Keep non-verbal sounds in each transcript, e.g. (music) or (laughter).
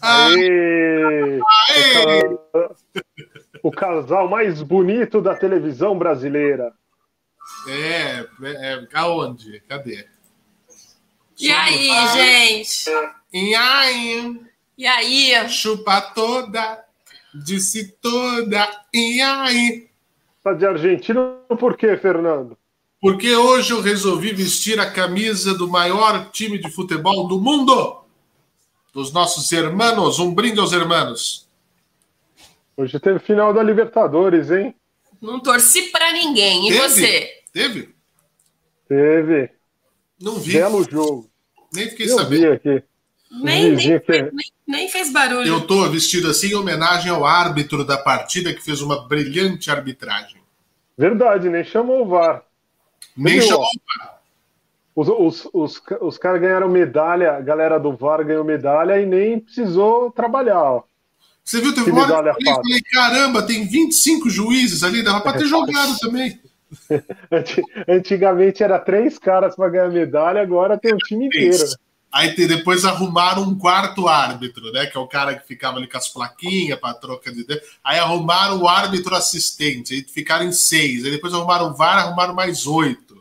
Aê! Aê! O, casal mais bonito da televisão brasileira. É, é aonde? Cadê? E aí, gente? E aí? E aí? Chupa toda, disse toda, e aí? Tá de Argentina por quê, Fernando? Porque hoje eu resolvi vestir a camisa do maior time de futebol do mundo. Dos nossos hermanos. Um brinde aos hermanos. Hoje teve final da Libertadores, hein? Não torci para ninguém. E teve? você? Teve? Teve. Não vi. Belo jogo. Nem fiquei eu sabendo. Vi aqui. Nem, nem, nem, nem, fez barulho. Eu tô vestido assim em homenagem ao árbitro da partida que fez uma brilhante arbitragem. Verdade, nem chamou o VAR. Nem Entendeu? chamou o VAR. Os, os, os, os caras ganharam medalha, a galera do VAR ganhou medalha e nem precisou trabalhar. Ó. Você viu, teve uma hora que eu falei, caramba, tem 25 juízes ali, dava pra ter jogado também. (laughs) Antigamente era três caras para ganhar medalha, agora tem o time inteiro. Aí depois arrumaram um quarto árbitro, né? Que é o cara que ficava ali com as plaquinhas para troca de. Aí arrumaram o árbitro assistente, aí ficaram em seis. Aí depois arrumaram o VAR, arrumaram mais oito.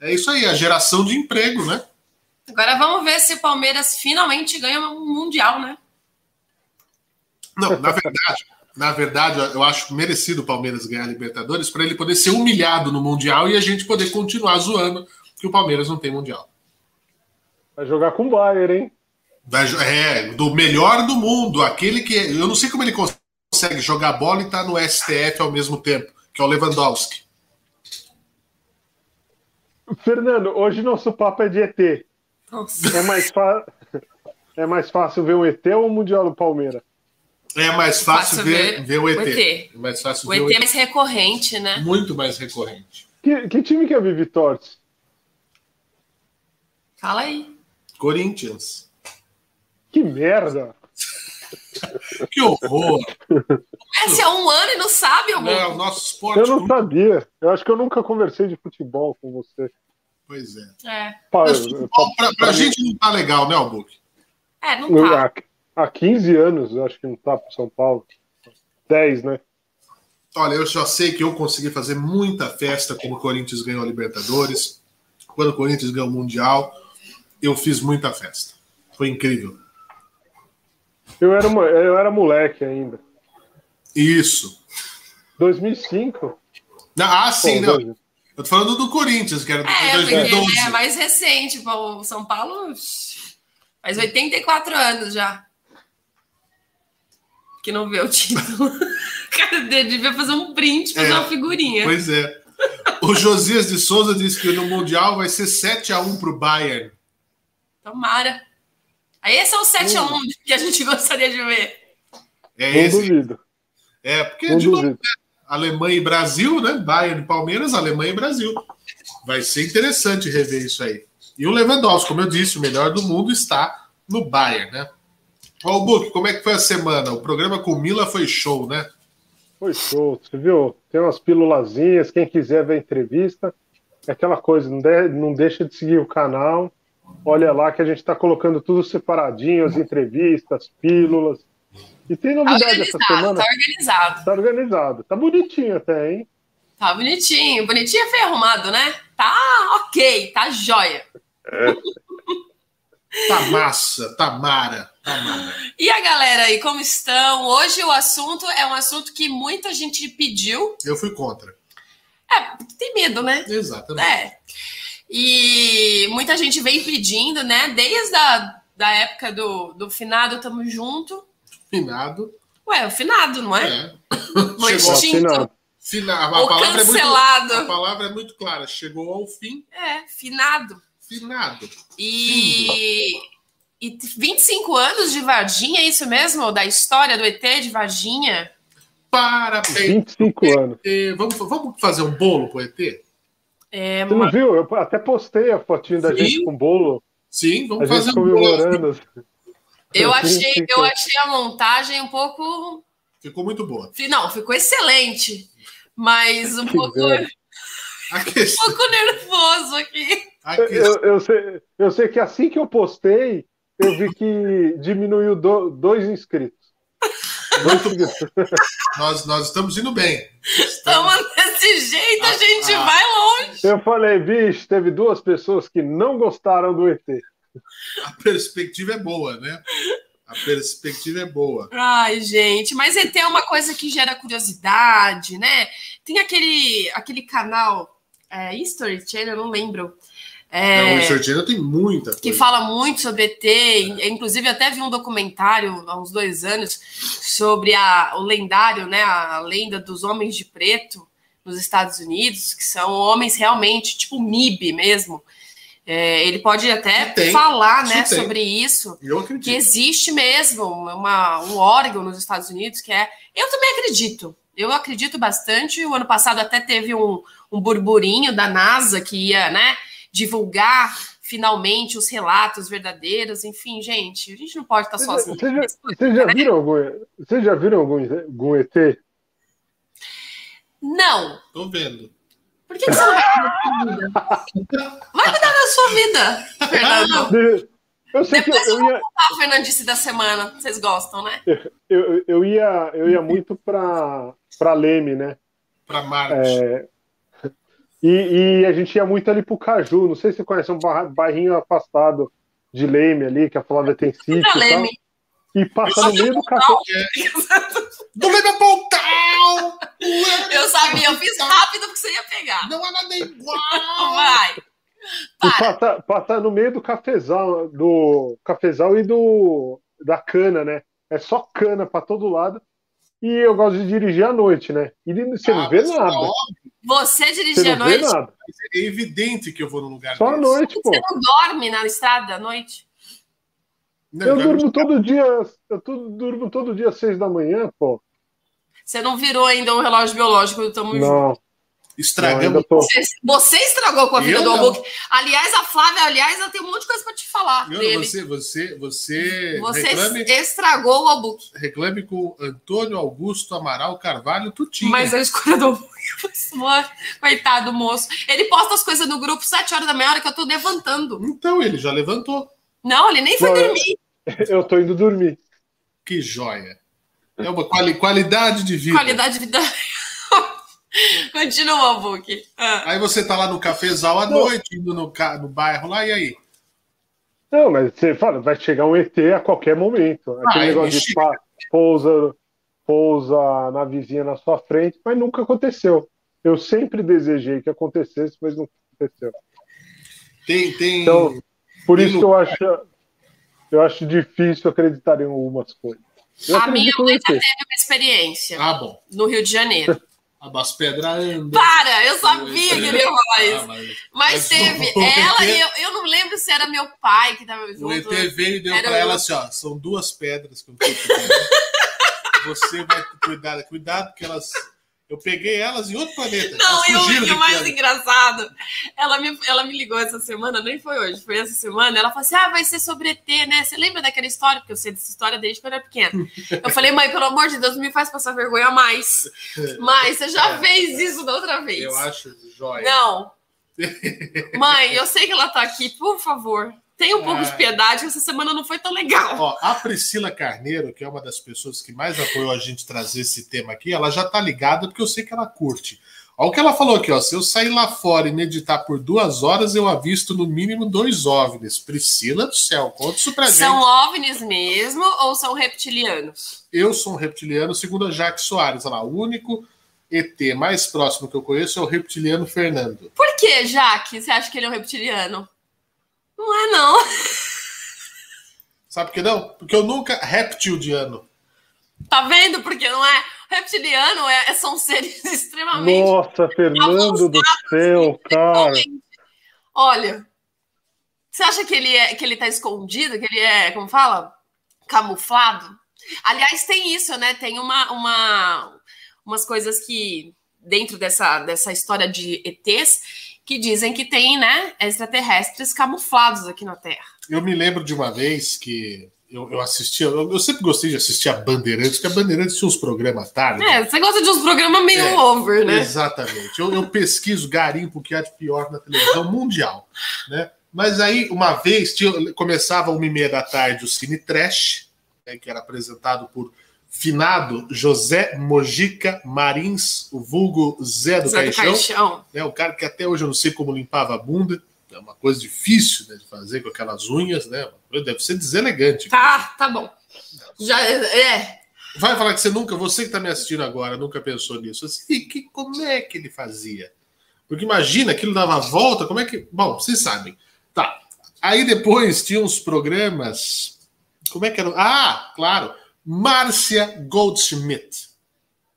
É isso aí, a geração de emprego, né? Agora vamos ver se o Palmeiras finalmente ganha um Mundial, né? Não, na verdade, na verdade, eu acho merecido o Palmeiras ganhar a Libertadores para ele poder ser humilhado no Mundial e a gente poder continuar zoando que o Palmeiras não tem Mundial. Vai jogar com o Bayern, hein? Vai, é, do melhor do mundo, aquele que. Eu não sei como ele consegue jogar bola e estar tá no STF ao mesmo tempo, que é o Lewandowski. Fernando, hoje nosso papo é de ET. Nossa. É mais, fa... é mais fácil ver um ET ou o Mundial do Palmeiras? É mais fácil, fácil ver, ver, ver, o ET. O ET, é mais, fácil o ET, o ET é mais recorrente, né? Muito mais recorrente. Que, que time que a Vivi torce? Fala aí. Corinthians. Que merda! (laughs) que horror! Esse é um ano e não sabe, amor? É, o nosso esporte. Eu não sabia. Eu acho que eu nunca conversei de futebol com você. Pois é. É. Pra, pra gente não tá legal, né, Albuque? É, não tá. Há 15 anos, eu acho que não tá pro São Paulo. 10, né? Olha, eu já sei que eu consegui fazer muita festa quando o Corinthians ganhou a Libertadores, quando o Corinthians ganhou o Mundial. Eu fiz muita festa. Foi incrível. Eu era, uma, eu era moleque ainda. Isso. 2005? Ah, sim, Pô, não. Eu tô falando do Corinthians, que era do é, 2012. É, mais recente. O São Paulo faz 84 anos já. Que não vê o título. (laughs) Cara, devia fazer um print, fazer é, uma figurinha. Pois é. O Josias de Souza disse que no Mundial vai ser 7x1 pro Bayern. Tomara. Aí esse é o 7x1 hum. que a gente gostaria de ver. É esse. duvido. É, porque de novo, né? Alemanha e Brasil, né? Bayern e Palmeiras, Alemanha e Brasil. Vai ser interessante rever isso aí. E o Lewandowski, como eu disse, o melhor do mundo está no Bayern, né? Ó, o Book, como é que foi a semana? O programa com Mila foi show, né? Foi show, você viu? Tem umas pílulazinhas, quem quiser ver a entrevista, é aquela coisa, não, não deixa de seguir o canal. Olha lá que a gente está colocando tudo separadinho, as entrevistas, pílulas. E tem novidade tá essa semana. Tá organizado. Tá organizado. Tá bonitinho até, hein? Tá bonitinho. Bonitinho é feio arrumado, né? Tá ok, tá jóia. É. (laughs) tá massa, tá mara, tá mara. E a galera aí, como estão? Hoje o assunto é um assunto que muita gente pediu. Eu fui contra. É, tem medo, né? Exatamente. É. E muita gente vem pedindo, né? Desde a da época do, do finado, tamo junto. Finado. Ué, o finado, não é? É. O extinto. Fina, a, palavra cancelado. É muito, a palavra é muito clara. Chegou ao fim. É, finado. Finado. E, e 25 anos de Varginha, é isso mesmo? Da história do ET de Varginha? Parabéns. 25 anos. Vamos, vamos fazer um bolo pro ET? É, Você não viu? Eu até postei a fotinho da Sim. gente com bolo. Sim, vamos a fazer um bolo. Eu achei, eu achei a montagem um pouco. Ficou muito boa. Não, ficou excelente. Mas um (laughs) pouco. (laughs) um pouco nervoso aqui. Eu, eu, sei, eu sei que assim que eu postei, eu vi que diminuiu do, dois inscritos. nós, nós estamos indo bem. Estamos desse jeito, a, a gente a, vai longe. Eu falei, bicho, teve duas pessoas que não gostaram do ET. (laughs) A perspectiva é boa, né? A perspectiva é boa. Ai, gente, mas ET é uma coisa que gera curiosidade, né? Tem aquele, aquele canal, é, History Channel, não lembro. É, não, o History Channel tem muita coisa. Que fala muito sobre ET. Inclusive, até vi um documentário há uns dois anos sobre a, o lendário, né? A lenda dos homens de preto nos Estados Unidos, que são homens realmente, tipo MIB mesmo, é, ele pode até tem, falar né, sobre isso, que existe mesmo uma, um órgão nos Estados Unidos que é. Eu também acredito, eu acredito bastante. O ano passado até teve um, um burburinho da NASA que ia né, divulgar finalmente os relatos verdadeiros. Enfim, gente, a gente não pode estar sozinho. Vocês já, você já, né? viram algum, vocês já viram algum, algum ET? Não. Tô vendo. Por que, que você não vai cuidar da sua vida? Vai cuidar da sua vida, Fernando. (laughs) Eu sei Depois que eu, eu ia... contar a Fernandice da semana. Vocês gostam, né? Eu, eu, ia, eu ia muito para para Leme, né? Para Marte. É... E, e, a gente ia muito ali pro Caju. Não sei se você conhece um bairrinho afastado de Leme ali, que a Flávia tem sítio e tal. E passa no meio do café. (laughs) Do Leme Pontal! Eu sabia, eu fiz rápido porque você ia pegar. Não é nada igual! Vai! E passa, passa no meio do cafezal, do cafezal e do da cana, né? É só cana para todo lado. E eu gosto de dirigir à noite, né? E você ah, não vê nada. Você dirigir à noite? É evidente que eu vou no lugar Só à noite, pô. Você não dorme na estrada à noite? Não, eu durmo todo dia, eu durmo todo dia às seis da manhã, pô. Você não virou ainda um relógio biológico do Tamo Não. Estragamos. Tô... Você, você, estragou com a vida eu do Albuquerque. Aliás, a Flávia, aliás, ela tem um monte de coisa para te falar. Eu, dele. Você, você, você. Você reclame, estragou o Albuquerque. Reclame com Antônio Augusto Amaral Carvalho Tutinho. Mas a escolha do Albuquerque. Coitado, moço. Ele posta as coisas no grupo sete horas da manhã, hora que eu tô levantando. Então, ele já levantou. Não, ele nem foi Não, dormir. (laughs) Eu, tô indo dormir. Que joia. É uma quali, qualidade de vida. Qualidade de vida. (laughs) Continua, Book. Ah. Aí você tá lá no cafezal à Não. noite, indo no, no bairro lá, e aí? Não, mas você fala, vai chegar um ET a qualquer momento. Aquele ah, negócio de pá, pousa, pousa na vizinha na sua frente, mas nunca aconteceu. Eu sempre desejei que acontecesse, mas não aconteceu. Tem, tem. Então, por isso que eu acho, eu acho difícil acreditar em algumas coisas. Eu a minha mãe já teve uma experiência. Ah, bom. No Rio de Janeiro. (laughs) As pedras andam. Para, eu sabia que ele ia falar isso. Ah, mas, mas, teve (laughs) ela e eu, eu não lembro se era meu pai que estava junto. O ET veio e deu para ela assim: ó, são duas pedras que eu tô (laughs) Você vai cuidar, cuidado que elas eu peguei elas em outro planeta. Não, e o mais engraçado, ela me, ela me ligou essa semana, nem foi hoje, foi essa semana. Ela falou assim: ah, vai ser sobre ET, né? Você lembra daquela história? Porque eu sei dessa história desde quando eu era pequena. Eu falei, mãe, pelo amor de Deus, não me faz passar vergonha mais. Mas você já é. fez isso da outra vez. Eu acho jóia. Não. (laughs) Mãe, eu sei que ela tá aqui, por favor. Tem um pouco de é. piedade, essa semana não foi tão legal. Ó, a Priscila Carneiro, que é uma das pessoas que mais apoiou a gente trazer esse tema aqui, ela já tá ligada porque eu sei que ela curte. Olha o que ela falou aqui, ó. Se eu sair lá fora e meditar por duas horas, eu avisto no mínimo dois OVNIs. Priscila do céu, conta isso pra gente. São OVNIs mesmo ou são reptilianos? Eu sou um reptiliano, segundo a Jaque Soares. Olha lá, o único ET mais próximo que eu conheço é o reptiliano Fernando. Por que, Jaque, você acha que ele é um reptiliano? Não é, não. Sabe por que não? Porque eu nunca. Reptiliano. Tá vendo? Porque não é. Reptiliano é, são seres (laughs) extremamente. Nossa, Fernando do céu, cara. Olha, você acha que ele, é, que ele tá escondido? Que ele é, como fala? Camuflado? Aliás, tem isso, né? Tem uma, uma, umas coisas que, dentro dessa, dessa história de ETs, que dizem que tem, né, extraterrestres camuflados aqui na Terra. Eu me lembro de uma vez que eu, eu assistia, eu, eu, sempre gostei de assistir a Bandeirantes, porque a Bandeirantes tinha uns programas tarde. É, você gosta de uns programas meio é, over, né? Exatamente. Eu, eu pesquiso garimpo que há de pior na televisão mundial, né? Mas aí, uma vez, tinha, começava uma e meia da tarde o Cine Trash, né, que era apresentado por finado José Mojica Marins, o vulgo Zé do Zé Caixão. Do Caixão. Né, o cara que até hoje eu não sei como limpava a bunda. É uma coisa difícil né, de fazer com aquelas unhas, né? Deve ser deselegante. Tá, tá bom. Já é. Vai falar que você nunca, você que está me assistindo agora, nunca pensou nisso. Assim, que, como é que ele fazia? Porque imagina, aquilo dava volta, como é que. Bom, vocês sabem. Tá. Aí depois tinha uns programas. Como é que era? Ah, claro. Márcia Goldschmidt.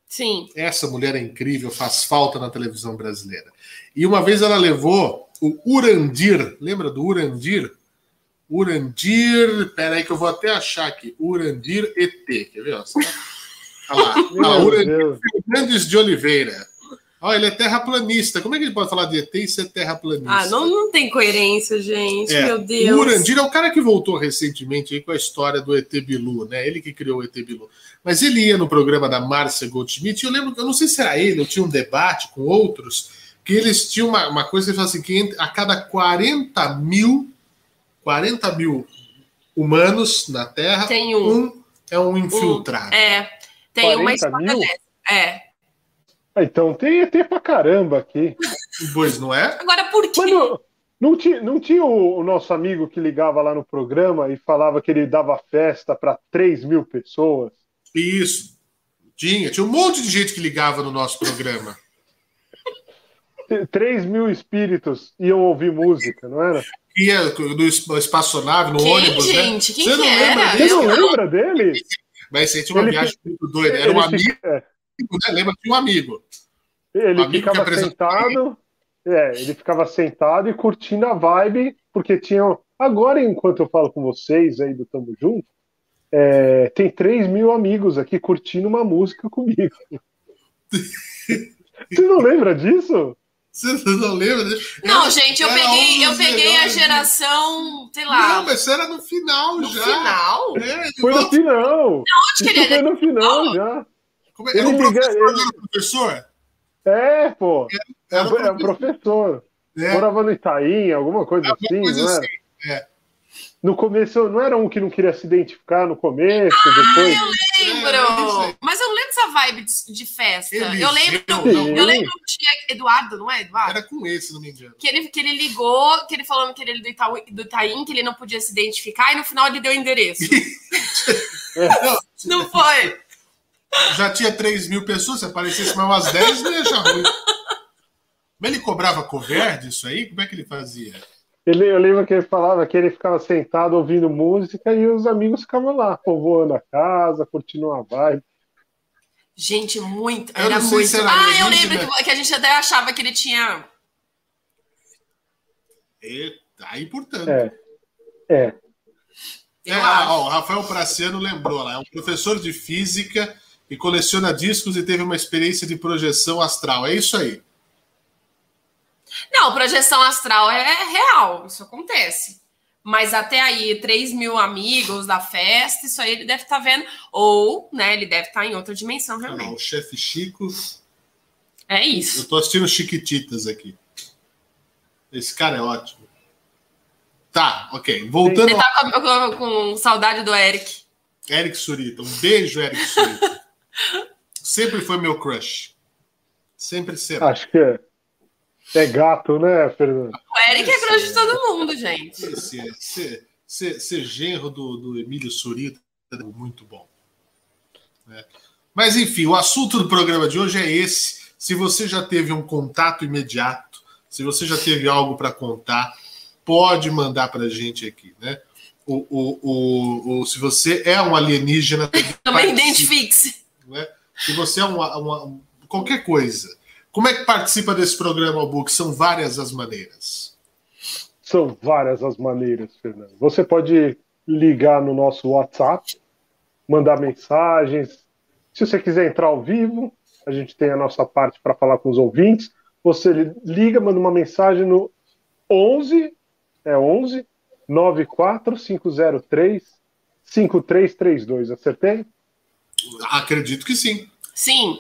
Sim. Essa mulher é incrível, faz falta na televisão brasileira. E uma vez ela levou o Urandir, lembra do Urandir? Urandir, peraí que eu vou até achar aqui. Urandir ET, quer ver? Olha lá. (laughs) Ah, Urandir Fernandes de Oliveira. Olha, ele é terraplanista. Como é que ele pode falar de ET e ser terraplanista? Ah, não, não tem coerência, gente. É, Meu Deus. O Urandir é o cara que voltou recentemente aí com a história do ET Bilu, né? Ele que criou o ET Bilu. Mas ele ia no programa da Márcia Goldschmidt, e eu lembro, eu não sei se era ele, eu tinha um debate com outros, que eles tinham uma, uma coisa que assim, que a cada 40 mil, 40 mil humanos na Terra, tem um, um é um infiltrado. Um, é, tem uma história dessa. É. Ah, então tem ET pra caramba aqui. Pois não é? Agora por quê? Mano, não tinha, não tinha o, o, nosso amigo que ligava lá no programa e falava que ele dava festa para 3 mil pessoas? Isso. Tinha. Tinha um monte de gente que ligava no nosso programa. 3 mil espíritos iam ouvir música, não era? Ia no espaçonave, no Quem, ônibus, né? gente? né? Quem Você não que lembra dele? Você não lembra dele? Mas você tinha uma ele viagem muito doida. Era um amigo, fica... né? Lembra? Tinha um amigo. Ele um amigo ficava sentado, é, ele ficava sentado e curtindo a vibe, porque tinha. Agora, enquanto eu falo com vocês aí do Tamo Junto, é, tem 3 mil amigos aqui curtindo uma música comigo. (laughs) Você não lembra disso? Você não lembra? Não, gente, eu peguei, eu peguei a geração, sei lá. Não, mas era no final no já. Final? É, foi no final? Não, onde que ele Foi no final já. Como é? Era um professor, ele... era professor? É, pô. É, é, professor. é professor. É. Morava no Itaim, alguma coisa é, assim, coisa não era? Assim. É. No começo, não era um que não queria se identificar no começo, ah, depois. eu lembro! É, Mas eu lembro dessa vibe de, de festa. eu lembro, eu lembro que tinha Eduardo, não é, Eduardo? Era com esse, não me engano. Que ele, que ele ligou, que ele falando que ele era do, Itaú, do Itaim, que ele não podia se identificar, e no final ele deu o endereço. não, (laughs) não foi? Já tinha 3 mil pessoas, se aparecesse mais umas 10, não ia achar ruim. Mas ele cobrava cover disso aí? Como é que ele fazia? Ele, eu lembro que ele falava que ele ficava sentado ouvindo música e os amigos ficavam lá, povoando a casa, curtindo uma vibe. Gente, muito. Eu era muito. Se era ah, eu lembro que, que, a gente até achava que ele tinha. Eita, aí portanto. É. É. é ó, o Rafael Praciano lembrou lá, é um professor de física que coleciona discos e teve uma experiência de projeção astral. É isso aí. Não, projeção astral é real, isso acontece. Mas até aí, 3 mil amigos da festa, isso aí ele deve estar tá vendo. Ou, né, ele deve estar tá em outra dimensão, realmente. Ah, o chefe Chico. É isso. Eu tô assistindo Chiquititas aqui. Esse cara é ótimo. Tá, ok. Voltando. Você tá com, com, com saudade do Eric. Eric Surita. Um beijo, Eric Surita. (laughs) Sempre foi meu crush. Sempre será. Acho que é. É gato, né, Fernando? O Eric é crush de todo mundo, gente. Ser, ser, ser, ser genro do, do Emílio Surita é muito bom. É. Mas, enfim, o assunto do programa de hoje é esse. Se você já teve um contato imediato, se você já teve algo para contar, pode mandar para a gente aqui, né? O, o, o, o, se você é um alienígena, também identifique-se. Né? Se você é uma, uma, qualquer coisa, como é que participa desse programa, Albu? são várias as maneiras. São várias as maneiras, Fernando. Você pode ligar no nosso WhatsApp, mandar mensagens. Se você quiser entrar ao vivo, a gente tem a nossa parte para falar com os ouvintes. Você liga, manda uma mensagem no 11 é 11 94503 5332. Acertei? Acredito que sim. Sim.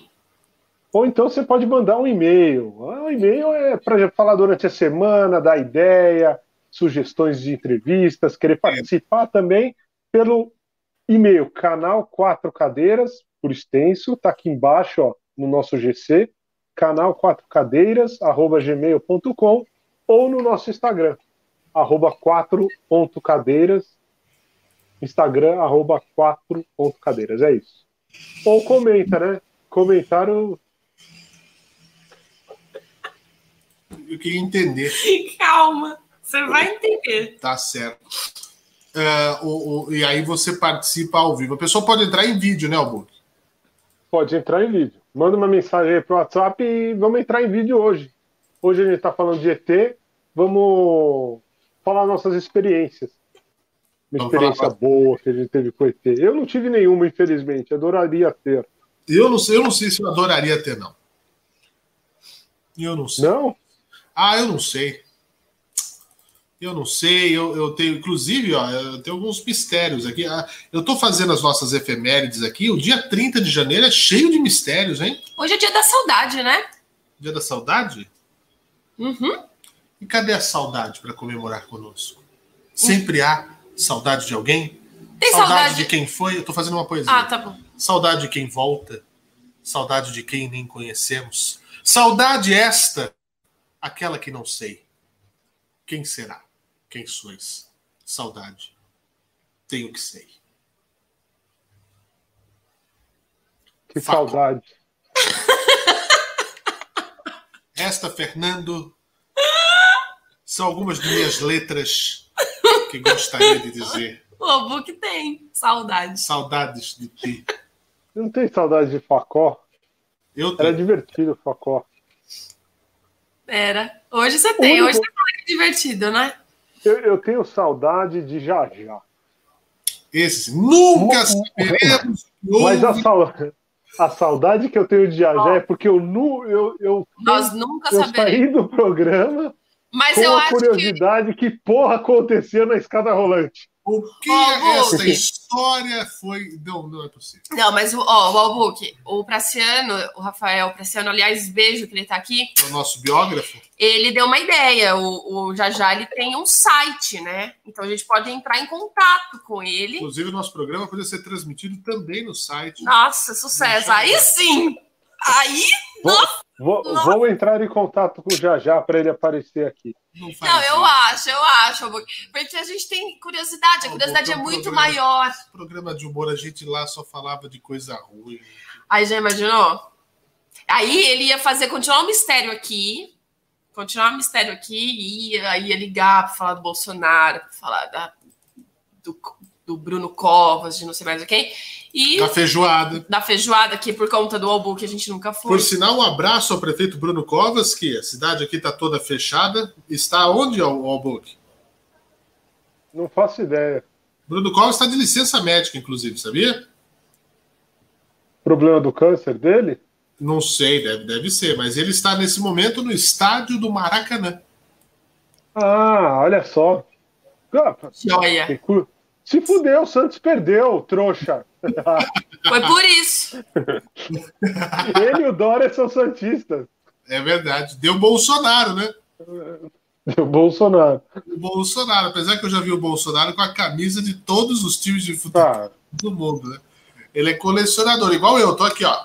Ou então você pode mandar um e-mail. O ah, e-mail é para falar durante a semana, dar ideia, sugestões de entrevistas, querer participar também pelo e-mail canal 4 cadeiras, por extenso, tá aqui embaixo, ó, no nosso GC, canal 4 cadeiras, arroba gmail.com, ou no nosso Instagram, arroba 4.cadeiras, Instagram, arroba 4.cadeiras, é isso. Ou comenta, né? Comentário. Eu queria entender. (laughs) Calma, você vai entender. Tá certo. Uh, o, o, e aí você participa ao vivo. A pessoa pode entrar em vídeo, né, Albuquerque? Pode entrar em vídeo. Manda uma mensagem aí pro WhatsApp e vamos entrar em vídeo hoje. Hoje a gente está falando de ET, vamos falar nossas experiências. Uma experiência falar... boa que a gente teve com ET. Eu não tive nenhuma, infelizmente. Adoraria ter. Eu não sei, eu não sei se eu adoraria ter, não. Eu não sei. Não? Ah, eu não sei. Eu não sei, eu, eu tenho, inclusive, ó, eu tenho alguns mistérios aqui. Ah, eu estou fazendo as nossas efemérides aqui. O dia 30 de janeiro é cheio de mistérios, hein? Hoje é dia da saudade, né? Dia da saudade? Uhum. E cadê a saudade para comemorar conosco? Sempre há saudade de alguém? Tem saudade, saudade de quem foi? Eu estou fazendo uma poesia. Ah, tá bom. Saudade de quem volta. Saudade de quem nem conhecemos. Saudade esta, aquela que não sei. Quem será? Quem sois? Saudade. Tenho que sei. Que Faco. saudade. Esta, Fernando, são algumas de minhas letras que gostaria de dizer. (laughs) O book tem saudade. Saudades de ti. Não tem saudade de Facó? Eu tenho. Era divertido Facó. Era. Hoje você tem. Hoje você fala que é divertido, né? Eu, eu tenho saudade de já já. Esse nunca saberemos. Mas a, sal, a saudade que eu tenho de já já é porque eu, nu, eu, eu, Nós nunca eu saí do programa Mas com eu a acho curiosidade que... que porra aconteceu na escada rolante. O que oh, essa história foi. Não, não é possível. Não, mas ó, o Albuque, o Praciano, o Rafael Praciano, aliás, beijo que ele tá aqui. É o nosso biógrafo. Ele deu uma ideia. O, o Jajá ele tem um site, né? Então a gente pode entrar em contato com ele. Inclusive, o nosso programa pode ser transmitido também no site. Nossa, sucesso. Aí sim! Aí, vou, nossa, vou, vou, entrar em contato com o Jajá para ele aparecer aqui. Não, não eu acho, eu acho. Porque a gente tem curiosidade, a curiosidade é muito programa, maior. Programa de humor, a gente lá só falava de coisa ruim. Aí já imaginou? Aí ele ia fazer, continuar o um mistério aqui, continuar o um mistério aqui, e ia, ia ligar para falar do Bolsonaro, para falar da, do, do Bruno Covas, de não sei mais quem. E da feijoada. Da feijoada, que por conta do Albu que a gente nunca foi. Por sinal, um abraço ao prefeito Bruno Covas, que a cidade aqui está toda fechada. Está onde, o Albuque? Não faço ideia. Bruno Covas está de licença médica, inclusive, sabia? Problema do câncer dele? Não sei, deve, deve ser, mas ele está nesse momento no estádio do Maracanã. Ah, olha só. Joia. Se fudeu, o Santos perdeu, trouxa. (laughs) Foi por isso. Ele e o Dória são santistas. É verdade. Deu Bolsonaro, né? Deu Bolsonaro. O Bolsonaro, apesar que eu já vi o Bolsonaro com a camisa de todos os times de futebol ah. do mundo, né? Ele é colecionador, igual eu, tô aqui, ó.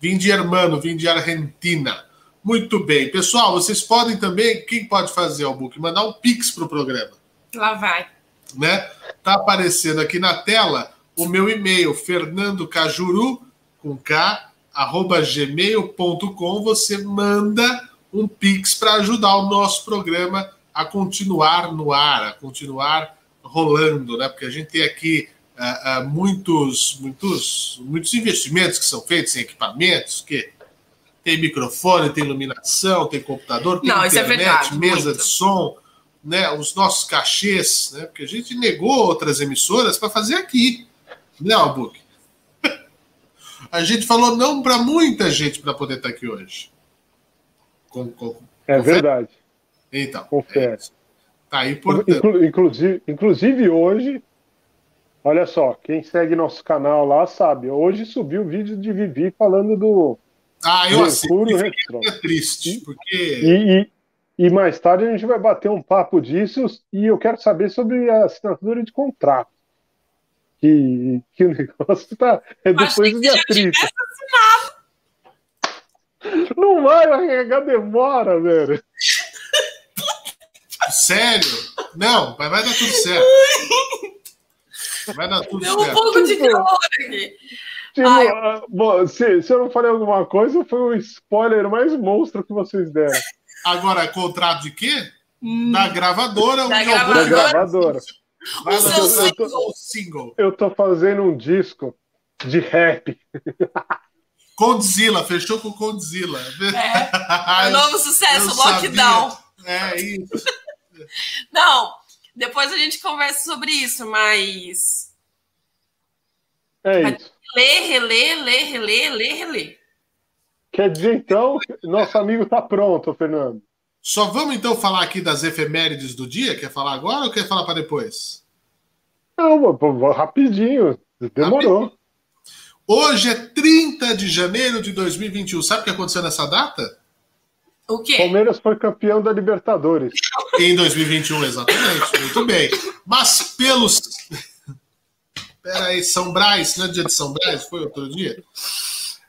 Vim de Hermano, vim de Argentina. Muito bem. Pessoal, vocês podem também, quem pode fazer o book? Mandar um pix pro programa. Lá vai né? Tá aparecendo aqui na tela o meu e-mail, fernandocajuru, com K, arroba gmail.com. Você manda um pix para ajudar o nosso programa a continuar no ar, a continuar rolando, né? Porque a gente tem aqui uh, uh, muitos, muitos, muitos investimentos que são feitos em equipamentos, que tem microfone, tem iluminação, tem computador, tem Não, internet, é verdade, mesa muito. de som né, os nossos cachês, né, porque a gente negou outras emissoras para fazer aqui, né, Albuque? (laughs) A gente falou não para muita gente para poder estar tá aqui hoje. Com, com, é confere? verdade. Então, confere. É tá aí, portanto. Inclu inclusive, inclusive hoje Olha só, quem segue nosso canal lá sabe. Hoje subiu o vídeo de Vivi falando do. Ah, eu assisto. É triste, porque. E, e, e, mais tarde a gente vai bater um papo disso e eu quero saber sobre a assinatura de contrato. Que, que o negócio tá. É depois do dia 30. Não vai, vai carregar demora, velho. (laughs) Sério? Não, vai, vai dar tudo certo. (laughs) Vai dar tudo Deu certo. um pouco de calor aqui. Tipo, ah, bom, se, se eu não falei alguma coisa, foi o spoiler mais monstro que vocês deram. Agora, contrato de quê? Hum. Da gravadora. Da gravadora. Da gravadora. O seu eu, tô, single. Eu tô fazendo um disco de rap. (laughs) Condzilla, fechou com Condzilla. É, é o novo (laughs) sucesso, eu Lockdown. Sabia. É isso. (laughs) Não, depois a gente conversa sobre isso, mas. É isso. Ler, reler, ler, reler, ler, reler. Quer dizer, então, nosso amigo está pronto, Fernando. Só vamos então falar aqui das efemérides do dia? Quer falar agora ou quer falar para depois? Não, rapidinho. Demorou. Rapidinho. Hoje é 30 de janeiro de 2021. Sabe o que aconteceu nessa data? O quê? Palmeiras foi campeão da Libertadores. Em 2021, exatamente. Muito bem. Mas pelos. Peraí, São Brás, não é dia de São Brás? Foi outro dia?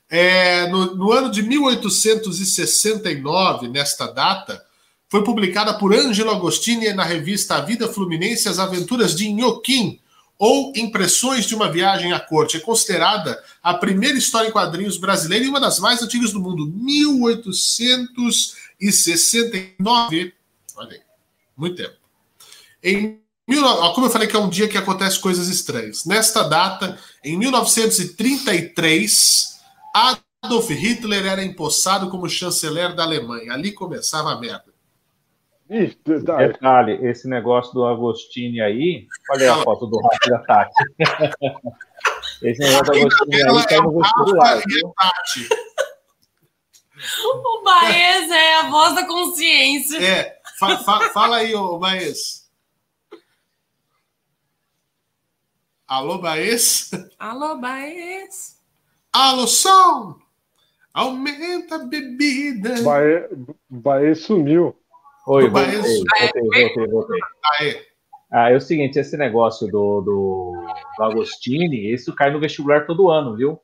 É, no, no, ano de 1869, nesta data, foi publicada por Ângelo Agostini na revista A Vida Fluminense As Aventuras de Inhoquim, ou Impressões de uma Viagem à Corte. É considerada a primeira história em quadrinhos brasileira e uma das mais antigas do mundo. 1869. Olha aí, muito tempo. Em como eu falei que é um dia que acontece coisas estranhas. Nesta data, em 1933, Adolf Hitler era empossado como chanceler da Alemanha. Ali começava a merda. Detalhe, esse negócio do Agostini aí, olha a foto do Rafa da Tati. (laughs) esse negócio do Agostini aí cai no vestibular. O Baez é a voz da consciência. É, fa fa fala aí, ô Baez. Alô, Baez? Alô, Baez? Alô, som! Aumenta a bebida. Baez sumiu. Oi, voltei, voltei, voltei, voltei. Ah, é o seguinte, esse negócio do, do, do Agostini, isso cai no vestibular todo ano, viu?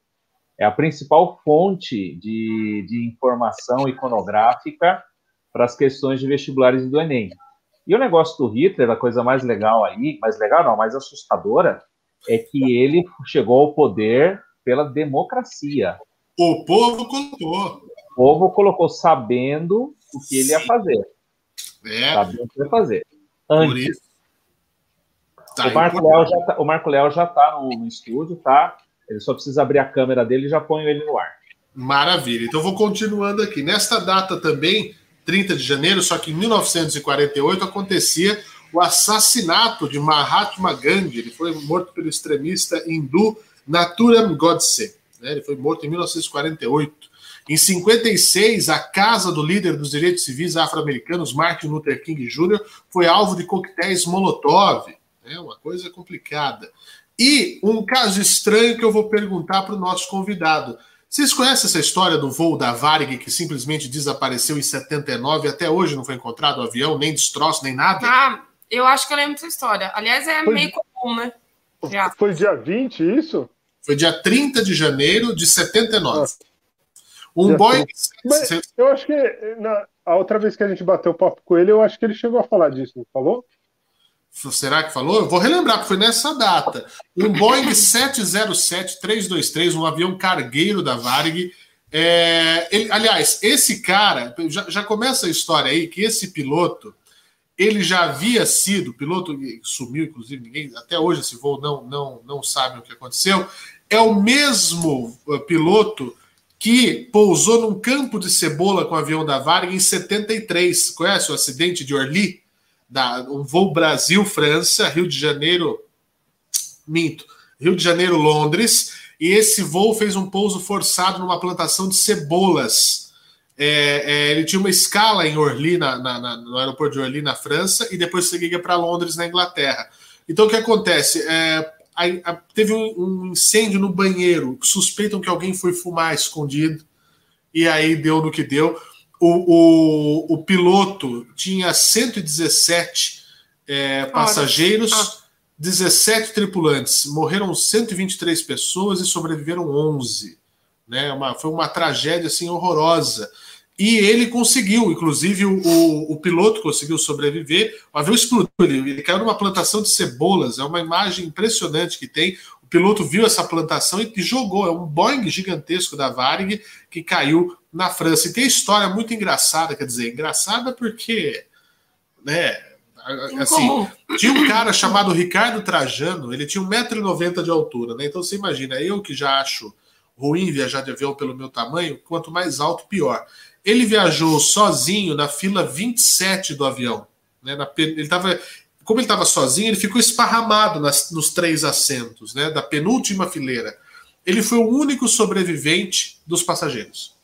É a principal fonte de, de informação iconográfica para as questões de vestibulares do Enem. E o negócio do Hitler, a coisa mais legal aí, mais legal não, mais assustadora, é que ele chegou ao poder pela democracia. O povo colocou. O povo colocou sabendo o que ele ia fazer. É. Sabia o que vai fazer. Antes. Tá o, Marco Léo já tá, o Marco Léo já tá no, no, estúdio, tá? Ele só precisa abrir a câmera dele e já põe ele no ar. Maravilha. Então vou continuando aqui. Nesta data também, 30 de janeiro, só que em 1948 acontecia o assassinato de Mahatma Gandhi. Ele foi morto pelo extremista hindu Naturam Godse. Né? Ele foi morto em 1948. Em 56, a casa do líder dos direitos civis afro-americanos, Martin Luther King Jr., foi alvo de coquetéis Molotov. É uma coisa complicada. E um caso estranho que eu vou perguntar para o nosso convidado. Vocês conhecem essa história do voo da Varig que simplesmente desapareceu em 79 e até hoje não foi encontrado o avião, nem destroço, nem nada? Ah, eu acho que eu lembro dessa história. Aliás, é foi, meio comum, né? Já. Foi dia 20 isso? Foi dia 30 de janeiro de 79. Ah. Um Boeing. Mas eu acho que na, a outra vez que a gente bateu o papo com ele, eu acho que ele chegou a falar disso, não falou? Será que falou? Eu vou relembrar, porque foi nessa data. Um Boeing 707-323, um avião cargueiro da Varg. É, ele, aliás, esse cara, já, já, começa a história aí que esse piloto, ele já havia sido, piloto sumiu, inclusive, ninguém, até hoje esse voo não, não, não sabe o que aconteceu, é o mesmo uh, piloto que pousou num campo de cebola com o avião da Varg em 73. Conhece o acidente de Orly? Da, um voo Brasil-França, Rio de Janeiro. Minto. Rio de Janeiro, Londres. E esse voo fez um pouso forçado numa plantação de cebolas. É, é, ele tinha uma escala em Orly, na, na, na, no aeroporto de Orly, na França, e depois seguia para Londres, na Inglaterra. Então, o que acontece? É, Aí, a, teve um, um, incêndio no banheiro, suspeitam que alguém foi fumar escondido, e aí deu no que deu. O, o, o piloto tinha 117 é, passageiros, ah. 17 tripulantes. Morreram 123 pessoas e sobreviveram 11. Né? Uma, foi uma tragédia assim horrorosa. E ele conseguiu, inclusive o, o, o, piloto conseguiu sobreviver. O avião explodiu, ele, ele, caiu numa plantação de cebolas. É uma imagem impressionante que tem. O piloto viu essa plantação e, e jogou. É um Boeing gigantesco da Varig que caiu na França. E tem história muito engraçada, quer dizer, engraçada porque, né? Assim, tinha um cara chamado Ricardo Trajano, ele tinha 1,90m de altura, né? Então você imagina, eu que já acho ruim viajar de avião pelo meu tamanho, quanto mais alto, pior. Ele viajou sozinho na fila 27 do avião. Né? Na, ele tava, como ele estava sozinho, ele ficou esparramado nas, nos três assentos, né? da penúltima fileira. Ele foi o único sobrevivente dos passageiros.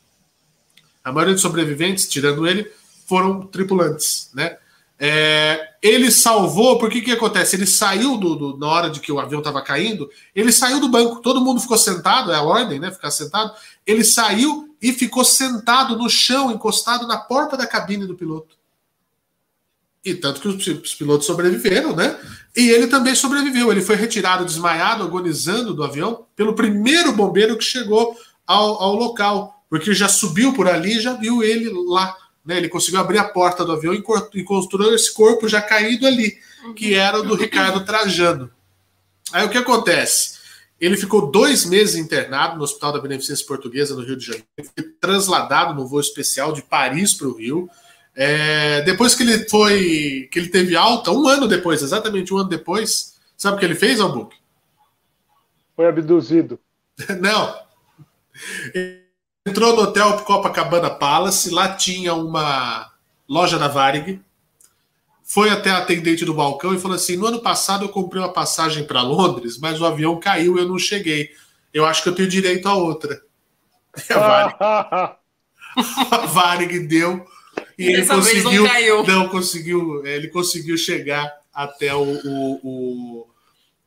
A maioria dos sobreviventes, tirando ele, foram tripulantes. Né? É, ele salvou, porque o que acontece? Ele saiu do, do, na hora de que o avião estava caindo, ele saiu do banco, todo mundo ficou sentado, é a ordem, né? Ficar sentado. Ele saiu e ficou sentado no chão, encostado na porta da cabine do piloto. E tanto que os pilotos sobreviveram, né? E ele também sobreviveu. Ele foi retirado desmaiado, agonizando do avião, pelo primeiro bombeiro que chegou ao, ao local, porque já subiu por ali e já viu ele lá. Né? Ele conseguiu abrir a porta do avião e encontrou esse corpo já caído ali, que era o do Ricardo Trajano. Aí o que acontece? Ele ficou dois meses internado no Hospital da Beneficência Portuguesa, no Rio de Janeiro. Foi trasladado no voo especial de Paris para o Rio. É, depois que ele foi. que ele teve alta, um ano depois, exatamente um ano depois, sabe o que ele fez, Albuque? Foi abduzido. (laughs) Não. Ele entrou no hotel Copacabana Palace, lá tinha uma loja da Varig foi até a atendente do balcão e falou assim: no ano passado eu comprei uma passagem para Londres, mas o avião caiu e eu não cheguei. Eu acho que eu tenho direito a outra. (laughs) (laughs) A Varig, deu e ele conseguiu. Não, não, conseguiu. Ele conseguiu chegar até o, o, o,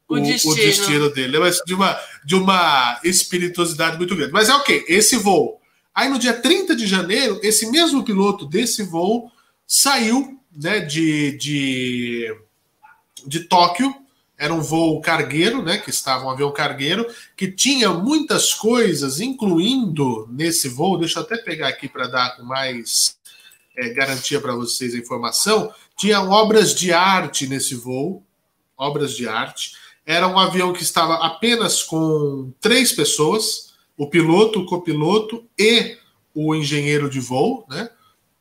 o destino. o destino dele. Mas de uma, de uma espirituosidade muito grande. Mas é o okay, quê? Esse voo. Aí no dia 30 de janeiro, esse mesmo piloto desse voo saiu né, de, de, de Tóquio, era um voo cargueiro, né, que estava um avião cargueiro, que tinha muitas coisas, incluindo nesse voo, deixa eu até pegar aqui para dar mais é, garantia para vocês a informação, tinha obras de arte nesse voo, obras de arte. Era um avião que estava apenas com três pessoas, o piloto, o copiloto e o engenheiro de voo, né?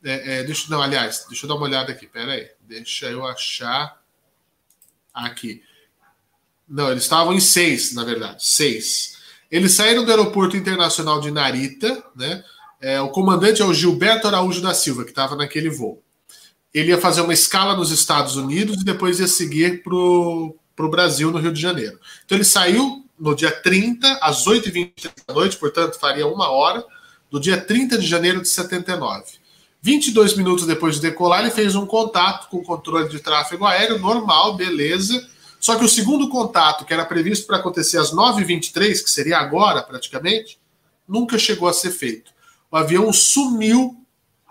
É, é, deixa, não, aliás, deixa eu dar uma olhada aqui, pera aí. Deixa eu achar aqui. Não, eles estavam em seis, na verdade, seis. Eles saíram do aeroporto internacional de Narita, né? É, o comandante é o Gilberto Araújo da Silva, que estava naquele voo. Ele ia fazer uma escala nos Estados Unidos e depois ia seguir para o Brasil, no Rio de Janeiro. Então ele saiu no dia 30, às 8h20 da noite, portanto faria uma hora, do dia 30 de janeiro de 79. 22 minutos depois de decolar, ele fez um contato com o controle de tráfego aéreo, normal, beleza. Só que o segundo contato, que era previsto para acontecer às 9h23, que seria agora praticamente, nunca chegou a ser feito. O avião sumiu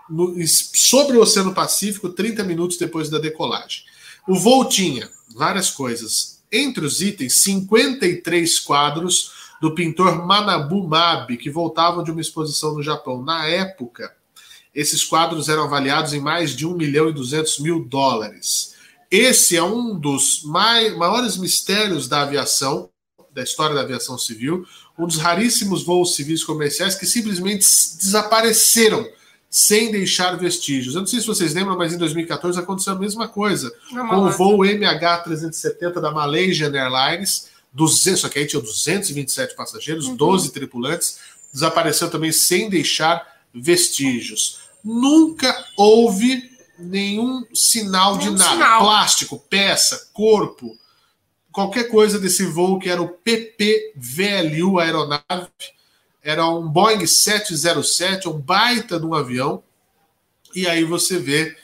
no, sobre o Oceano Pacífico 30 minutos depois da decolagem. O voo tinha várias coisas. Entre os itens, 53 quadros do pintor Manabu Mabe, que voltavam de uma exposição no Japão. Na época, esses quadros eram avaliados em mais de 1 milhão e 200 mil dólares. Esse é um dos mai, maiores mistérios da aviação, da história da aviação civil, um dos raríssimos voos civis comerciais que simplesmente desapareceram sem deixar vestígios. Eu não sei se vocês lembram, mas em 2014 aconteceu a mesma coisa com o voo MH370 da Malaysian Airlines, 200, só que aí tinha 227 passageiros, uhum. 12 tripulantes, desapareceu também sem deixar vestígios nunca houve nenhum sinal nenhum de nada. Sinal. Plástico, peça, corpo, qualquer coisa desse voo que era o PPVLU aeronave. Era um Boeing 707, um baita de um avião. E aí você vê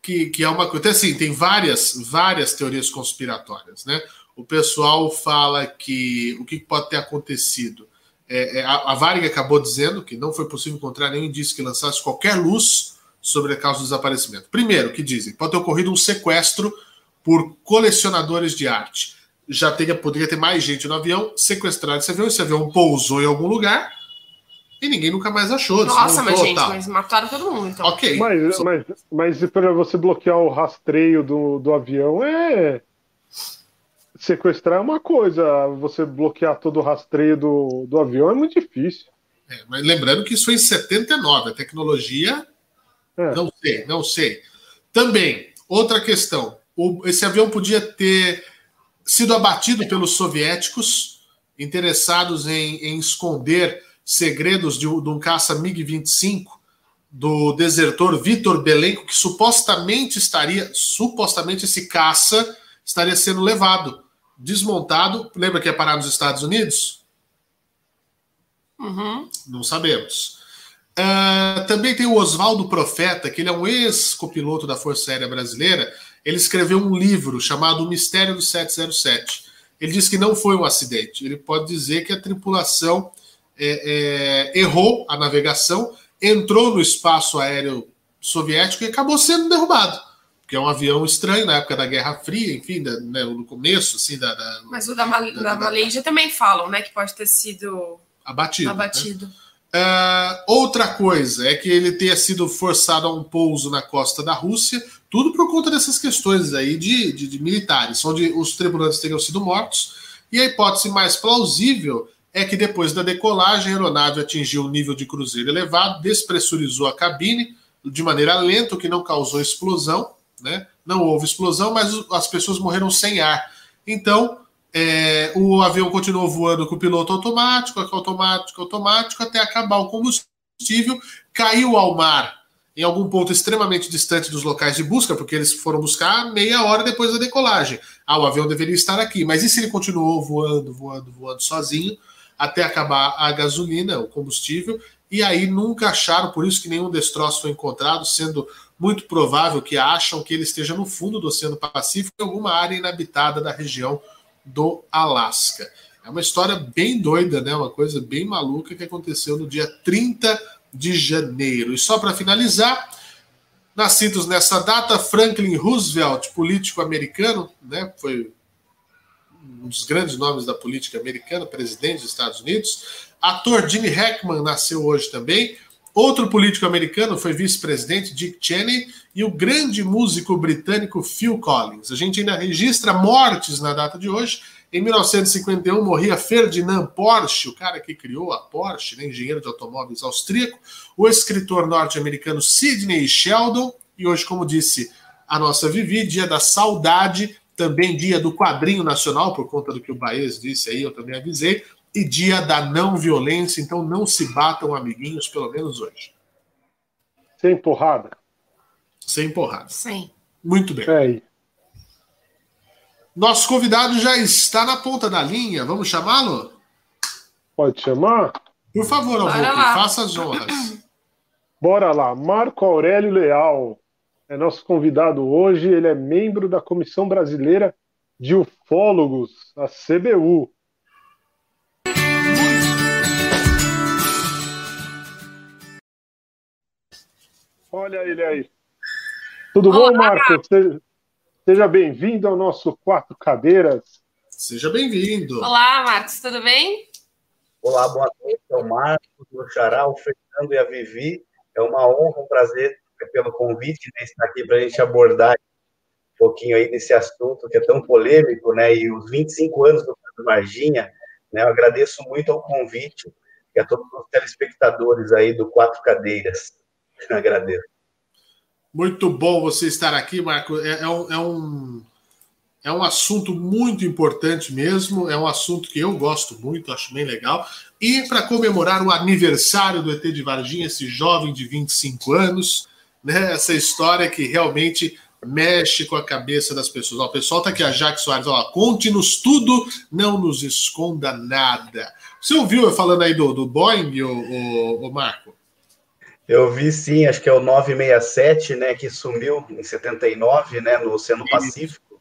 que, que é uma coisa. Então, assim, tem várias, várias teorias conspiratórias, né? o pessoal fala que o que pode ter acontecido. É, é, a, a Varig acabou dizendo que não foi possível encontrar nenhum indício que lançasse qualquer luz sobre a causa do desaparecimento. Primeiro, que dizem, pode ter ocorrido um sequestro por colecionadores de arte. Já teria, poderia ter mais gente no avião, sequestrado esse avião, esse avião pousou em algum lugar e ninguém nunca mais achou. Nossa, mas gente, mas mataram todo mundo, então. Ok. Mas, mas, mas para você bloquear o rastreio do, do avião é. Sequestrar é uma coisa, você bloquear todo o rastreio do, do avião é muito difícil. É, mas lembrando que isso foi em 79, a tecnologia. É. Não sei, não sei. Também, outra questão: o, esse avião podia ter sido abatido pelos soviéticos interessados em, em esconder segredos de, de um caça MiG-25 do desertor Vitor Belenco, que supostamente estaria, supostamente esse caça estaria sendo levado, desmontado. Lembra que ia parar nos Estados Unidos? Uhum. Não sabemos. Uh, também tem o Oswaldo Profeta, que ele é um ex-copiloto da Força Aérea Brasileira. Ele escreveu um livro chamado O Mistério do 707. Ele diz que não foi um acidente. Ele pode dizer que a tripulação é, é, errou a navegação, entrou no espaço aéreo soviético e acabou sendo derrubado. Porque é um avião estranho na época da Guerra Fria, enfim, da, né, no começo, assim, da. da Mas o da, Mal da, da Malaysia também falam, né? Que pode ter sido abatido. abatido. Né? Uh, outra coisa é que ele tenha sido forçado a um pouso na costa da Rússia, tudo por conta dessas questões aí de, de, de militares, onde os tripulantes teriam sido mortos. E a hipótese mais plausível é que depois da decolagem, a aeronave atingiu um nível de cruzeiro elevado, despressurizou a cabine de maneira lenta, o que não causou explosão, né? Não houve explosão, mas as pessoas morreram sem ar. Então, é, o avião continuou voando com o piloto automático, automático, automático, até acabar o combustível, caiu ao mar em algum ponto extremamente distante dos locais de busca, porque eles foram buscar meia hora depois da decolagem. Ah, o avião deveria estar aqui, mas e se ele continuou voando, voando, voando sozinho? até acabar a gasolina, o combustível, e aí nunca acharam, por isso que nenhum destroço foi encontrado, sendo muito provável que acham que ele esteja no fundo do Oceano Pacífico, em alguma área inabitada da região do Alasca. É uma história bem doida, né? Uma coisa bem maluca que aconteceu no dia 30 de janeiro. E só para finalizar, nascidos nessa data, Franklin Roosevelt, político americano, né? Foi um dos grandes nomes da política americana, presidente dos Estados Unidos. Ator Gene Hackman nasceu hoje também. Outro político americano foi vice-presidente Dick Cheney e o grande músico britânico Phil Collins. A gente ainda registra mortes na data de hoje. Em 1951 morria Ferdinand Porsche, o cara que criou a Porsche, né, engenheiro de automóveis austríaco, o escritor norte-americano Sidney Sheldon, e hoje, como disse a nossa Vivi, dia da saudade, também dia do quadrinho nacional, por conta do que o Baez disse aí, eu também avisei, e dia da não violência, então não se batam amiguinhos, pelo menos hoje. Sem porrada. Sem porrada. Sim. Muito bem. É Nosso convidado já está na ponta da linha, vamos chamá-lo? Pode chamar? Por favor, Albuquerque, faça as honras. (clears throat) Bora lá, Marco Aurélio Leal, é nosso convidado hoje. Ele é membro da Comissão Brasileira de Ufólogos, a CBU. Olha ele aí. Tudo Olá. bom, Marco? Seja, seja bem-vindo ao nosso Quatro Cadeiras. Seja bem-vindo. Olá, Marcos, tudo bem? Olá, boa noite. É o Marcos, o Xará, o Fernando e a Vivi. É uma honra, um prazer pelo convite, né, estar aqui para a gente abordar um pouquinho aí desse assunto que é tão polêmico, né, e os 25 anos do Pedro Marginha, né, eu agradeço muito ao convite e a todos os telespectadores aí do Quatro Cadeiras. (laughs) agradeço. Muito bom você estar aqui, Marco. É, é, um, é, um, é um assunto muito importante mesmo, é um assunto que eu gosto muito, acho bem legal. E para comemorar o aniversário do ET de Varginha, esse jovem de 25 anos, né, essa história que realmente mexe com a cabeça das pessoas. Ó, o pessoal tá aqui, a Jaque Soares, conte-nos tudo, não nos esconda nada. Você ouviu eu falando aí do, do Boeing, o, o, o, Marco? Eu vi sim, acho que é o 967, né, que sumiu em 79, né, no Oceano Pacífico.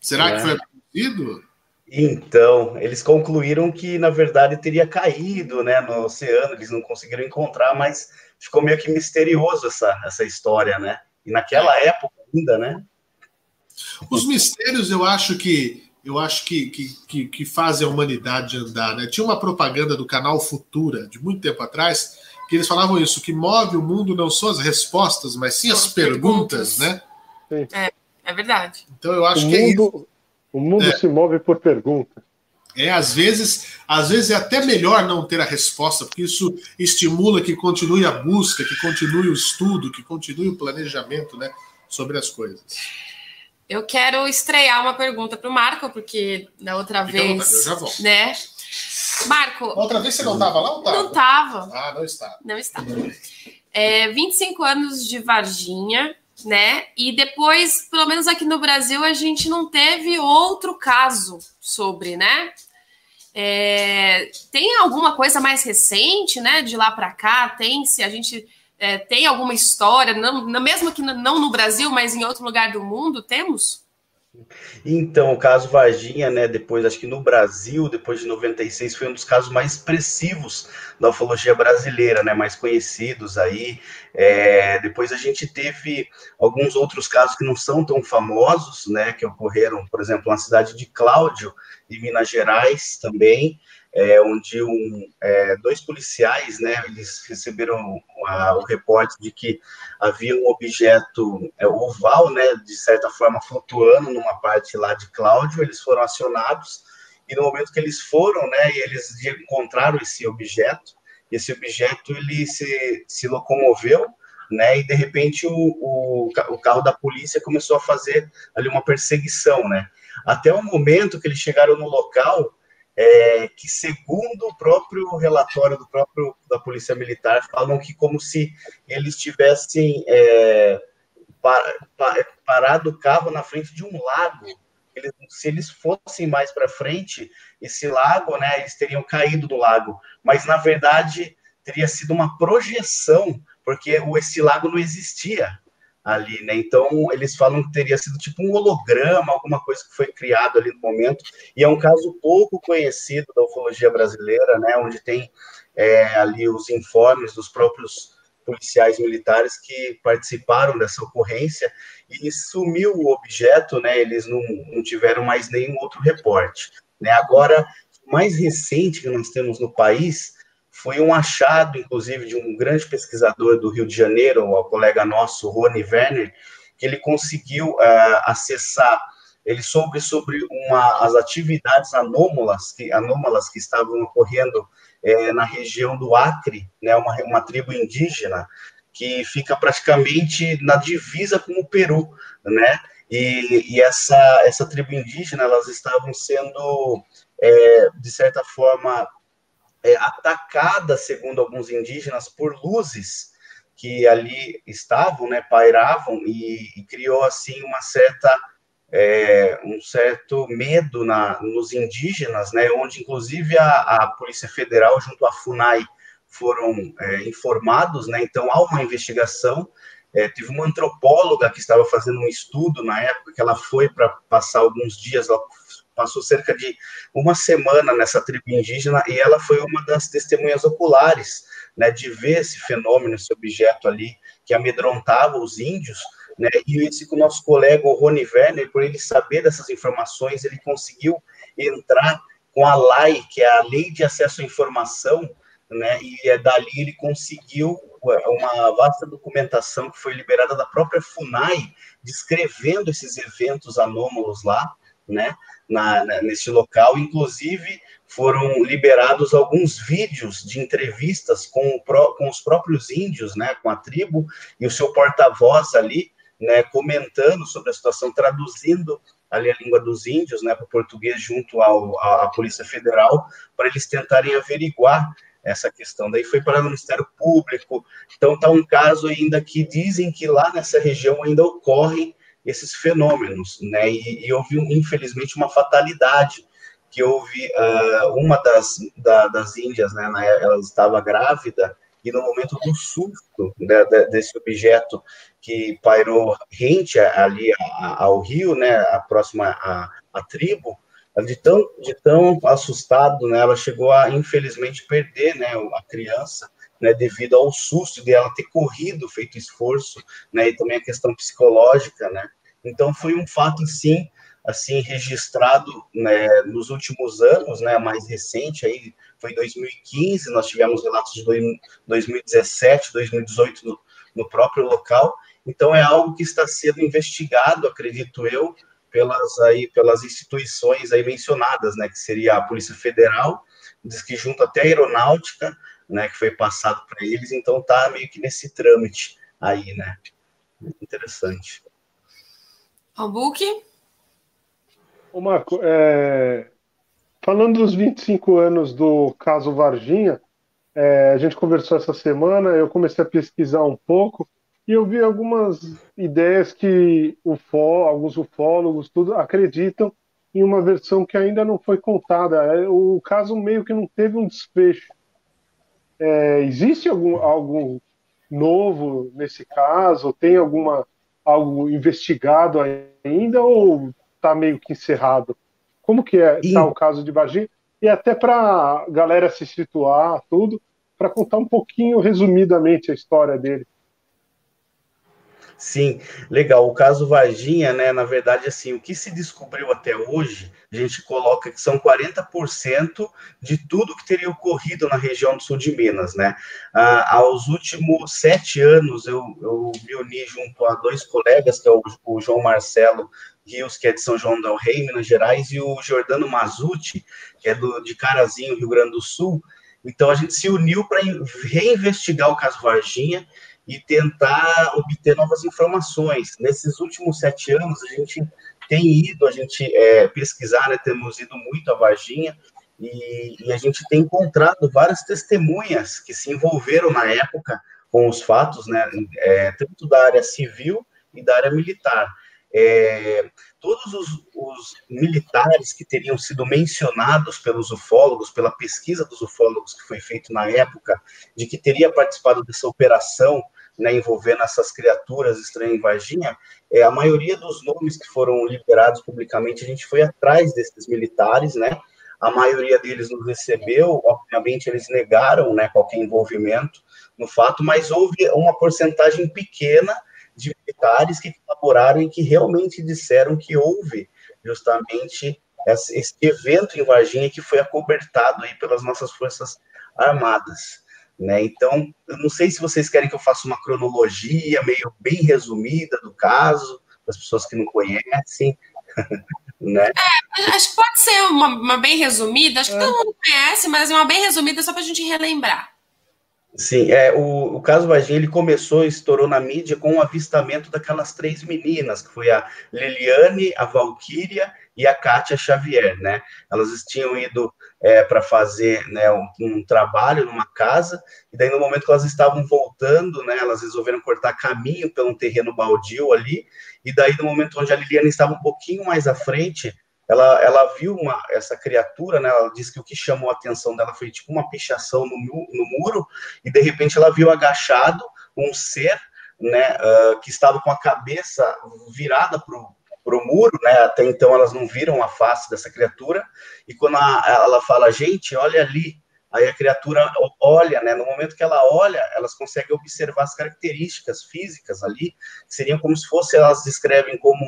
Será é. que foi abduzido? Então, eles concluíram que, na verdade, teria caído né, no oceano, eles não conseguiram encontrar, mas ficou meio que misterioso essa, essa história, né? E naquela é. época ainda, né? Os mistérios, eu acho que eu acho que, que, que, que fazem a humanidade andar, né? Tinha uma propaganda do canal Futura, de muito tempo atrás, que eles falavam isso, que move o mundo não são as respostas, mas sim as perguntas, né? É, é verdade. Então eu acho o que mundo, é isso. O mundo é. se move por perguntas. É, às vezes, às vezes é até melhor não ter a resposta, porque isso estimula que continue a busca, que continue o estudo, que continue o planejamento, né, sobre as coisas. Eu quero estrear uma pergunta para o Marco, porque da outra Fica vez, eu já volto. né? Marco. Outra vez você não estava lá ou estava? Não estava. Ah, não está. Não está. É, 25 anos de Varginha, né? E depois, pelo menos aqui no Brasil, a gente não teve outro caso sobre, né? É, tem alguma coisa mais recente, né? De lá para cá, tem se a gente é, tem alguma história, não, mesmo que não no Brasil, mas em outro lugar do mundo, temos? Então, o caso Varginha, né, depois, acho que no Brasil, depois de 96, foi um dos casos mais expressivos da ufologia brasileira, né, mais conhecidos aí. É, depois a gente teve alguns outros casos que não são tão famosos, né, que ocorreram, por exemplo, na cidade de Cláudio, em Minas Gerais também, é, onde um, é, dois policiais, né, eles receberam a, o reporte de que havia um objeto é, oval, né, de certa forma flutuando numa parte lá de Cláudio, eles foram acionados, e no momento que eles foram, né, eles encontraram esse objeto, esse objeto ele se, se locomoveu, né, e de repente o, o, o carro da polícia começou a fazer ali uma perseguição, né, até o momento que eles chegaram no local, é, que segundo o próprio relatório do próprio da polícia militar falam que como se eles tivessem é, par, par, parado o carro na frente de um lago. Eles, se eles fossem mais para frente esse lago né eles teriam caído do lago. Mas na verdade teria sido uma projeção porque esse lago não existia ali, né? Então eles falam que teria sido tipo um holograma, alguma coisa que foi criado ali no momento, e é um caso pouco conhecido da ufologia brasileira, né? Onde tem é, ali os informes dos próprios policiais militares que participaram dessa ocorrência e sumiu o objeto, né? Eles não, não tiveram mais nenhum outro reporte, né? Agora, mais recente que nós temos no país foi um achado, inclusive, de um grande pesquisador do Rio de Janeiro, o colega nosso, Rony Werner, que ele conseguiu uh, acessar, ele soube sobre uma, as atividades anômalas que, anômalas que estavam ocorrendo é, na região do Acre, né, uma, uma tribo indígena, que fica praticamente na divisa com o Peru, né? E, e essa, essa tribo indígena, elas estavam sendo, é, de certa forma, é, atacada, segundo alguns indígenas, por luzes que ali estavam, né, pairavam, e, e criou, assim, uma certa, é, um certo medo na, nos indígenas, né, onde, inclusive, a, a Polícia Federal, junto à FUNAI, foram é, informados, né, então há uma investigação, é, teve uma antropóloga que estava fazendo um estudo na época que ela foi para passar alguns dias, ela passou cerca de uma semana nessa tribo indígena e ela foi uma das testemunhas oculares, né, de ver esse fenômeno, esse objeto ali que amedrontava os índios, né, e esse com o nosso colega o Rony Werner, por ele saber dessas informações, ele conseguiu entrar com a LAI, que é a Lei de Acesso à Informação, né, e é dali ele conseguiu uma vasta documentação que foi liberada da própria FUNAI, descrevendo esses eventos anômalos lá, né, na, na, nesse local. Inclusive, foram liberados alguns vídeos de entrevistas com, com os próprios índios, né, com a tribo, e o seu porta-voz ali, né, comentando sobre a situação, traduzindo ali a língua dos índios, né, para o português junto ao, à, à Polícia Federal, para eles tentarem averiguar essa questão. Daí foi para o Ministério Público. Então está um caso ainda que dizem que lá nessa região ainda ocorrem esses fenômenos, né? E, e houve, infelizmente, uma fatalidade, que houve uh, uma das, da, das índias, né? Ela estava grávida e no momento do susto né, desse objeto que pairou rente ali ao rio, né? A próxima à, à tribo, de tão, de tão assustado, né, ela chegou a, infelizmente, perder, né, a criança, né, devido ao susto de ela ter corrido, feito esforço, né, e também a questão psicológica, né, então foi um fato, sim, assim, registrado, né, nos últimos anos, né, mais recente, aí foi 2015, nós tivemos relatos de 2017, 2018 no, no próprio local, então é algo que está sendo investigado, acredito eu, pelas aí pelas instituições aí mencionadas, né, que seria a Polícia Federal, diz que junto até a Aeronáutica, né, que foi passado para eles, então tá meio que nesse trâmite aí, né? Interessante. Albuque? Ô Marco, é... falando dos 25 anos do caso Varginha, é... a gente conversou essa semana, eu comecei a pesquisar um pouco, e eu vi algumas ideias que ufó, alguns ufólogos tudo acreditam em uma versão que ainda não foi contada. É, o caso meio que não teve um desfecho. É, existe algum, algo novo nesse caso? Tem alguma algo investigado ainda ou está meio que encerrado? Como que é tá o caso de Varginha? E até para a galera se situar, tudo, para contar um pouquinho resumidamente a história dele. Sim, legal. O caso Varginha, né, na verdade, assim, o que se descobriu até hoje, a gente coloca que são 40% de tudo que teria ocorrido na região do sul de Minas, né? Ah, aos últimos sete anos, eu, eu me uni junto a dois colegas, que é o, o João Marcelo Rios, que é de São João del Rei, Minas Gerais, e o Jordano Mazuti, que é do, de Carazinho, Rio Grande do Sul. Então, a gente se uniu para reinvestigar o caso Varginha e tentar obter novas informações. Nesses últimos sete anos, a gente tem ido, a gente é, pesquisar, né, temos ido muito a Varginha, e, e, a gente tem encontrado várias testemunhas que se envolveram na época com os fatos, né, é, tanto da área civil e da área militar. É, todos os, os, militares que teriam sido mencionados pelos ufólogos, pela pesquisa dos ufólogos que foi feita na época, de que teria participado dessa operação né, envolvendo essas criaturas estranhas em Varginha, é, a maioria dos nomes que foram liberados publicamente, a gente foi atrás desses militares, né? A maioria deles nos recebeu, obviamente eles negaram né, qualquer envolvimento no fato, mas houve uma porcentagem pequena de militares que colaboraram e que realmente disseram que houve justamente esse evento em Varginha que foi acobertado aí pelas nossas forças armadas. Né? Então, eu não sei se vocês querem que eu faça uma cronologia meio bem resumida do caso, para as pessoas que não conhecem. (laughs) né? É, acho que pode ser uma, uma bem resumida, acho que é. todo mundo conhece, mas uma bem resumida só para a gente relembrar. Sim, é, o, o caso Varginha ele começou estourou na mídia com o avistamento daquelas três meninas, que foi a Liliane, a Valquíria e a Kátia Xavier, né? Elas tinham ido é, para fazer né, um, um, trabalho numa casa, e daí no momento que elas estavam voltando, né, elas resolveram cortar caminho pelo terreno baldio ali, e daí no momento onde a Liliane estava um pouquinho mais à frente, ela, ela viu uma, essa criatura, né? Ela disse que o que chamou a atenção dela foi tipo uma pichação no, no muro, e de repente ela viu agachado um ser, né? Uh, que estava com a cabeça virada para o muro, né? Até então elas não viram a face dessa criatura, e quando a, ela fala, gente, olha ali, aí a criatura olha, né? No momento que ela olha, elas conseguem observar as características físicas ali, que seriam como se fosse, elas descrevem como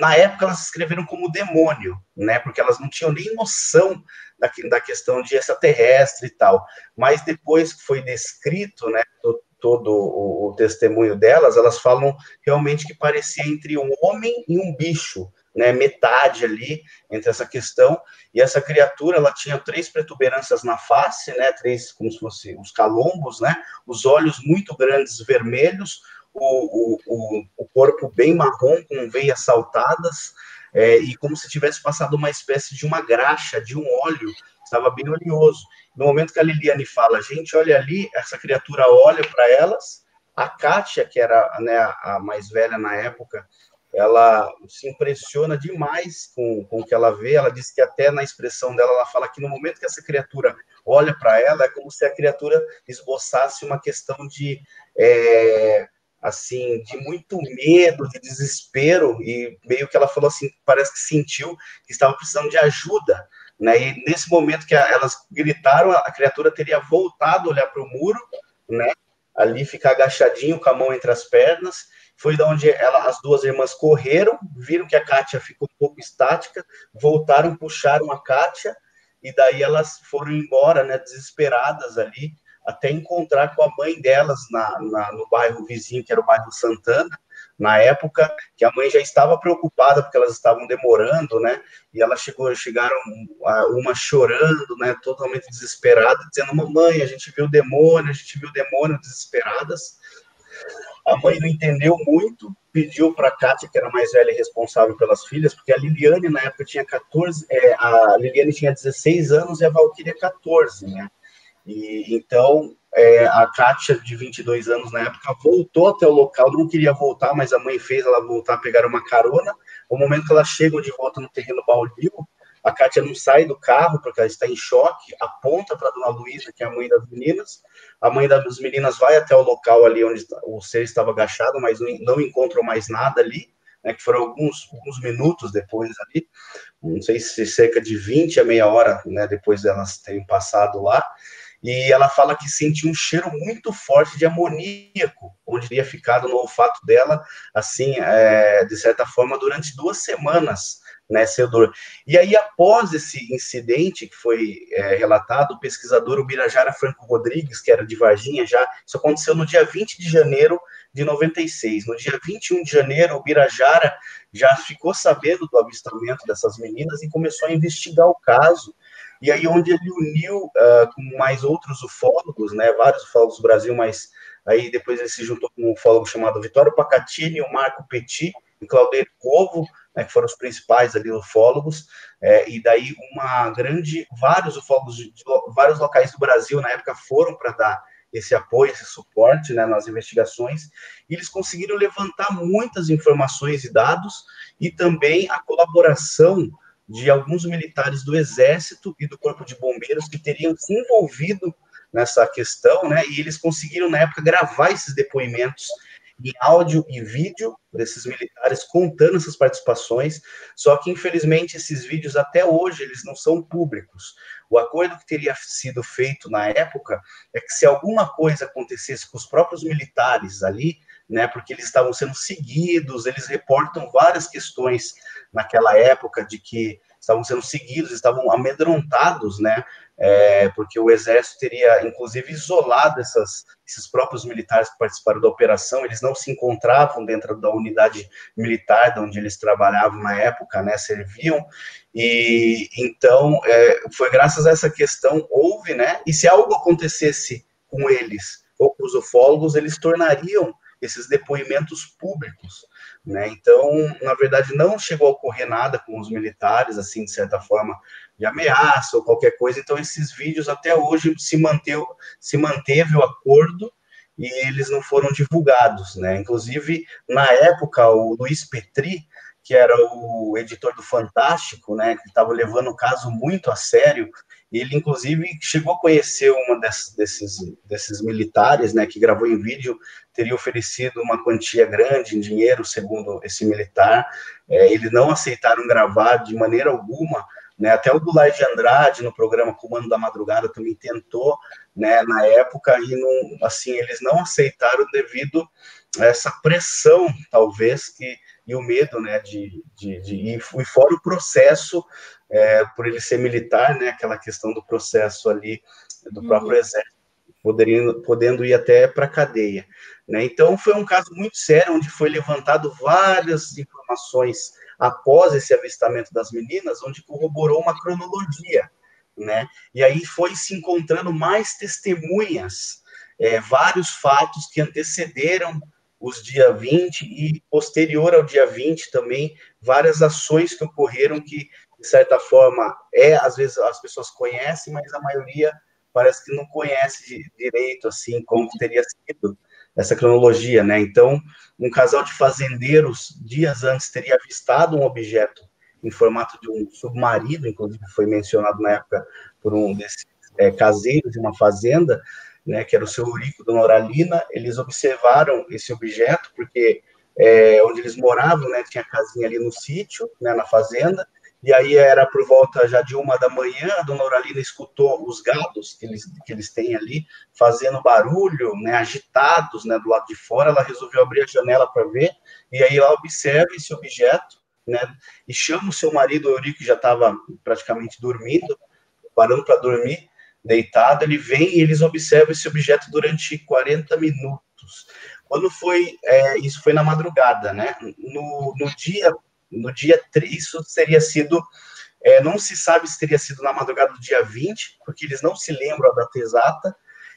na época elas escreveram como demônio, né? Porque elas não tinham nem noção da, da questão de extraterrestre e tal. Mas depois que foi descrito, né? Todo, todo o, o, testemunho delas, elas falam realmente que parecia entre um homem e um bicho, né? Metade ali entre essa questão. E essa criatura, ela tinha três protuberâncias na face, né? Três, como se fossem os calombos, né? Os olhos muito grandes, vermelhos o, o, o corpo bem marrom, com veias saltadas, é, e como se tivesse passado uma espécie de uma graxa, de um óleo, estava bem oleoso. No momento que a Liliane fala, gente, olha ali, essa criatura olha para elas, a Kátia, que era né, a mais velha na época, ela se impressiona demais com, com o que ela vê. Ela diz que até na expressão dela, ela fala que no momento que essa criatura olha para ela, é como se a criatura esboçasse uma questão de é, assim, de muito medo, de desespero, e meio que ela falou assim, parece que sentiu que estava precisando de ajuda, né? E nesse momento que elas gritaram, a criatura teria voltado a olhar para o muro, né? Ali ficar agachadinho com a mão entre as pernas. Foi da onde ela, as duas irmãs correram, viram que a Kátia ficou um pouco estática, voltaram, puxaram a Kátia, e daí elas foram embora, né, desesperadas ali, até encontrar com a mãe delas na, na, no bairro vizinho, que era o bairro Santana, na época, que a mãe já estava preocupada porque elas estavam demorando, né? E elas chegou, chegaram uma chorando, né? Totalmente desesperada, dizendo: "Mamãe, a gente viu demônio, a gente viu demônio", desesperadas. A mãe não entendeu muito, pediu para a Kátia, que era mais velha e responsável pelas filhas, porque a Liliane na época tinha 14, é, a Liliane tinha 16 anos e a Valquíria 14, né? E, então, é, a Kátia, de 22 anos na época, voltou até o local, não queria voltar, mas a mãe fez ela voltar, pegar uma carona. O momento que elas chegam de volta no terreno baldio, a Kátia não sai do carro, porque ela está em choque, aponta para a dona Luísa, que é a mãe das meninas. A mãe das meninas vai até o local ali onde o ser estava agachado, mas não, não encontram mais nada ali. Né, que foram alguns, alguns minutos depois ali, não sei se cerca de 20 a meia hora né, depois delas terem passado lá, e ela fala que sente um cheiro muito forte de amoníaco, onde teria ficado no olfato dela, assim, é, de certa forma, durante duas semanas, né, odor. E aí, após esse incidente que foi é, relatado, o pesquisador Ubirajara Franco Rodrigues, que era de Varginha já, isso aconteceu no dia 20 de janeiro de 96. No dia 21 de janeiro, o Birajara já ficou sabendo do avistamento dessas meninas e começou a investigar o caso e aí onde ele uniu uh, com mais outros ufólogos, né, vários ufólogos do Brasil, mas aí depois ele se juntou com um ufólogo chamado Vitório Pacatini, o Marco Petit e Claudio Covo, né, que foram os principais ali ufólogos, é, e daí uma grande, vários ufólogos de, de vários locais do Brasil na época foram para dar esse apoio, esse suporte né, nas investigações, e eles conseguiram levantar muitas informações e dados, e também a colaboração de alguns militares do Exército e do Corpo de Bombeiros que teriam se envolvido nessa questão, né? E eles conseguiram, na época, gravar esses depoimentos em áudio e vídeo desses militares contando essas participações, só que infelizmente esses vídeos até hoje eles não são públicos. O acordo que teria sido feito na época é que se alguma coisa acontecesse com os próprios militares ali, né, porque eles estavam sendo seguidos, eles reportam várias questões naquela época de que estavam sendo seguidos, estavam amedrontados, né, é, porque o exército teria, inclusive, isolado essas, esses próprios militares que participaram da operação, eles não se encontravam dentro da unidade militar de onde eles trabalhavam na época, né, serviam, e então, é, foi graças a essa questão, houve, né, e se algo acontecesse com eles, ou com os ufólogos, eles tornariam esses depoimentos públicos. Né? Então, na verdade, não chegou a ocorrer nada com os militares, assim, de certa forma, de ameaça ou qualquer coisa. Então, esses vídeos até hoje se, manteve, se manteve o acordo e eles não foram divulgados, né? Inclusive, na época, o Luiz Petri, que era o editor do Fantástico, né, que estava levando o caso muito a sério, ele, inclusive, chegou a conhecer desses, desses, desses militares, né, que gravou em vídeo, teria oferecido uma quantia grande em dinheiro, segundo esse militar. É, eles não aceitaram gravar de maneira alguma, né, até o Goulart de Andrade, no programa Comando da Madrugada, também tentou, né, na época, e não, assim, eles não aceitaram devido a essa pressão, talvez, que e o medo, né, de, de, de e fora o processo é, por ele ser militar, né, aquela questão do processo ali do próprio uhum. exército, podendo ir até para a cadeia. Né? Então, foi um caso muito sério, onde foi levantado várias informações após esse avistamento das meninas, onde corroborou uma cronologia. Né? E aí foi se encontrando mais testemunhas, é, vários fatos que antecederam os dia 20 e posterior ao dia 20 também várias ações que ocorreram que de certa forma, é, às vezes as pessoas conhecem, mas a maioria parece que não conhece direito, assim, como teria sido essa cronologia, né? Então, um casal de fazendeiros, dias antes, teria avistado um objeto em formato de um submarino, inclusive foi mencionado na época por um desses é, caseiros de uma fazenda, né, que era o seu Eurico Dona Oralina, eles observaram esse objeto, porque é, onde eles moravam, né, tinha casinha ali no sítio, né, na fazenda, e aí era por volta já de uma da manhã, a dona Auralina escutou os gados que eles, que eles têm ali fazendo barulho, né, agitados né, do lado de fora. Ela resolveu abrir a janela para ver, e aí ela observa esse objeto né, e chama o seu marido, o Eurico, que já estava praticamente dormindo, parando para dormir, deitado. Ele vem e eles observam esse objeto durante 40 minutos. Quando foi, é, isso foi na madrugada, né? No, no dia no dia 3, isso teria sido, é, não se sabe se teria sido na madrugada do dia 20, porque eles não se lembram a data exata,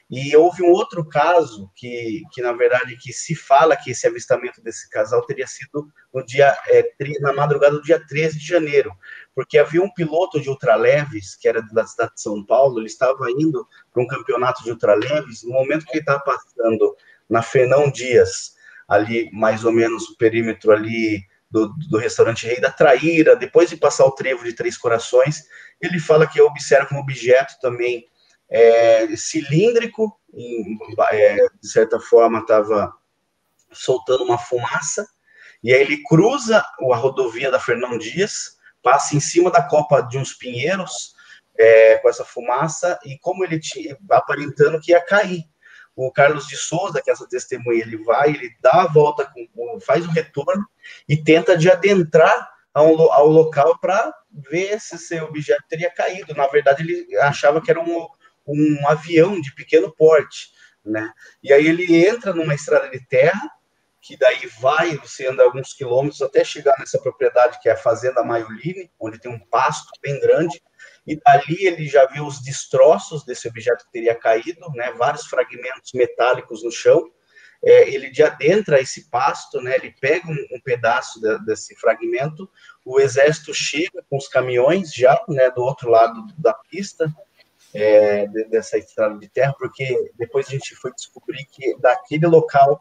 e houve um outro caso que, que na verdade, que se fala que esse avistamento desse casal teria sido no dia, é, na madrugada do dia 13 de janeiro, porque havia um piloto de ultraleves, que era da cidade de São Paulo, ele estava indo para um campeonato de ultraleves, no momento que ele estava passando na Fernão Dias, ali mais ou menos o perímetro ali do, do restaurante Rei da Traíra, depois de passar o trevo de Três Corações, ele fala que observa um objeto também é, cilíndrico, em, é, de certa forma estava soltando uma fumaça, e aí ele cruza a rodovia da Fernão Dias, passa em cima da copa de uns pinheiros, é, com essa fumaça, e como ele tinha, aparentando que ia cair o Carlos de Souza, que é essa testemunha, ele vai, ele dá a volta, com, faz o retorno e tenta de adentrar ao, ao local para ver se esse objeto teria caído. Na verdade, ele achava que era um, um avião de pequeno porte, né? E aí ele entra numa estrada de terra, que daí vai, você anda alguns quilômetros até chegar nessa propriedade que é a Fazenda Maioline, onde tem um pasto bem grande, e dali ele já viu os destroços desse objeto que teria caído, né, vários fragmentos metálicos no chão. É, ele de adentra esse pasto, né, ele pega um, um pedaço de, desse fragmento, o exército chega com os caminhões já né, do outro lado da pista, é, dessa estrada de terra, porque depois a gente foi descobrir que daquele local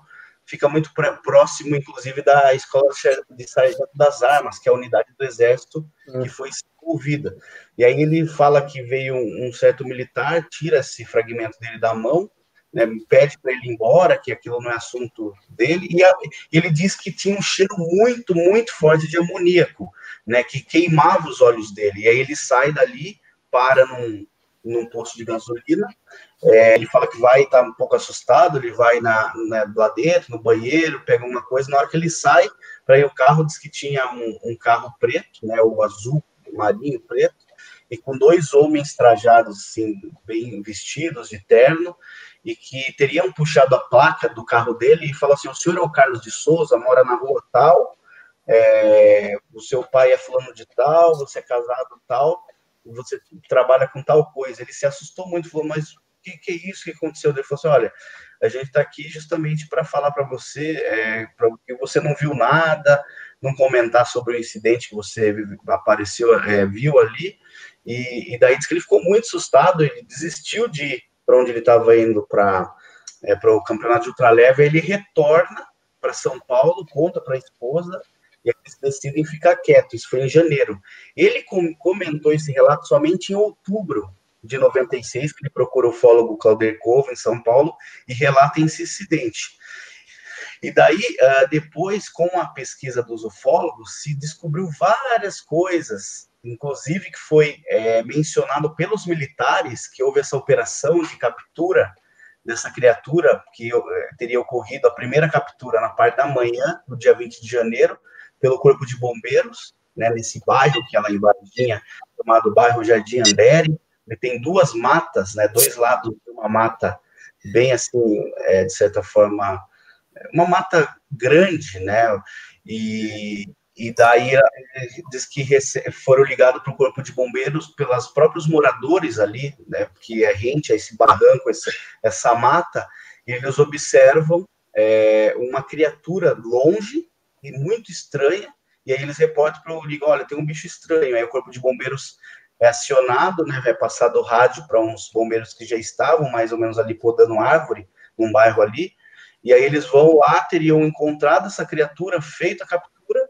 fica muito próximo, inclusive, da Escola de Sargento das Armas, que é a unidade do Exército que foi envolvida. E aí ele fala que veio um, um certo militar, tira esse fragmento dele da mão, né, pede para ele ir embora, que aquilo não é assunto dele, e a, ele diz que tinha um cheiro muito, muito forte de amoníaco, né, que queimava os olhos dele. E aí ele sai dali, para num, num posto de gasolina. É, ele fala que vai estar tá um pouco assustado, ele vai na, na, lá dentro, no banheiro, pega uma coisa. Na hora que ele sai, para ir o carro, diz que tinha um, um, carro preto, né, o azul marinho preto, e com dois homens trajados, assim, bem vestidos, de terno, e que teriam puxado a placa do carro dele e falou assim: o senhor é o Carlos de Souza, mora na rua tal, é, o seu pai é fulano de tal, você é casado tal você trabalha com tal coisa. Ele se assustou muito, falou, mas o que, que, é isso que aconteceu? Ele falou assim, olha, a gente está aqui justamente para falar para você é, pra, que você não viu nada, não comentar sobre o incidente que você apareceu, é, viu ali, e, e, daí que ele ficou muito assustado, ele desistiu de ir para onde ele estava indo para é, o campeonato de ultraleve, ele retorna para São Paulo, conta para a esposa, eles decidem ficar quietos. Isso foi em janeiro. Ele comentou esse relato somente em outubro de 96, que ele procurou o ufólogo Claudio Covo, em São Paulo, e relata esse incidente. E daí, ah, depois, com a pesquisa dos ufólogos, se descobriu várias coisas, inclusive que foi é, mencionado pelos militares que houve essa operação de captura dessa criatura, que é, teria ocorrido a primeira captura na parte da manhã, no dia 20 de janeiro, pelo Corpo de Bombeiros, né, nesse bairro que ela em Varginha, chamado bairro Jardim Andere, ele tem duas matas, né, dois lados de uma mata bem assim, é, de certa forma, uma mata grande, né, e, e daí diz que foram ligados para o corpo de bombeiros pelos próprios moradores ali, né, que é rente a esse barranco, essa, essa mata, e eles observam é, uma criatura longe, e muito estranha, e aí eles reportam para o liga, olha, tem um bicho estranho, aí o corpo de bombeiros é acionado, né, vai passar do rádio para uns bombeiros que já estavam mais ou menos ali podando árvore, num bairro ali, e aí eles vão lá, teriam encontrado essa criatura, feito a captura,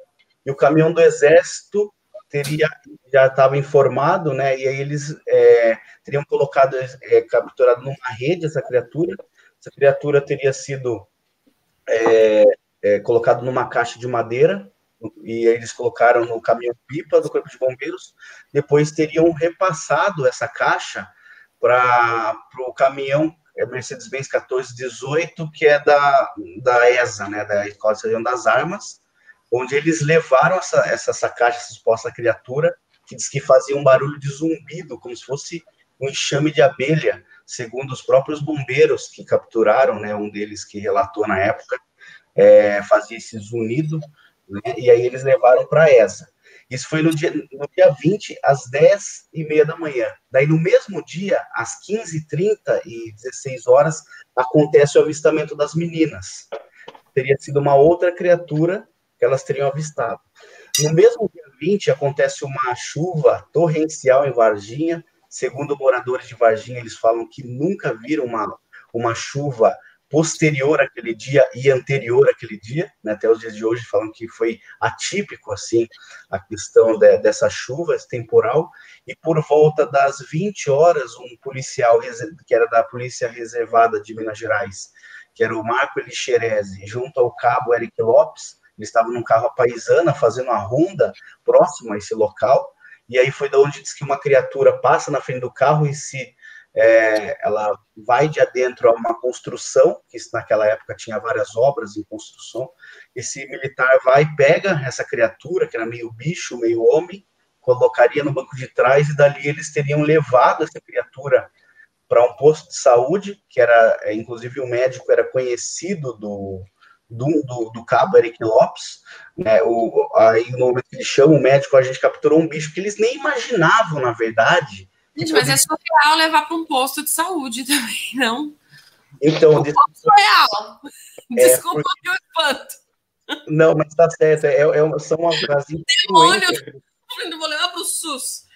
e o caminhão do exército teria já estava informado, né? E aí eles é, teriam colocado, é, capturado numa rede essa criatura. Essa criatura teria sido é, é, colocado numa caixa de madeira e eles colocaram no caminhão pipa do corpo de bombeiros. Depois teriam repassado essa caixa para o caminhão é Mercedes-Benz 1418, que é da, da ESA, né, da Escola de Sargento das Armas, onde eles levaram essa, essa, essa caixa, essa suposta criatura, que diz que fazia um barulho de zumbido, como se fosse um enxame de abelha, segundo os próprios bombeiros que capturaram, né, um deles que relatou na época, é, fazia esse zunido, né, e aí eles levaram para a ESA. Isso foi no dia, no dia 20, às 10 e meia da manhã. Daí, no mesmo dia, às 15h30 e 16 horas, acontece o avistamento das meninas. Teria sido uma outra criatura que elas teriam avistado. No mesmo dia 20, acontece uma chuva torrencial em Varginha. Segundo moradores de Varginha, eles falam que nunca viram uma, uma chuva posterior àquele dia e anterior àquele dia, né, até os dias de hoje falam que foi atípico assim a questão de, dessa chuva temporal. E por volta das 20 horas um policial que era da polícia reservada de Minas Gerais, que era o Marco Elixerese, junto ao cabo Eric Lopes, eles estavam num carro paisana fazendo a ronda próximo a esse local. E aí foi da onde diz que uma criatura passa na frente do carro e se é, ela vai de adentro a uma construção, que naquela época tinha várias obras em construção. Esse militar vai, pega essa criatura, que era meio bicho, meio homem, colocaria no banco de trás e dali eles teriam levado essa criatura para um posto de saúde, que era, é, inclusive, o médico era conhecido do, do, do, do, cabo Eric Lopes, né, o, aí no momento que ele chama o médico, a gente capturou um bicho que eles nem imaginavam, na verdade, Gente, mas é surreal levar para um posto de saúde (laughs) também, não? Então, é surreal. É, Desculpa porque... o espanto. Não, mas tá certo. É, é, são umas Demônio! (laughs) Não vou levar para o SUS.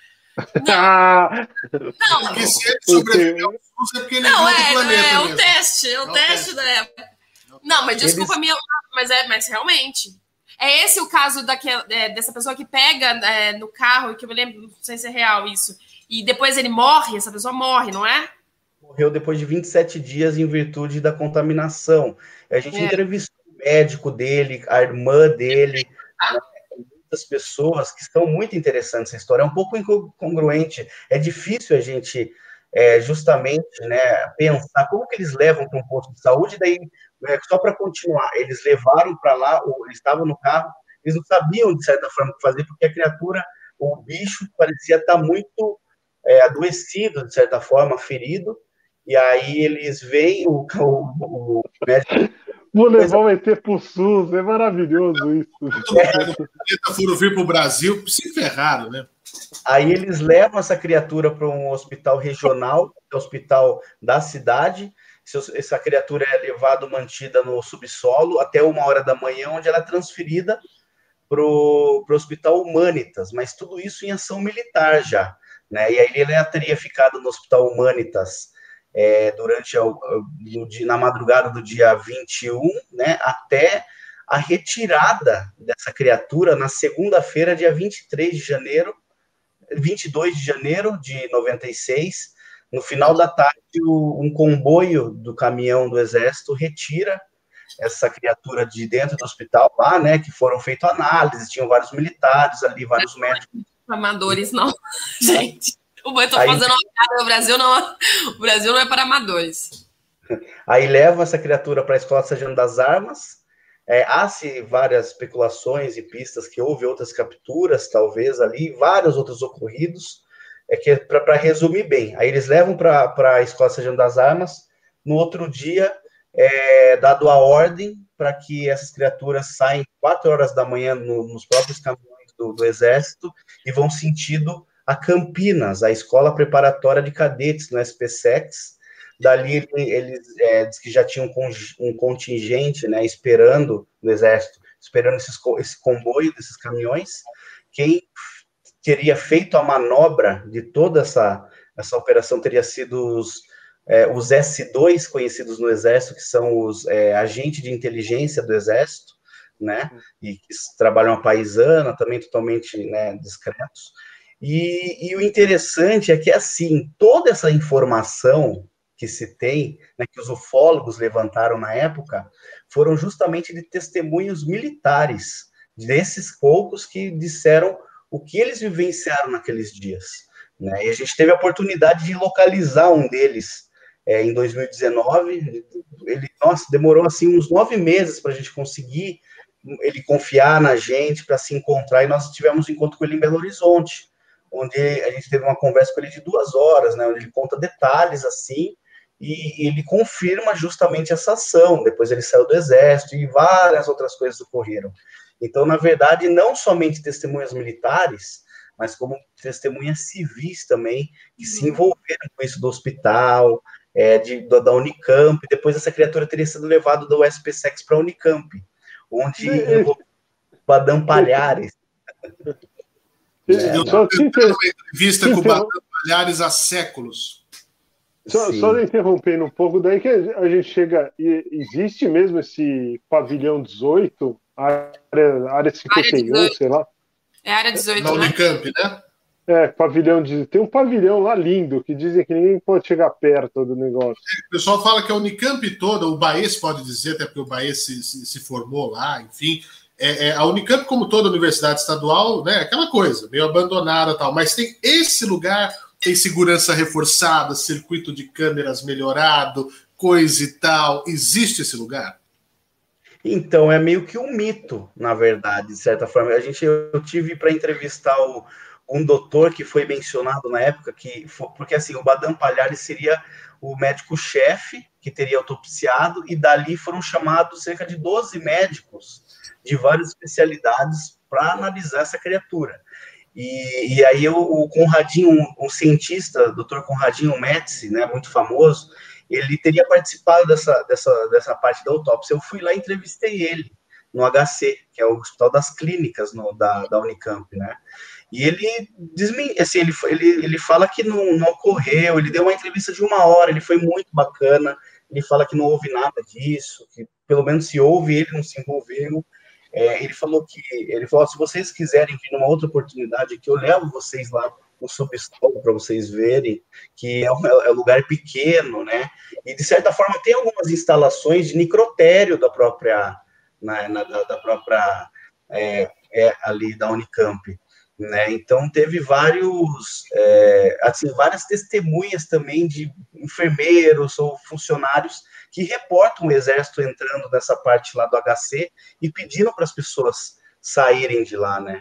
Não, (laughs) não. Porque se ele sobreviveu ao SUS é porque ele não, é, planeta é, é o teste, é o, é teste, teste da época. Não, mas desculpa Eles... minha, mas é, mas realmente. É esse o caso daquela, é, dessa pessoa que pega é, no carro, que eu me lembro, não sei se é real isso, e depois ele morre, essa pessoa morre, não é? Morreu depois de 27 dias em virtude da contaminação. A gente é. entrevistou o médico dele, a irmã dele, ah. muitas pessoas que estão muito interessantes essa história. É um pouco incongruente. É difícil a gente é, justamente né, pensar como que eles levam para um posto de saúde, daí, é, só para continuar, eles levaram para lá, eles estavam no carro, eles não sabiam, de certa forma, o que fazer, porque a criatura, o bicho, parecia estar muito é, adoecido, de certa forma, ferido, e aí eles veem o, (laughs) o, o médico. Vou levar o ET pro SUS, é maravilhoso isso. É. foram vir para o Brasil, se ferraram, né? Aí eles levam essa criatura para um hospital regional, é o hospital da cidade. Essa criatura é levada, mantida no subsolo até uma hora da manhã, onde ela é transferida para o hospital Humanitas, mas tudo isso em ação militar já. Né? E aí ele teria ficado no Hospital Humanitas é, durante a, na madrugada do dia 21, né, até a retirada dessa criatura na segunda-feira, dia 23 de janeiro, 22 de janeiro de 96. No final da tarde, um comboio do caminhão do Exército retira essa criatura de dentro do hospital lá, né, que foram feitas análises, tinham vários militares ali, vários médicos amadores, não. (laughs) Gente, o eu Aí... fazendo uma cara, o Brasil não, o Brasil não é para amadores. Aí leva essa criatura para a Escola Sargento das Armas. É, Há-se várias especulações e pistas que houve outras capturas, talvez ali, vários outros ocorridos. É que para resumir bem, aí eles levam para a Escola Sargento das Armas. No outro dia, é dado a ordem para que essas criaturas saem quatro horas da manhã no, nos próprios caminhões do, do Exército e vão sentido a Campinas, a Escola Preparatória de Cadetes no SPSEX. Dali eles é, que já tinham um contingente né, esperando no Exército, esperando esses, esse comboio desses caminhões. Quem teria feito a manobra de toda essa, essa operação teria sido os, é, os S2, conhecidos no Exército, que são os é, agentes de inteligência do Exército, né? E que trabalham a paisana, também totalmente né, discretos. E, e, o interessante é que, assim, toda essa informação que se tem, né, que os ufólogos levantaram na época, foram justamente de testemunhos militares, desses poucos que disseram o que eles vivenciaram naqueles dias. Né? E a gente teve a oportunidade de localizar um deles é, em 2019. Ele, nossa, demorou assim uns nove meses para a gente conseguir ele confiar na gente para se encontrar. E nós tivemos um encontro com ele em Belo Horizonte, onde a gente teve uma conversa com ele de duas horas, né? Onde ele conta detalhes assim e ele confirma justamente essa ação. Depois ele saiu do exército e várias outras coisas ocorreram. Então, na verdade, não somente testemunhas militares, mas como testemunhas civis também, que se uhum. envolveram com isso do hospital, é, de, da Unicamp, depois essa criatura teria sido levada do USPSEX para a Unicamp, onde envolveu Badam Palhares. É, Eu só te inter... entrevista com Badam Palhares há séculos. Só, só interrompendo um pouco, daí que a gente chega. Existe mesmo esse pavilhão 18 área, área 51, área sei lá. É área 18, Na né? Unicamp, né? É, pavilhão de. Tem um pavilhão lá lindo que dizem que ninguém pode chegar perto do negócio. É, o pessoal fala que a Unicamp toda, o Baez pode dizer, até porque o Baez se, se, se formou lá, enfim. É, é, a Unicamp, como toda universidade estadual, né, aquela coisa, meio abandonada tal, mas tem esse lugar, tem segurança reforçada, circuito de câmeras melhorado, coisa e tal. Existe esse lugar? Então, é meio que um mito, na verdade, de certa forma. A gente, eu tive para entrevistar o, um doutor que foi mencionado na época, que porque assim, o Badam Palhares seria o médico-chefe que teria autopsiado, e dali foram chamados cerca de 12 médicos de várias especialidades para analisar essa criatura. E, e aí o, o Conradinho, um, um cientista, doutor Conradinho Metzi, né, muito famoso, ele teria participado dessa, dessa, dessa parte da autópsia. Eu fui lá e entrevistei ele no HC, que é o Hospital das Clínicas no, da, da Unicamp, né? E ele assim, ele, ele, ele fala que não, não ocorreu, ele deu uma entrevista de uma hora, ele foi muito bacana, ele fala que não houve nada disso, que pelo menos se houve, ele não se envolveu. É, ele falou que ele falou: se vocês quiserem vir numa outra oportunidade, que eu levo vocês lá no subsolo para vocês verem que é um, é um, lugar pequeno, né? E de certa forma tem algumas instalações de necrotério da própria, na, na da, da, própria é, é, ali da Unicamp. Né? Então teve vários, é, assim, várias testemunhas também de enfermeiros ou funcionários que reportam o exército entrando nessa parte lá do HC e pedindo para as pessoas saírem de lá, né?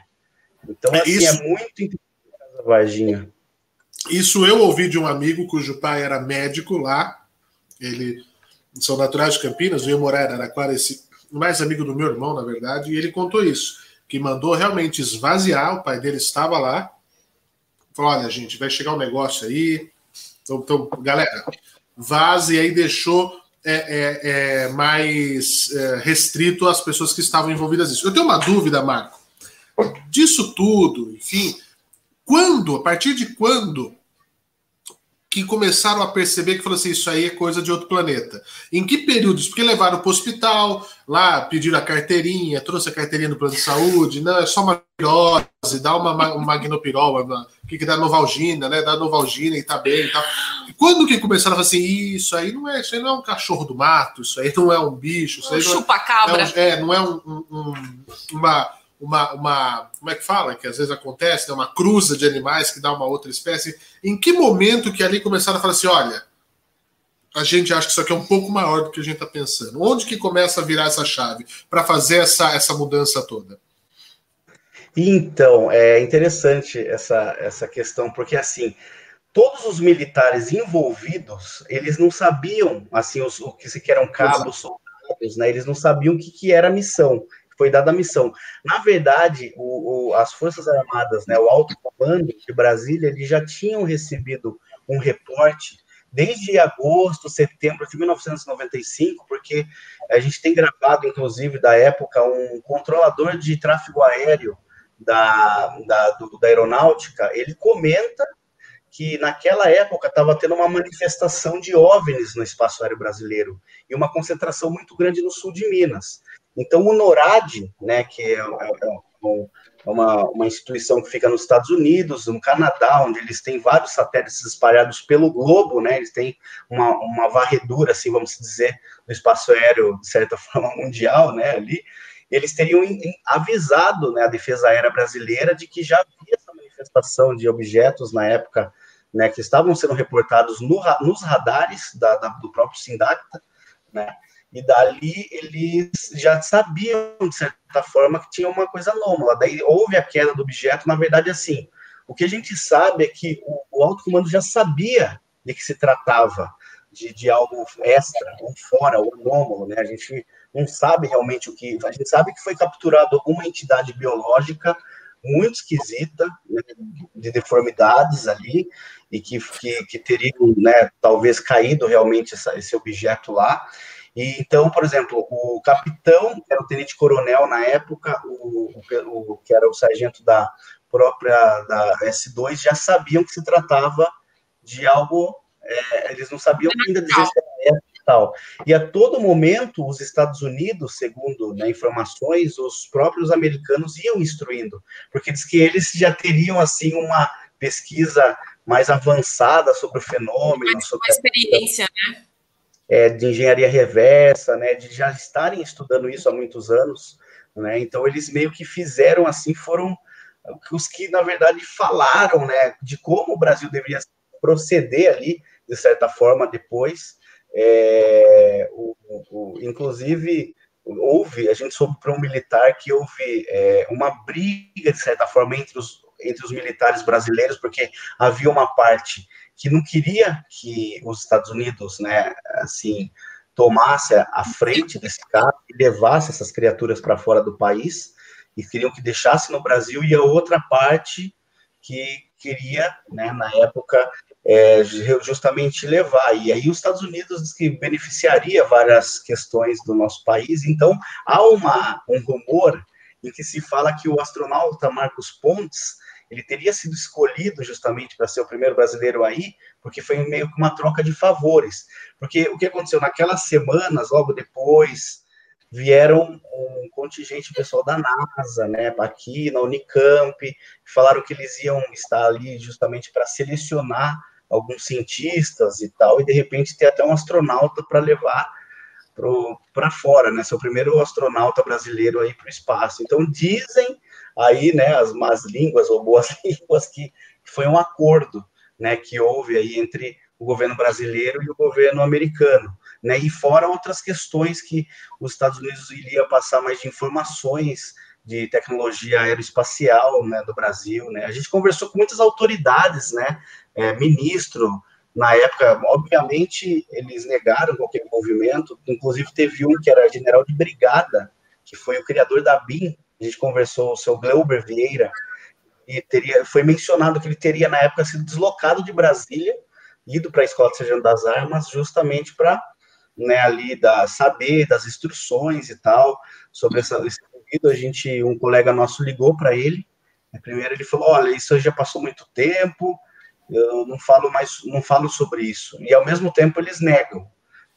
Então assim, é Isso... é muito Varginha. Isso eu ouvi de um amigo cujo pai era médico lá. Ele são naturais de Campinas, veio morar em Araraquara, esse mais amigo do meu irmão, na verdade, e ele contou isso, que mandou realmente esvaziar, o pai dele estava lá. Falou: olha, gente, vai chegar um negócio aí. Então, então galera, vaze e aí deixou é, é, é, mais é, restrito às pessoas que estavam envolvidas nisso. Eu tenho uma dúvida, Marco. Disso tudo, enfim, quando, a partir de quando que começaram a perceber que falou assim, isso aí é coisa de outro planeta? Em que períodos? Porque levaram para o hospital, lá pediram a carteirinha, trouxe a carteirinha do plano de saúde, não, é só uma virose, dá uma, uma magnopirol, o que, que dá novalgina, né? Dá novalgina e tá bem e tal. Quando que começaram a falar assim, isso aí não é, isso aí não é um cachorro do mato, isso aí não é um bicho, isso aí um chupa-cabra. É, é, não é um, um, um uma uma, uma como é que fala? Que às vezes acontece, né? uma cruza de animais que dá uma outra espécie. Em que momento que ali começaram a falar assim, olha, a gente acha que isso aqui é um pouco maior do que a gente está pensando. Onde que começa a virar essa chave para fazer essa, essa mudança toda? Então, é interessante essa, essa questão, porque assim, todos os militares envolvidos, eles não sabiam, assim, os, o que se eram cabos, soldados, né? Eles não sabiam o que, que era a missão foi dada a missão. Na verdade, o, o, as Forças Armadas, né, o alto comando de Brasília, eles já tinham recebido um reporte desde agosto, setembro de 1995, porque a gente tem gravado, inclusive, da época, um controlador de tráfego aéreo da, da, do, da aeronáutica, ele comenta que naquela época estava tendo uma manifestação de OVNIs no espaço aéreo brasileiro e uma concentração muito grande no sul de Minas. Então, o NORAD, né, que é, é, é, é uma, uma instituição que fica nos Estados Unidos, no Canadá, onde eles têm vários satélites espalhados pelo globo, né? Eles têm uma, uma varredura, assim, vamos dizer, do espaço aéreo, de certa (laughs) forma, mundial, né, ali. Eles teriam avisado né, a defesa aérea brasileira de que já havia essa manifestação de objetos na época, né, que estavam sendo reportados no, nos radares da, da, do próprio Sindacta, né, e dali eles já sabiam, de certa forma, que tinha uma coisa anômala. Daí houve a queda do objeto, na verdade, assim. O que a gente sabe é que o, o alto comando já sabia de que se tratava de, de algo extra, ou fora, ou anômalo, né? A gente não sabe realmente o que. A gente sabe que foi capturado alguma entidade biológica muito esquisita, né, de deformidades ali, e que, que, que teriam, né, talvez caído realmente essa, esse objeto lá. E, então, por exemplo, o capitão, que era o tenente-coronel na época, o, o, o, que era o sargento da própria da S2, já sabiam que se tratava de algo, é, eles não sabiam ainda dizer se era tal. E a todo momento, os Estados Unidos, segundo né, informações, os próprios americanos iam instruindo, porque diz que eles já teriam, assim, uma pesquisa mais avançada sobre o fenômeno. Mais sobre uma experiência, a... né? É, de engenharia reversa, né, de já estarem estudando isso há muitos anos, né, então eles meio que fizeram assim, foram os que, na verdade, falaram, né, de como o Brasil deveria proceder ali, de certa forma, depois, é, o, o, inclusive, houve, a gente soube para um militar que houve é, uma briga, de certa forma, entre os, entre os militares brasileiros, porque havia uma parte que não queria que os Estados Unidos, né, assim, tomasse a frente desse caso e levasse essas criaturas para fora do país, e queriam que deixasse no Brasil, e a outra parte que queria, né, na época, é, justamente levar. E aí os Estados Unidos diz que beneficiaria várias questões do nosso país. Então, há uma, um rumor em que se fala que o astronauta Marcos Pontes ele teria sido escolhido justamente para ser o primeiro brasileiro aí, porque foi meio que uma troca de favores. Porque o que aconteceu naquelas semanas, logo depois, vieram um contingente pessoal da NASA, né, aqui na Unicamp, falaram que eles iam estar ali justamente para selecionar alguns cientistas e tal, e de repente ter até um astronauta para levar para fora, né, ser o primeiro astronauta brasileiro aí para o espaço. Então dizem aí, né, as más línguas ou boas (laughs) línguas que foi um acordo, né, que houve aí entre o governo brasileiro e o governo americano, né, e fora outras questões que os Estados Unidos iria passar mais de informações de tecnologia aeroespacial, né, do Brasil, né, a gente conversou com muitas autoridades, né, é, ministro, na época, obviamente, eles negaram qualquer envolvimento, inclusive teve um que era general de brigada, que foi o criador da BIM, a gente conversou, o seu Glauber Vieira, e teria, foi mencionado que ele teria, na época, sido deslocado de Brasília, ido para a Escola de Sargento das Armas, justamente para né, ali da, saber das instruções e tal, sobre essa, esse pedido. A gente, um colega nosso ligou para ele, primeiro ele falou, olha, isso já passou muito tempo, eu não falo mais, não falo sobre isso. E ao mesmo tempo eles negam,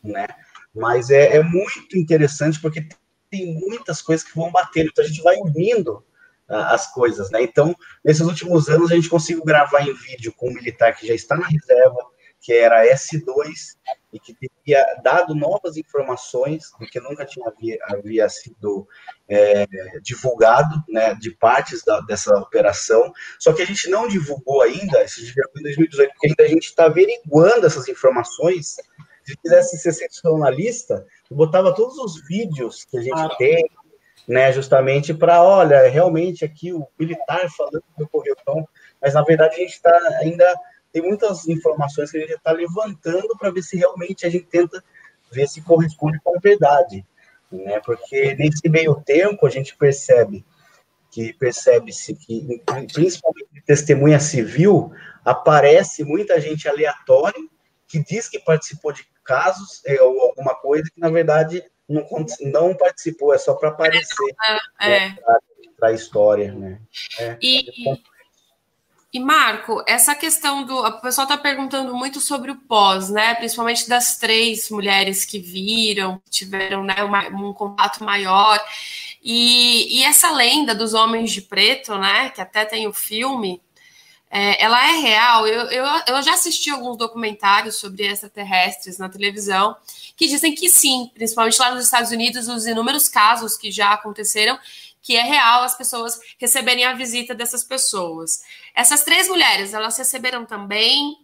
né? Mas é, é muito interessante porque tem muitas coisas que vão batendo, então a gente vai unindo uh, as coisas, né? Então, nesses últimos anos, a gente conseguiu gravar em vídeo com um militar que já está na reserva, que era S2, e que teria dado novas informações que nunca tinha havia, havia sido é, divulgado, né, de partes da, dessa operação, só que a gente não divulgou ainda, isso já foi em 2018, porque ainda a gente está averiguando essas informações, se quisesse ser sensacionalista, botava todos os vídeos que a gente ah. tem, né, justamente para, olha, realmente aqui o militar falando que ocorreu então, mas na verdade a gente está ainda tem muitas informações que a gente está levantando para ver se realmente a gente tenta ver se corresponde com a verdade, né? Porque nesse meio tempo a gente percebe que percebe-se que principalmente testemunha civil aparece muita gente aleatória que diz que participou de casos é, ou alguma coisa que, na verdade, não, não participou, é só para aparecer, é, né, é. para a história, né? É, e, E Marco, essa questão do. O pessoal está perguntando muito sobre o pós, né? Principalmente das três mulheres que viram, que tiveram né, uma, um contato maior. E, e, essa lenda dos homens de preto, né? Que até tem o filme, é, ela é real. Eu, eu, eu já assisti alguns documentários sobre extraterrestres na televisão que dizem que sim, principalmente lá nos Estados Unidos, os inúmeros casos que já aconteceram que é real as pessoas receberem a visita dessas pessoas. Essas três mulheres, elas receberam também.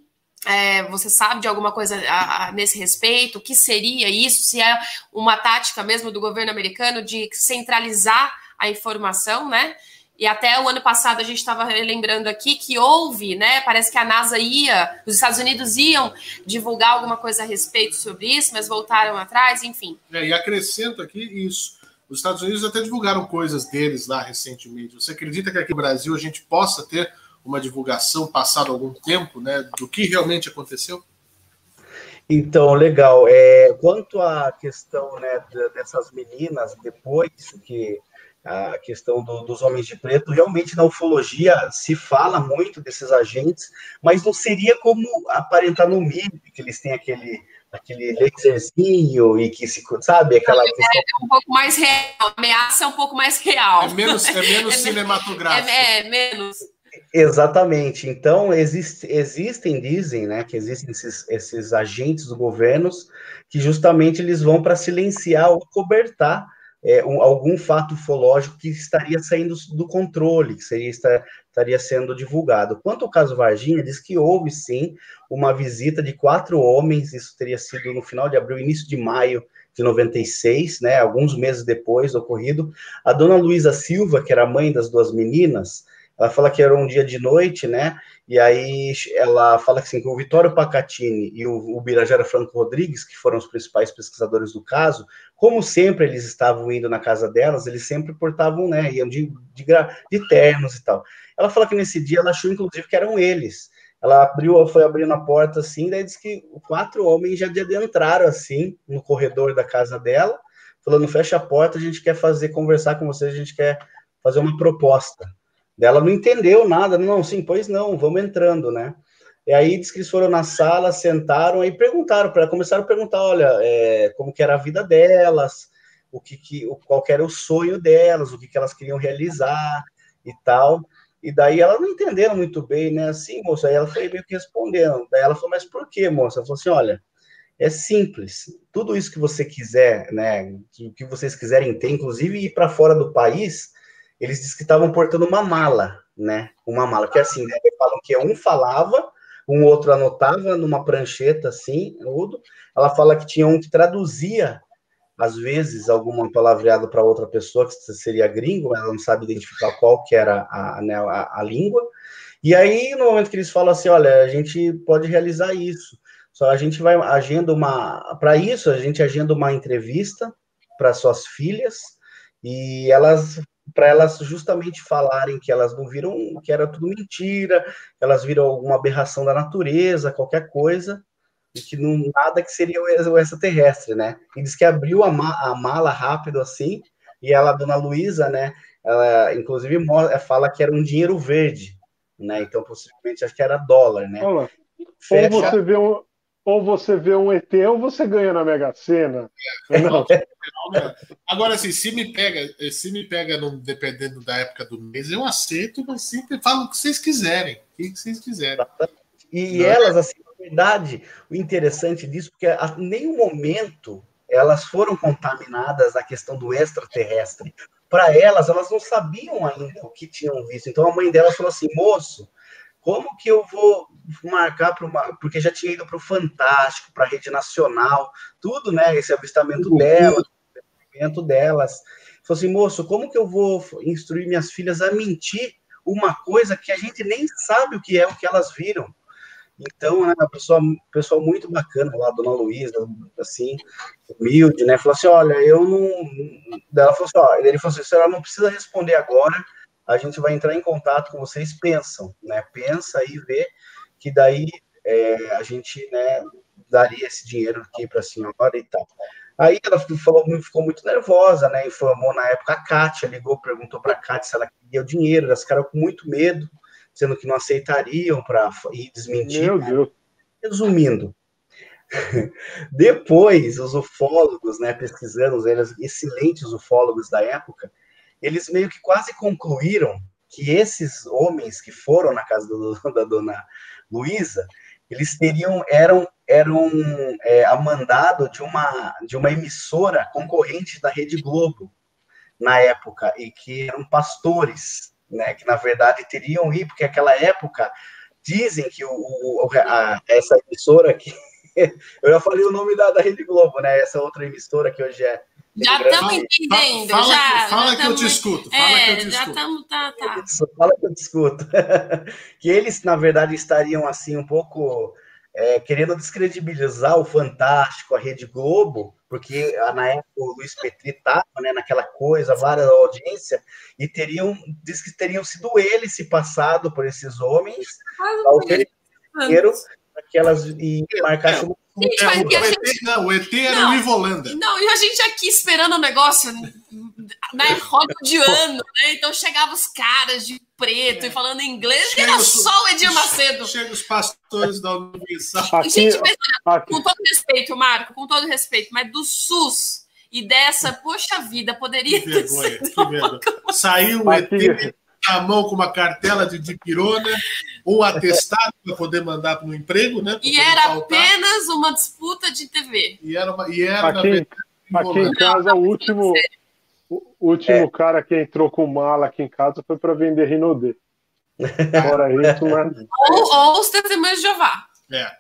É, você sabe de alguma coisa a, a, nesse respeito? O que seria isso? Se é uma tática mesmo do governo americano de centralizar a informação, né? E até o ano passado a gente estava lembrando aqui que houve, né? Parece que a NASA ia, os Estados Unidos iam divulgar alguma coisa a respeito sobre isso, mas voltaram atrás, enfim. É, e acrescento aqui isso. Os Estados Unidos até divulgaram coisas deles lá recentemente. Você acredita que aqui no Brasil a gente possa ter uma divulgação passado algum tempo, né, do que realmente aconteceu? Então, legal. É, quanto à questão né, dessas meninas, depois que a questão do, dos homens de preto, realmente na ufologia se fala muito desses agentes, mas não seria como aparentar no MIB, que eles têm aquele aquele laserzinho e que se sabe aquela é, questão... é um pouco mais real, a ameaça é um pouco mais real. É menos, é menos (laughs) é cinematográfico. É, é, menos. Exatamente. Então existe, existem, dizem, né, que existem esses, esses agentes do governo que justamente eles vão para silenciar ou cobertar é, um, algum fato ufológico que estaria saindo do controle, que seria, estaria sendo divulgado. Quanto ao caso Varginha, diz que houve sim uma visita de quatro homens, isso teria sido no final de abril, início de maio de 96, né, alguns meses depois do ocorrido. A dona Luísa Silva, que era mãe das duas meninas, ela fala que era um dia de noite, né? E aí ela fala assim, que o Vitório Pacatini e o, o Birajara Franco Rodrigues, que foram os principais pesquisadores do caso, como sempre eles estavam indo na casa delas, eles sempre portavam, né, iam de, de, de ternos e tal. Ela fala que nesse dia ela achou, inclusive, que eram eles. Ela abriu, foi abrindo a porta assim, daí disse que quatro homens já adentraram assim no corredor da casa dela, falando: fecha a porta, a gente quer fazer, conversar com vocês, a gente quer fazer uma proposta. Ela não entendeu nada, não, sim, pois não, vamos entrando, né? E aí diz que eles foram na sala, sentaram e perguntaram para começaram a perguntar, olha, é, como que era a vida delas, o que, que qual que era o sonho delas, o que, que elas queriam realizar e tal. E daí ela não entenderam muito bem, né? Assim, moça, aí ela foi meio que respondendo. Daí ela falou, mas por quê, moça? Ela falou assim, olha, é simples. Tudo isso que você quiser, né? Que, que vocês quiserem ter, inclusive ir para fora do país, eles dizem que estavam portando uma mala, né? Uma mala, que é assim, né? falam que um falava, um outro anotava numa prancheta assim, tudo. Ela fala que tinha um que traduzia, às vezes, alguma palavreada para outra pessoa, que seria gringo, ela não sabe identificar qual que era a, né, a, a língua. E aí, no momento que eles falam assim, olha, a gente pode realizar isso, só a gente vai agenda uma, para isso a gente agenda uma entrevista para suas filhas e elas para elas justamente falarem que elas não viram, que era tudo mentira, elas viram alguma aberração da natureza, qualquer coisa, e que não nada que seria o extraterrestre, né? E diz que abriu a, ma a mala rápido assim, e ela, a dona Luísa, né? Ela, inclusive, fala que era um dinheiro verde, né? Então, possivelmente, acho que era dólar, né? Olha, Fecha... Ou você vê um, ou você vê um ET ou você ganha na Mega Sena. É, não. Agora, assim, se me pega, se me pega no, dependendo da época do mês, eu aceito, mas sempre falo o que vocês quiserem. O que vocês quiserem. E não é? elas, assim, na verdade, o interessante disso, porque a nenhum momento elas foram contaminadas na questão do extraterrestre. Para elas, elas não sabiam ainda o que tinham visto. Então a mãe delas falou assim: moço, como que eu vou marcar para uma. Porque já tinha ido para o Fantástico, para a Rede Nacional, tudo, né? Esse avistamento uhum. delas, o avistamento delas. Falei assim, moço, como que eu vou instruir minhas filhas a mentir uma coisa que a gente nem sabe o que é, o que elas viram? Então, né, uma pessoa, pessoa muito bacana lá, dona Luísa, assim, humilde, né? Falou assim: olha, eu não. Ela falou assim: ó, ele falou assim: a senhora não precisa responder agora, a gente vai entrar em contato com vocês, pensam, né? Pensa e vê que daí é, a gente, né, daria esse dinheiro aqui para a senhora e tal. Aí ela falou, ficou muito nervosa, né? Informou na época a Kátia, ligou, perguntou para a Kátia se ela queria o dinheiro, elas ficaram com muito medo, sendo que não aceitariam para ir desmentir. Meu Deus. Resumindo, (laughs) depois os ufólogos, né, pesquisando, eles excelentes ufólogos da época, eles meio que quase concluíram que esses homens que foram na casa do, (laughs) da dona Luísa, eles teriam eram eram é, a mandado de uma de uma emissora concorrente da Rede Globo na época e que eram pastores, né, que na verdade teriam ir porque naquela época dizem que o, o a, essa emissora aqui (laughs) eu já falei o nome da, da Rede Globo, né? Essa outra emissora que hoje é já estamos entendendo. Fala, já, fala já que eu te escuto. Fala é, que eu te já escuto. estamos. Tá, tá. Fala que eu te escuto. (laughs) que eles, na verdade, estariam assim um pouco é, querendo descredibilizar o Fantástico, a Rede Globo, porque ah, na época o Luiz Petri estava né, naquela coisa, várias audiência, e teriam, diz que teriam sido eles se passado por esses homens ao dinheiro aquelas e marcasse uma Gente, É, mas o, e a ET, gente- não, o ET era Não. o Ivolanda. Não, e a gente aqui esperando o negócio na roda de ano, né? Então chegava os caras de preto e falando inglês, e Chega era os- só o Edir Macedo. Chega os pastores da Universal. Aqui, Gente, mas aqui, com todo respeito, Marco, com todo respeito, mas do SUS e dessa, poxa vida, poderia Que ter vergonha, sido. que vergonha. Saiu o ET aqui, na mão com uma cartela de dipirona, um atestado para poder mandar para o emprego, né? E era faltar. apenas uma disputa de TV. E era, uma, e era aqui, verdade, aqui em casa, o último, o último É. cara que entrou com mala aqui em casa foi para vender Rinodê. Fora (laughs) isso, mas Ou, ou os testemunhos de Jeová. É.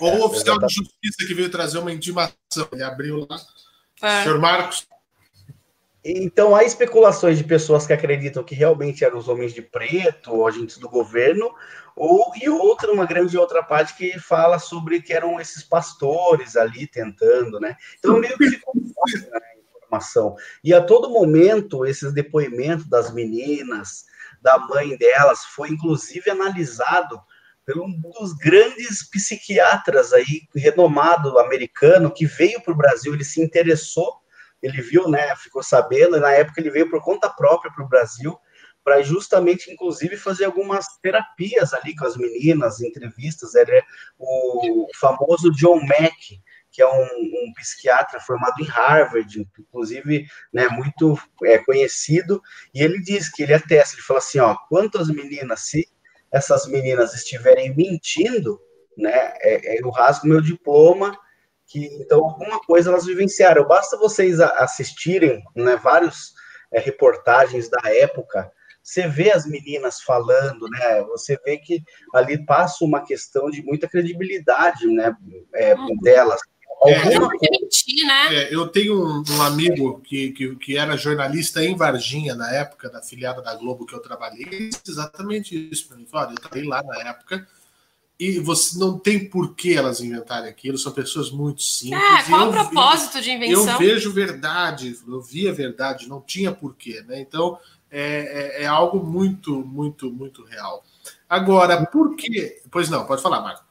Ou o oficial de exatamente. justiça que veio trazer uma intimação. Ele abriu lá. É. Senhor Marcos, Então, há especulações de pessoas que acreditam que realmente eram os homens de preto, ou agentes do governo, ou e outra, uma grande outra parte que fala sobre que eram esses pastores ali tentando, né? Então, meio que ficou né, a informação. E a todo momento, esses depoimentos das meninas, da mãe delas, foi inclusive analisado por um dos grandes psiquiatras aí, renomado americano, que veio para o Brasil, ele se interessou ele viu, né, ficou sabendo, e na época ele veio por conta própria para o Brasil, para justamente, inclusive, fazer algumas terapias ali com as meninas, entrevistas. Ele é o famoso John Mack, que é um, um psiquiatra formado em Harvard, inclusive, né, muito é, conhecido, e ele diz que ele atesta, ele fala assim, ó, quantas meninas, se essas meninas estiverem mentindo, né, é, é, eu rasgo meu diploma, que então alguma coisa elas vivenciaram. Basta vocês assistirem, né, vários é, reportagens da época, você vê as meninas falando, né, você vê que ali passa uma questão de muita credibilidade, né, é, Uhum. delas. É, mentir, né? é, eu tenho um, um amigo que, que, que era jornalista em Varginha, na época, da filiada da Globo que eu trabalhei, exatamente isso Olha, eu trabalhei lá na época e você não tem por que elas inventarem aquilo, são pessoas muito simples. É, qual eu o vi- propósito de Eu invenção? vejo verdade, eu via verdade, não tinha porquê, né? Então é, é, é algo muito, muito, muito real. Agora, por que? Pois não, pode falar, Marco.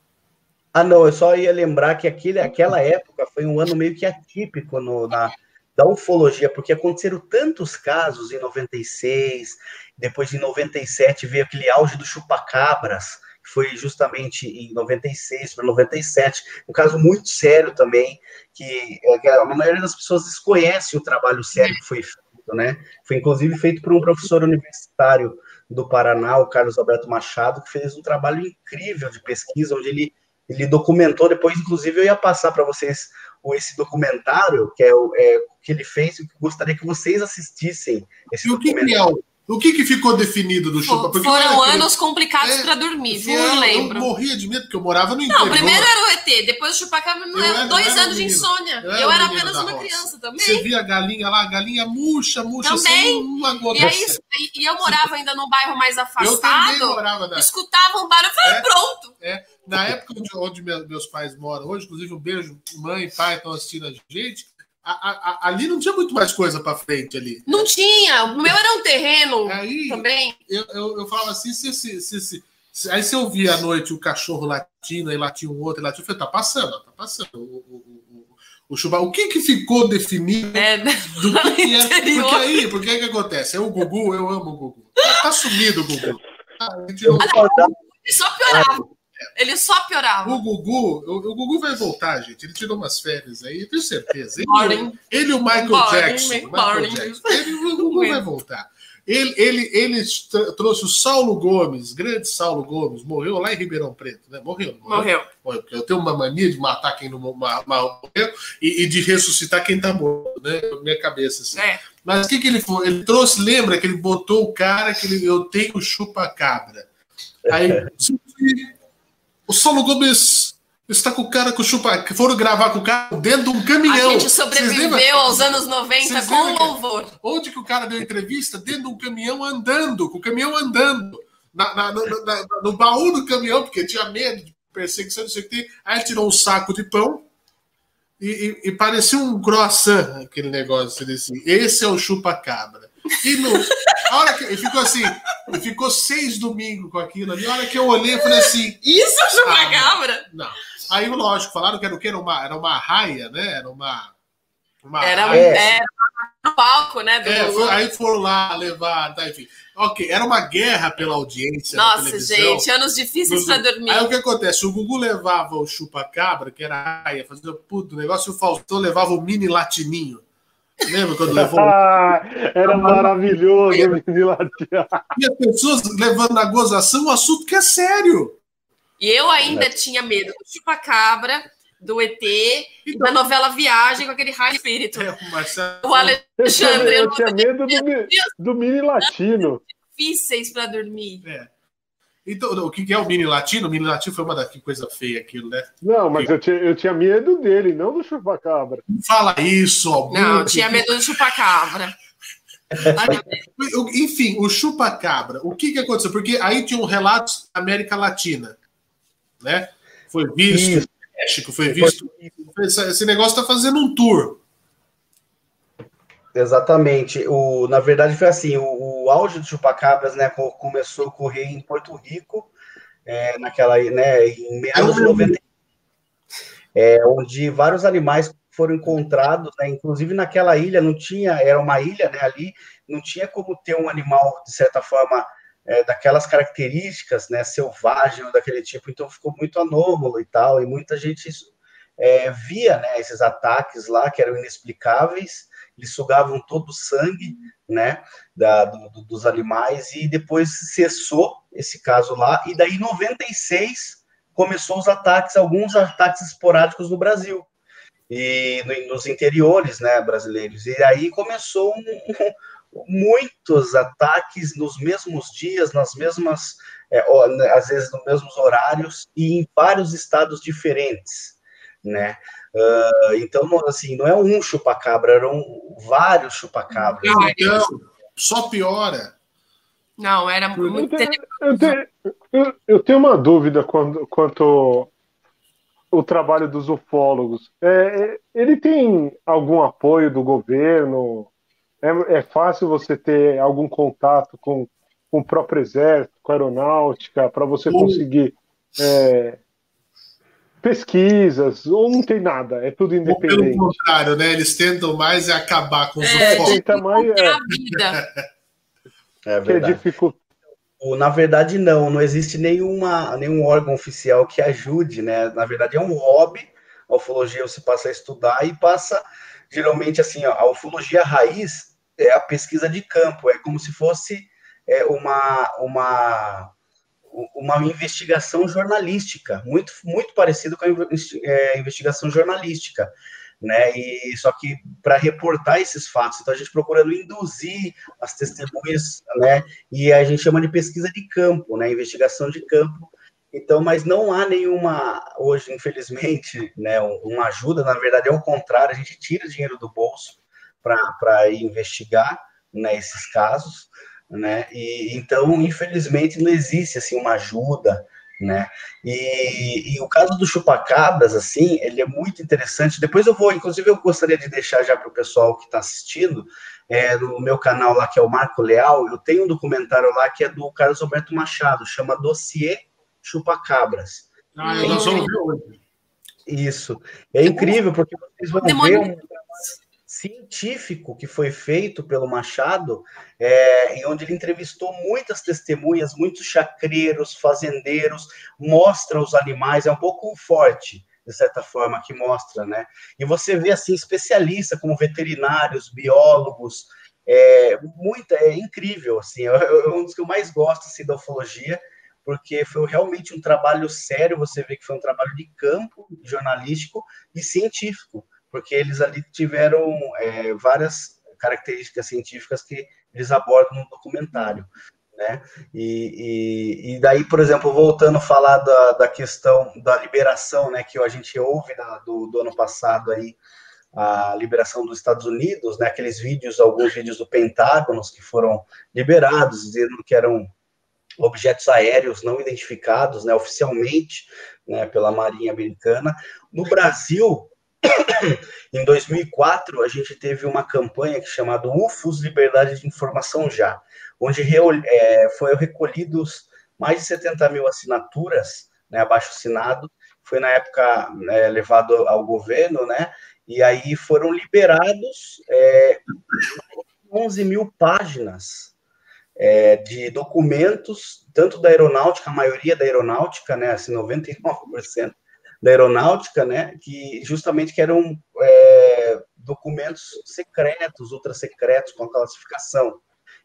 Ah, não, eu só ia lembrar que aquele, aquela época foi um ano meio que atípico no, na, da ufologia, porque aconteceram tantos casos em 96, depois em 97 veio aquele auge do chupacabras, foi justamente em 96 para 97, um caso muito sério também, que, é, que a maioria das pessoas desconhece o trabalho sério que foi feito, né? Foi inclusive feito por um professor universitário do Paraná, o Carlos Alberto Machado, que fez um trabalho incrível de pesquisa, onde ele ele documentou, depois, inclusive, eu ia passar para vocês o- esse documentário, que é o é, que ele fez, e eu gostaria que vocês assistissem esse E o que, que documentário. é o, o que, que ficou definido do chupa? Porque eu Foram era aquele- anos complicados É, para dormir, viu? Eu lembro. Eu morria de medo, porque eu morava no Não, interior. primeiro era o ET, depois o chupacabra, Eu era- eu dois era anos de menino. insônia. Eu Eu era era, menino apenas da uma roça. criança Você também. via a galinha lá, a galinha murcha, murcha, Também. uma gota. E, aí, e eu morava ainda num bairro mais eu também afastado, morava na escutava um barulho, eu falei, É. pronto. Na época onde, onde me- meus pais moram hoje, inclusive um beijo, mãe e pai estão assistindo a gente, a- a- ali não tinha muito mais coisa para frente ali. Não tinha, o meu era um terreno Aí também. eu, eu, eu falava assim, se, se, se, se- se- aí se eu via à noite o cachorro latindo, aí latia um outro, latia, eu falei, tá passando, tá passando. O, o, o, o, o chuba- o que que ficou definido É, do que, (laughs) que é? Porque aí, porque aí que acontece? É o Gugu, eu amo o Gugu. Tá, tá sumido o Gugu. Ele só piorava. Ele só piorava. O Gugu, o, o, Gugu vai voltar, gente. Ele tirou umas férias aí, tenho certeza. Ele, ele e o Michael Morning, Jackson. Michael Jackson. Ele, o Gugu vai voltar. Ele, ele, ele trouxe o Saulo Gomes, grande Saulo Gomes, morreu lá em Ribeirão Preto, né? Morreu. Morreu. morreu. Eu tenho uma mania de matar quem não morreu e, e de ressuscitar quem tá morto, né? Minha cabeça assim. É. Mas o que, que ele foi? Ele trouxe, lembra que ele botou o cara que ele, eu tenho chupa-cabra. Aí, (laughs) o Saulo Gomes está com o cara com chupa. que foram gravar com o cara dentro de um caminhão. A gente sobreviveu aos anos 90 com louvor. Onde que o cara deu entrevista? Dentro de um caminhão andando, com o caminhão andando. Na, na, na, no baú do caminhão, porque tinha medo de perseguição, não sei o que tem. Aí ele tirou um saco de pão e, e, e parecia um croissant, aquele negócio assim. Esse é o chupa-cabra. E no, a hora que ele ficou assim, ele ficou seis domingos com aquilo ali. A hora que eu olhei, eu falei assim: Isso é chupa-cabra? Ah, não. Aí, lógico, falaram que era o que? Era uma, era uma raia, né? Era uma. uma era, raia. era no palco, né? É, foi, aí foram lá levar, tá, enfim. Ok, era uma guerra pela audiência. Nossa, gente, anos difíceis para dormir. Aí o que acontece? O Gugu levava o chupa-cabra, que era a raia, fazia puto negócio, e o Faustão levava o mini latininho. Lembra quando (laughs) levou? era maravilhoso o mini latininho. E as pessoas levando na gozação um assunto que é sério. E eu ainda é. tinha medo do chupa-cabra, do ET então, da novela Viagem com aquele raio espírito. É, o, Marcelo... o Alexandre. Eu, eu tinha medo do, do mini latino. Difíceis para dormir. É. Então, o que é o mini latino? O mini latino foi uma da que coisa feia aquilo, né? Não, mas eu tinha, eu tinha medo dele, não do chupacabra. Fala isso, Augusto. Não, eu tinha medo do chupacabra. (laughs) Enfim, o chupacabra, o que, que aconteceu? Porque aí tinha um relato da América Latina né? Foi visto Isso. México, foi visto. Esse negócio está fazendo um tour. Exatamente. O, na verdade, foi assim: o, o auge do chupacabras né, começou a ocorrer em Porto Rico, é, naquela, né, em meados de 90, é, onde vários animais foram encontrados, né, inclusive naquela ilha não tinha, era uma ilha né, ali, não tinha como ter um animal, de certa forma, é, daquelas características, né, selvagem ou daquele tipo, então ficou muito anômalo e tal, e muita gente é, via, né, esses ataques lá que eram inexplicáveis, eles sugavam todo o sangue, né, da, do, dos animais, e depois cessou esse caso lá, e daí em 96 começou os ataques, alguns ataques esporádicos no Brasil, e no, nos interiores, né, brasileiros, e aí começou um, muitos ataques nos mesmos dias, nas mesmas, é, né, às vezes nos mesmos horários e em vários estados diferentes, né? Uh, então, assim, não é um chupacabra, eram vários chupacabras. Não, né? não, só piora. Não, era muito. Eu tenho, eu tenho, eu, eu tenho uma dúvida quando, quanto o trabalho dos ufólogos. É, é, ele tem algum apoio do governo? É, é fácil você ter algum contato com, com o próprio exército, com a aeronáutica, para você conseguir é, pesquisas, ou não tem nada, é tudo independente. Ou pelo contrário, né? Eles tentam mais é acabar com os é, tenta mais, é, a vida. (laughs) É verdade. É Na verdade, não, não existe nenhuma, nenhum órgão oficial que ajude, né? Na verdade, é um hobby. A ufologia você passa a estudar e passa geralmente assim, a ufologia raiz é a pesquisa de campo, é como se fosse é, uma, uma, uma investigação jornalística, muito, muito parecido com a é, investigação jornalística. Né? E só que para reportar esses fatos, então a gente procurando induzir as testemunhas, né? E a gente chama de pesquisa de campo, né? Investigação de campo então, mas não há nenhuma, hoje, infelizmente, (laughs) né, uma ajuda, na verdade é o contrário, a gente tira dinheiro do bolso para investigar né, esses casos, né, e então, infelizmente, não existe, assim, uma ajuda, né, e, e o caso do chupacabras, assim, ele é muito interessante, depois eu vou, inclusive eu gostaria de deixar já para o pessoal que está assistindo, é, no meu canal lá, que é o Marco Leal, eu tenho um documentário lá que é do Carlos Alberto Machado, chama Dossiê chupacabras. Ah, vamos ver hoje. Isso. É incrível, porque vocês vão ver. Científico que foi feito pelo Machado, é, em onde ele entrevistou muitas testemunhas, muitos chacreiros, fazendeiros, mostra os animais, é um pouco forte, de certa forma, que mostra, né? E você vê, assim, especialistas como veterinários, biólogos, é, muita, é incrível, assim, é, é um dos que eu mais gosto, assim, da ufologia, porque foi realmente um trabalho sério, você vê que foi um trabalho de campo, jornalístico e científico, porque eles ali tiveram é, várias características científicas que eles abordam no documentário. Né? E, e, e, daí, por exemplo, voltando a falar da, da questão da liberação, né, que a gente ouve do, do ano passado aí, a liberação dos Estados Unidos, né, aqueles vídeos, alguns vídeos do Pentágono que foram liberados, dizendo que eram objetos aéreos não identificados, né, oficialmente, né, pela Marinha Americana. No Brasil, (coughs) em 2004, a gente teve uma campanha que chamada UFOS Liberdade de Informação Já, onde é, foi recolhidos mais de 70 mil assinaturas, né, abaixo assinado, foi na época é, levado ao governo, né, e aí foram liberados é, 11 mil páginas é, de documentos, tanto da aeronáutica, a maioria da aeronáutica, né, assim, 99%, da aeronáutica, né, que justamente que eram é, documentos secretos, ultra secretos com classificação.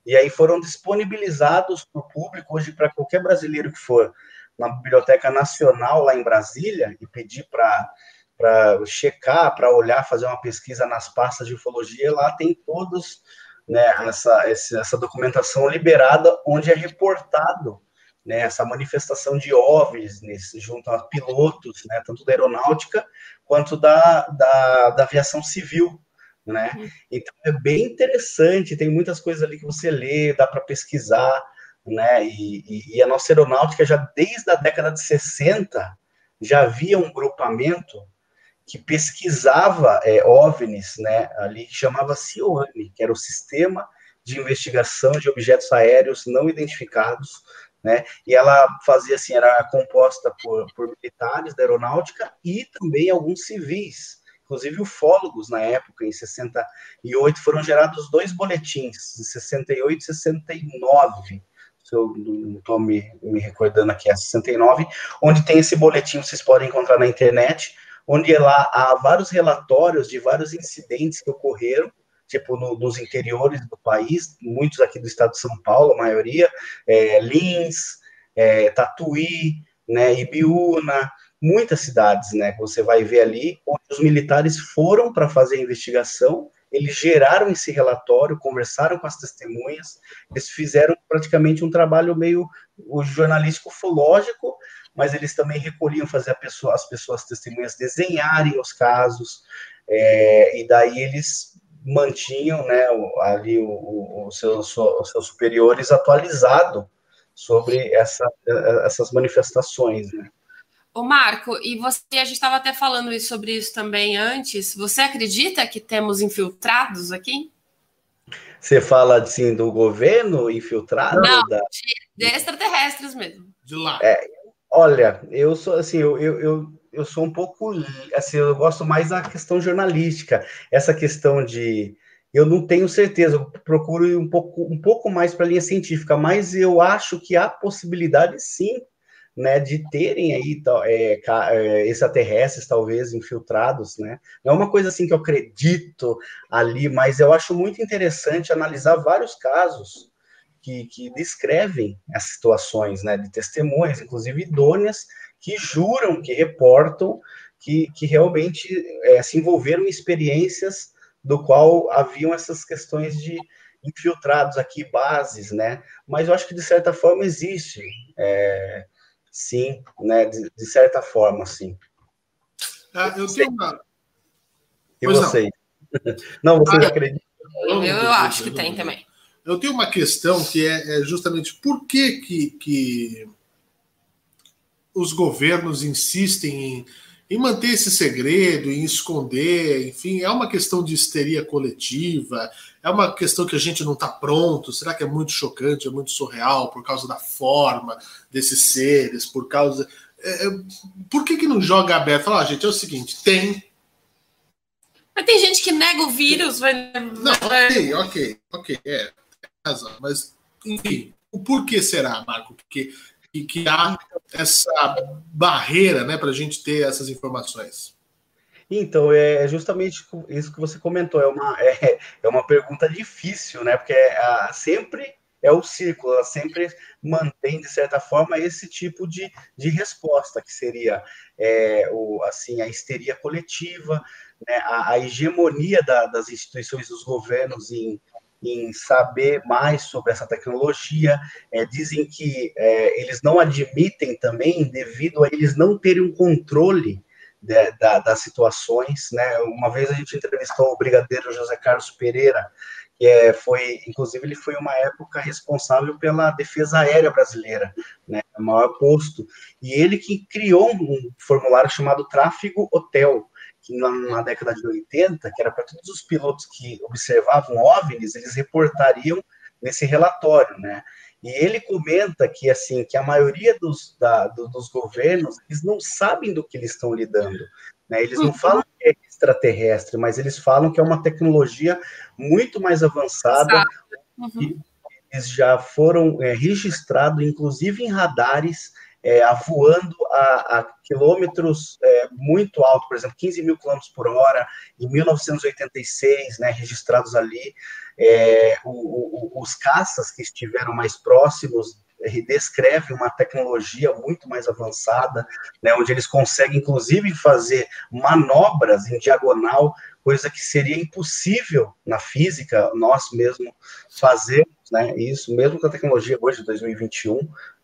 E aí foram disponibilizados para o público hoje para qualquer brasileiro que for na Biblioteca Nacional lá em Brasília e pedir para para checar, para olhar, fazer uma pesquisa nas pastas de ufologia, lá tem todos né, essa, essa documentação liberada, onde é reportado né, essa manifestação de OVNIs junto a pilotos, né, tanto da aeronáutica quanto da, da, da aviação civil. Né? Uhum. Então é bem interessante, tem muitas coisas ali que você lê, dá para pesquisar, né? E, e, e, a nossa aeronáutica já desde a década de 60 já havia um grupamento que pesquisava é, OVNIs, né? Ali que chamava CIOANI, que era o Sistema de Investigação de Objetos Aéreos Não Identificados né? E ela fazia assim, era composta por, por militares da aeronáutica e também alguns civis, inclusive ufólogos na época, em 68, foram gerados dois boletins, em 68 e 69, se eu não estou me, me recordando aqui, é 69, onde tem esse boletim, vocês podem encontrar na internet, onde lá há vários relatórios de vários incidentes que ocorreram, tipo no, nos interiores do país, muitos aqui do estado de São Paulo, a maioria, é, Lins, é, Tatuí, né, Ibiúna, muitas cidades, né, que você vai ver ali, onde os militares foram para fazer a investigação, eles geraram esse relatório, conversaram com as testemunhas, eles fizeram praticamente um trabalho meio jornalístico ufológico, mas eles também recolhiam fazer pessoa, as pessoas testemunhas desenharem os casos, é, e daí eles mantinham né, ali os seus, os seus superiores atualizado sobre essa, essas manifestações. Né? Ô Marco, e você, a gente estava até falando sobre isso também antes, você acredita que temos infiltrados aqui? Você fala assim do governo infiltrado? Não, da... de, extraterrestres mesmo. De lá. É, olha, eu sou assim, eu, eu, eu eu sou um pouco assim, eu gosto mais da questão jornalística. Essa questão de eu não tenho certeza, eu procuro ir um pouco, um pouco mais para a linha científica, mas eu acho que há possibilidade sim, né, de terem aí é, é, extraterrestres talvez infiltrados, né? Não é uma coisa assim que eu acredito ali, mas eu acho muito interessante analisar vários casos que, que descrevem as situações, né, de testemunhas, inclusive idôneas, que juram, que reportam que, que realmente é, se envolveram em experiências do qual haviam essas questões de infiltrados aqui, bases, né? Mas eu acho que de certa forma existe, é, sim, né? De, de, certa forma, sim. Ah, eu tenho uma. E pois vocês? (laughs) Não, não vocês ah, acreditam? Eu, eu acho que tem também. Eu tenho uma questão que é, é justamente por que, que, que os governos insistem em, em manter esse segredo, em esconder, enfim, é uma questão de histeria coletiva, é uma questão que a gente não está pronto. Será que é muito chocante, é muito surreal por causa da forma desses seres, por causa. É, é por que, que não joga aberto? Fala, ah, gente, é o seguinte: tem. Mas tem gente que nega o vírus. Vai... Não, ok, ok, ok, é, razão. Mas, enfim, o porquê será, Marco? Porque que, que há essa barreira né, para a gente ter essas informações. Então, é justamente isso que você comentou, é uma, é, é uma pergunta difícil, né? Porque é, sempre é o círculo, ela sempre mantém, de certa forma, esse tipo de, de resposta, que seria é, o, assim, a histeria coletiva, né, a, a hegemonia da, das instituições dos governos em, em saber mais sobre essa tecnologia. É, dizem que é, eles não admitem também, devido a eles não terem um controle de, da, das situações. Né? Uma vez a gente entrevistou o brigadeiro José Carlos Pereira, que é, foi, inclusive, ele foi uma época responsável pela defesa aérea brasileira, né, o maior posto, e ele que criou um formulário chamado Tráfego Hotel, que na, década de 80, que era para todos os pilotos que observavam OVNIs, eles reportariam nesse relatório, né, e ele comenta que assim que a maioria dos, da, do, dos governos eles não sabem do que eles estão lidando. Né? Eles não uhum. falam que é extraterrestre, mas eles falam que é uma tecnologia muito mais avançada. Uhum. Eles já foram é, registrados, inclusive em radares, é, a, a quilômetros é, muito altos, por exemplo, 15 mil quilômetros por hora, em 1986, né, registrados ali. É, o, o, os caças que estiveram mais próximos descreve uma tecnologia muito mais avançada, né, onde eles conseguem, inclusive, fazer manobras em diagonal, coisa que seria impossível na física, nós mesmo fazemos, né, isso mesmo com a tecnologia hoje, de 2021,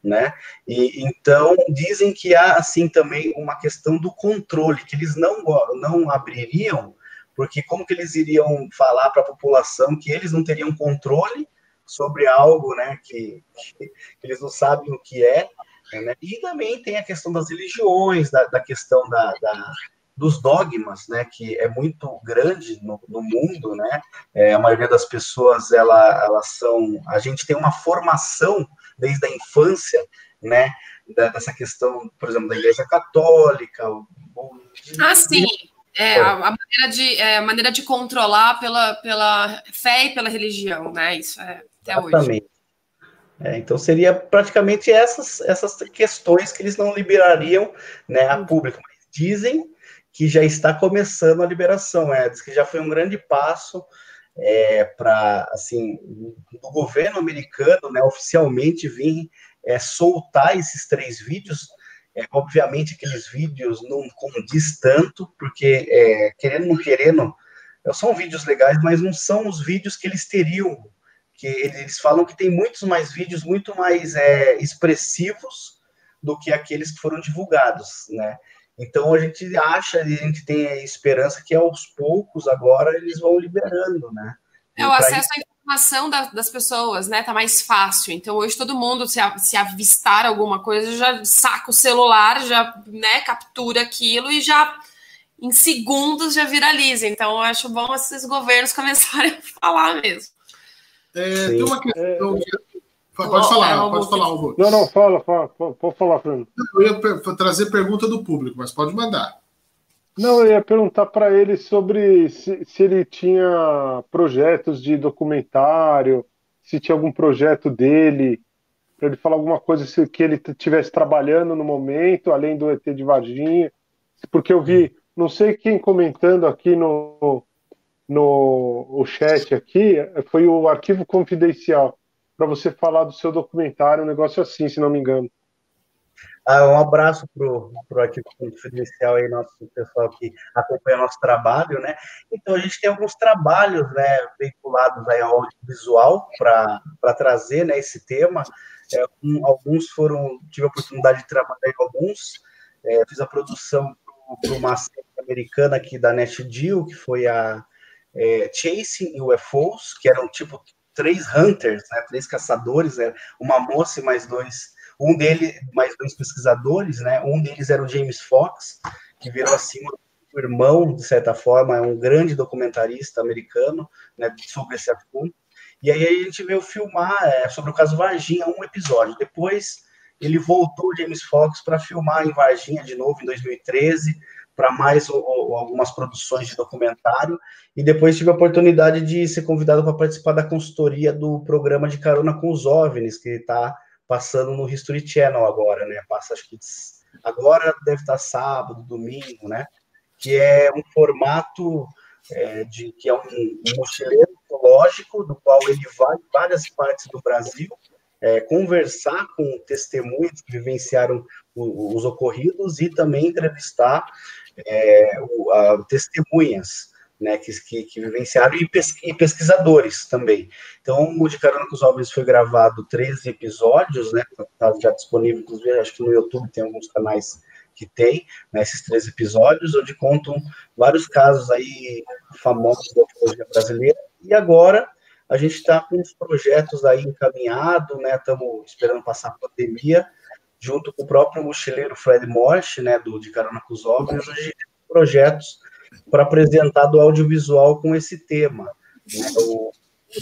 né, e então dizem que há, assim, também uma questão do controle, que eles não, não abririam, porque como que eles iriam falar para a população que eles não teriam controle sobre algo né, que, que, eles não sabem o que é. Né? E também tem a questão das religiões, da, da questão da, da, dos dogmas, né, que é muito grande no, no mundo, né? É, a maioria das pessoas ela, elas são, a gente tem uma formação desde a infância, né, dessa questão, por exemplo, da Igreja Católica. O, ah, sim. É, a, a, maneira de, é, a maneira de controlar pela, pela fé e pela religião, né? Isso é até Exatamente. hoje. É, então seria praticamente essas, essas questões que eles não liberariam né, a público. Mas dizem que já está começando a liberação, é, diz que já foi um grande passo é, para assim o governo americano né, oficialmente vir é, soltar esses três vídeos. É, obviamente aqueles vídeos não condiz tanto, porque é, querendo ou não querendo, são vídeos legais, mas não são os vídeos que eles teriam que eles falam que tem muitos mais vídeos muito mais é, expressivos do que aqueles que foram divulgados, né? Então a gente acha, a gente tem a esperança que aos poucos agora eles vão liberando, né? É o acesso à informação da, das pessoas, né? Tá mais fácil. Então hoje todo mundo se, se avistar alguma coisa já saca o celular, já né, captura aquilo e já em segundos já viraliza. Então eu acho bom esses governos (laughs) começarem a falar mesmo. É, tem uma questão. É... Pode falar, pode falar, Hugo. Não, não, fala, fala, pode falar, Fernando. Eu ia trazer pergunta do público, mas pode mandar. Não, eu ia perguntar para ele sobre se, se, ele tinha projetos de documentário, se tinha algum projeto dele, para ele falar alguma coisa se, que ele estivesse trabalhando no momento, além do ET de Varginha, porque eu vi, não sei quem comentando aqui no, no o chat aqui foi o arquivo confidencial para você falar do seu documentário, um negócio assim, se não me engano. Ah, um abraço para o arquivo confidencial aí, nosso pessoal que acompanha nosso trabalho, né? Então, a gente tem alguns trabalhos, né, veiculados aí ao audiovisual para trazer, né, esse tema. É, um, alguns foram, tive a oportunidade de trabalhar em alguns, é, fiz a produção para uma série americana aqui da NetGeo, que foi a é, Chasing UFOs, que eram tipo três hunters, né, três caçadores, né, uma moça e mais dois, um deles, mais dois pesquisadores, né, um deles era o James Fox, que virou assim o irmão, de certa forma, é um grande documentarista americano, né, sobre esse assunto, e aí a gente veio filmar é, sobre o caso Varginha, um episódio, depois ele voltou, James Fox, para filmar em Varginha de novo, em 2013, para mais ou, ou, algumas produções de documentário, e depois tive a oportunidade de ser convidado para participar da consultoria do programa de Carona com os OVNIs, que está passando no History Channel agora, né? Passa, acho que agora deve estar sábado, domingo, né? Que é um formato é, de que é um, um mochileiro lógico, do qual ele vai várias partes do Brasil é, conversar com testemunhas que vivenciaram os ocorridos e também entrevistar é, o, a, testemunhas né, que, que, que, vivenciaram e, e, pesquisadores também. Então, o De Carona com os Homens foi gravado 13 episódios, né, tá já disponível, inclusive, acho que no YouTube tem alguns canais que tem, né, esses três episódios, onde contam vários casos aí famosos da ufologia brasileira, e agora a gente está com os projetos aí encaminhados, né, estamos esperando passar a pandemia, junto com o próprio mochileiro Fred Morsch, né, do De Carona com os tem projetos para apresentar do audiovisual com esse tema. O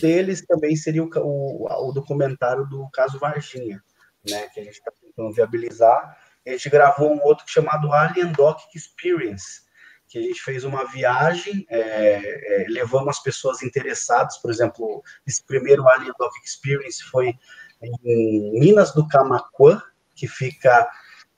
deles também seria o, o, o, documentário do caso Varginha, né, que a gente está tentando viabilizar. A gente gravou um outro chamado Alien Doc Experience, que a gente fez uma viagem, é, é, levamos as pessoas interessadas, por exemplo, esse primeiro Alien Doc Experience foi em Minas do Camaquã, que fica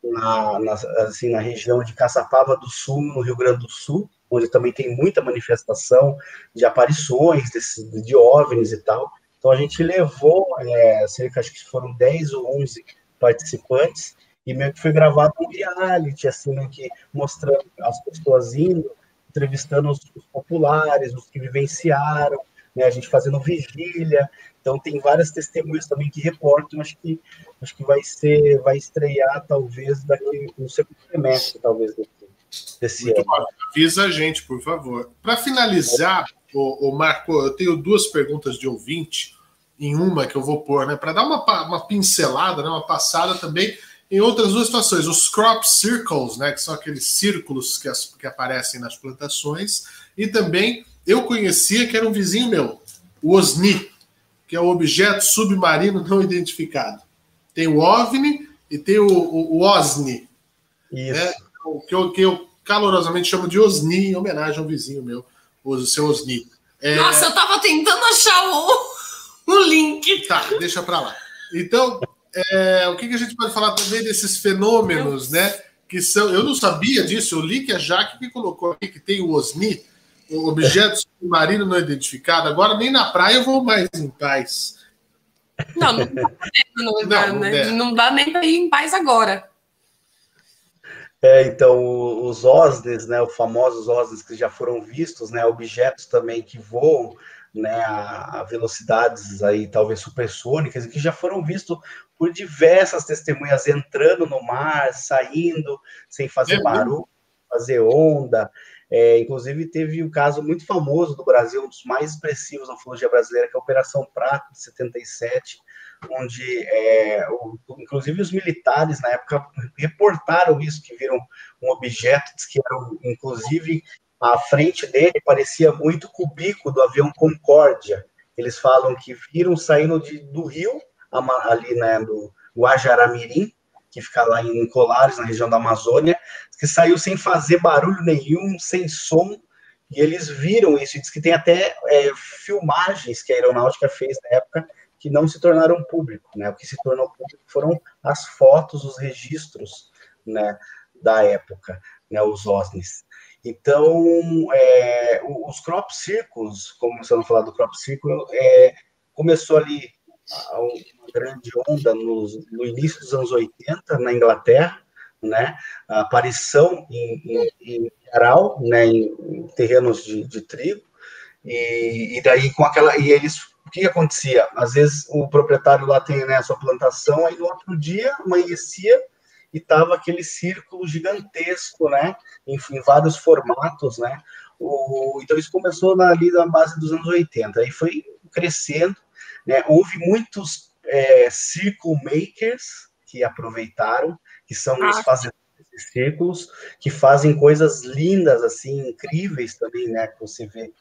na, na, assim, na região de Caçapava do Sul, no Rio Grande do Sul, onde também tem muita manifestação de aparições desse, de OVNIs e tal. Então a gente levou é, cerca, acho que foram 10 ou 11 participantes, e meio que foi gravado um reality, assim, meio que mostrando as pessoas indo, entrevistando os, os populares, os que vivenciaram, né, a gente fazendo vigília. Então tem várias testemunhas também que reportam, acho que acho que vai ser, vai estrear talvez daqui no segundo semestre, talvez desse, desse Muito ano. Bom. Avisa a gente, por favor. Para finalizar, o, o, Marco, eu tenho duas perguntas de ouvinte em uma que eu vou pôr, né, para dar uma, uma pincelada, né, uma passada também em outras duas situações. Os crop circles, né, que são aqueles círculos que, as, que aparecem nas plantações, e também eu conhecia que era um vizinho meu, o OSNI, que é o objeto submarino não identificado. Tem o OVNI e tem o, o, o OSNI. Isso. Né, que, eu, que eu calorosamente chamo de OSNI, em homenagem ao vizinho meu, o seu OSNI. É... Nossa, eu tava tentando achar o, o link. Tá, deixa pra lá. Então, é, o que, que, a gente pode falar também desses fenômenos, né? Que são. Eu não sabia disso, eu li que a Jaque que colocou aqui que tem o OSNI, o objeto submarino não identificado. Agora nem na praia eu vou mais em paz. Não, não, não, dá, (laughs) não, né? não dá nem para ir em paz agora. É, então, os OSNIs, né, os famosos OSNIs que já foram vistos, né, objetos também que voam, né, a, a velocidades aí talvez supersônicas, que já foram vistos por diversas testemunhas entrando no mar, saindo, sem fazer é barulho, fazer onda. É, inclusive, teve um caso muito famoso do Brasil, um dos mais expressivos da ufologia brasileira, que é a Operação Prato, de 77, onde, é, o, inclusive, os militares, na época, reportaram isso, que viram um objeto, que era, inclusive, a frente dele parecia muito o do avião Concórdia. Eles falam que viram saindo de, do rio ali né, do Guajaramirim, que fica lá em Colares, na região da Amazônia, que saiu sem fazer barulho nenhum, sem som, e eles viram isso, diz que tem até é, filmagens que a aeronáutica fez na época que não se tornaram público, né? O que se tornou público foram as fotos, os registros, né, da época, né, os OSNIs. Então, é, os crop circles, como você não falar do crop circle, é, começou ali uma grande onda no, início dos anos 80 na Inglaterra, né? A aparição em, em, em né? Em, terrenos de, de trigo e, e, daí com aquela e eles o que, acontecia? Às vezes o proprietário lá tem né, a sua plantação, aí no outro dia amanhecia e tava aquele círculo gigantesco, né? Em vários formatos, né? O, então isso começou na, ali na base dos anos 80, aí foi crescendo né? Houve muitos é, circle makers que aproveitaram, que são ah, os fazedores de círculos, que fazem coisas lindas, assim, incríveis também, né? Que você vê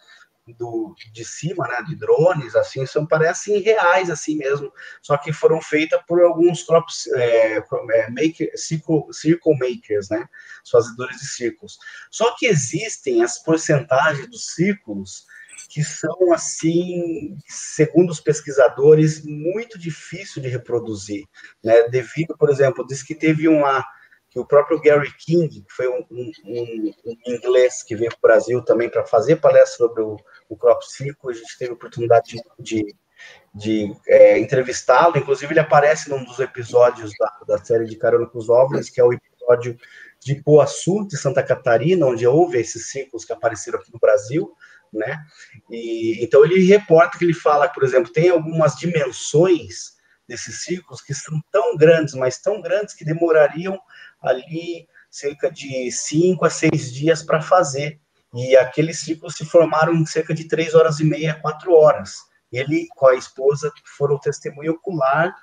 do, de cima, né, de drones, assim, são parecem reais, assim mesmo, só que foram feitas por alguns crops, é, é, maker, circle, circle makers, né, os fazedores de círculos. Só que existem as porcentagens dos círculos que são, assim, segundo os pesquisadores, muito difícil de reproduzir, né, devido, por exemplo, diz que teve uma que o próprio Gary King, que foi um, um, um, inglês que veio para o Brasil também para fazer palestra sobre o, o Crop Circle, a gente teve a oportunidade de, de, de é, entrevistá-lo, inclusive ele aparece num dos episódios da, da série de Carona com os OVNIs, que é o episódio de Poaçu, de Santa Catarina, onde houve esses ciclos que apareceram aqui no Brasil, né? E, então ele reporta que ele fala, por exemplo, tem algumas dimensões desses ciclos que são tão grandes, mas tão grandes que demorariam ali cerca de cinco a seis dias para fazer. E aqueles ciclos se formaram em cerca de três horas e meia, quatro horas. Ele com a esposa foram testemunho ocular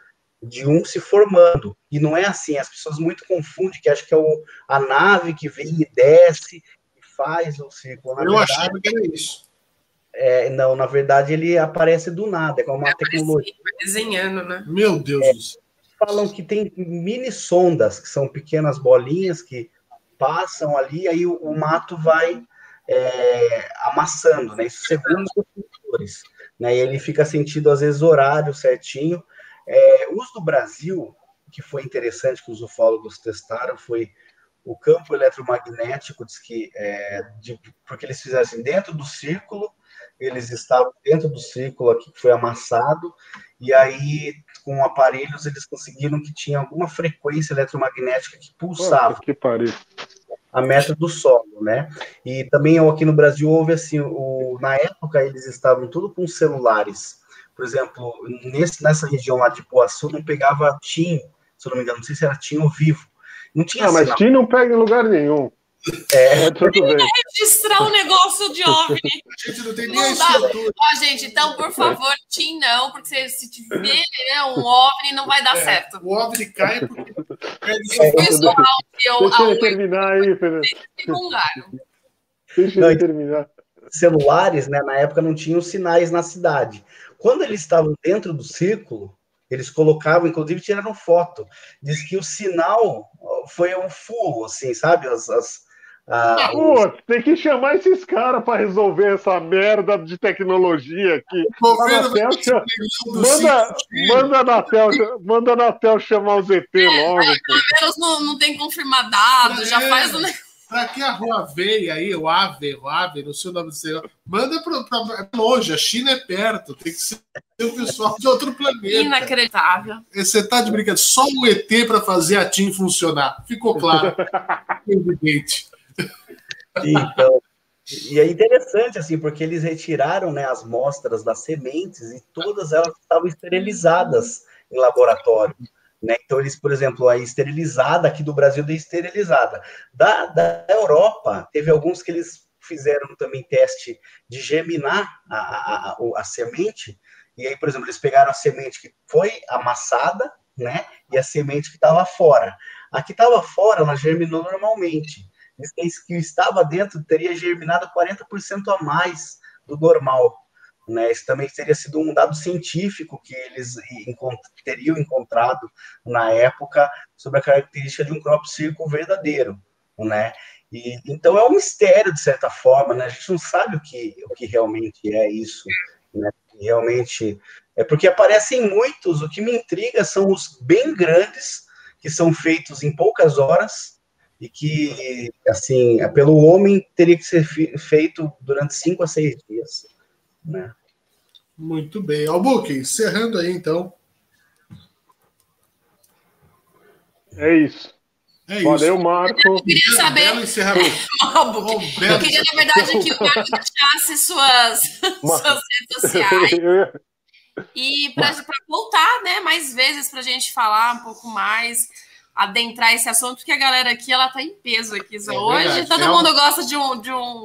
de um se formando. E não é assim, as pessoas muito confundem, que acham que é o, a nave que vem e desce faz o ciclo. Na Eu verdade, achava que era isso. É, não, na verdade ele aparece do nada, é como uma é, tecnologia. Desenhando, né? Meu Deus é, do céu falam que tem mini sondas, que são pequenas bolinhas que passam ali, aí o, o mato vai é, amassando, né? Isso segundo os produtores. Né? E ele fica sentindo, às vezes, horário certinho. É, os do Brasil, que foi interessante que os ufólogos testaram, foi o campo eletromagnético, diz que, é, de, porque eles fizeram assim, dentro do círculo, eles estavam dentro do círculo aqui que foi amassado, e aí com aparelhos eles conseguiram que tinha alguma frequência eletromagnética que pulsava. que pariu. A meta do solo, né? E também aqui no Brasil houve assim, o, na época eles estavam tudo com celulares. Por exemplo, nesse, nessa região lá de Poaçu não pegava TIM, se eu não me engano, não sei se era TIM ou Vivo. Não tinha Ah, mas TIM não pega em lugar nenhum. É, tudo bem. registrar um negócio de OVNI. A gente não tem nem não estrutura. Ó, gente, então, por favor, Tim não, porque se tiver né, um OVNI, não vai dar é, certo. O OVNI cai porque... (laughs) É, pessoal, eu, Deixa eu terminar aí, Fernando. Deixa eu terminar. Celulares, né, na época não tinham sinais na cidade. Quando eles estavam dentro do círculo, eles colocavam, inclusive tiraram foto. Diz que o sinal foi um full, assim, sabe? As, as, ah, Pô, tem que chamar esses caras para resolver essa merda de tecnologia aqui. Anatel, manda, manda, a Anatel, manda a Anatel chamar o ZT logo. Aí, pelo menos não, não tem confirmado, é, já faz o Pra que a Huawei aí, o Ave, o Ave, não sei o nome do senhor, manda para longe, a China é perto, tem que ser o pessoal de outro planeta. Inacreditável. Você tá de brincadeira, só o ET para fazer a TIM funcionar. Ficou claro. (laughs) Evidente. Então, e é interessante, assim, porque eles retiraram né, as mostras das sementes e todas elas estavam esterilizadas em laboratório. Né? Então, eles, por exemplo, a esterilizada aqui do Brasil de esterilizada. Da, da Europa, teve alguns que eles fizeram também teste de germinar a, a, a, a semente. E aí, por exemplo, eles pegaram a semente que foi amassada, né? E a semente que estava fora. A que estava fora, ela germinou normalmente que estava dentro teria germinado 40% a mais do normal. Né? Isso também teria sido um dado científico que eles encont teriam encontrado na época sobre a característica de um crop circle verdadeiro. Né? E, então é um mistério, de certa forma, né? a gente não sabe o que, o que realmente é isso. Né? Realmente é porque aparecem muitos, o que me intriga são os bem grandes, que são feitos em poucas horas, e que, assim, pelo homem teria que ser feito durante cinco a seis dias. Né? Muito bem. Albuque, encerrando aí, então. É isso. É Valeu, isso. Marco. Eu queria saber. Um (laughs) um eu queria, na verdade, que o Marco deixasse suas, (laughs) suas redes sociais. (laughs) E para voltar né, mais vezes para a gente falar um pouco mais adentrar esse assunto, porque a galera aqui ela tá em peso aqui. É Hoje verdade. todo é mundo um... gosta de um, de um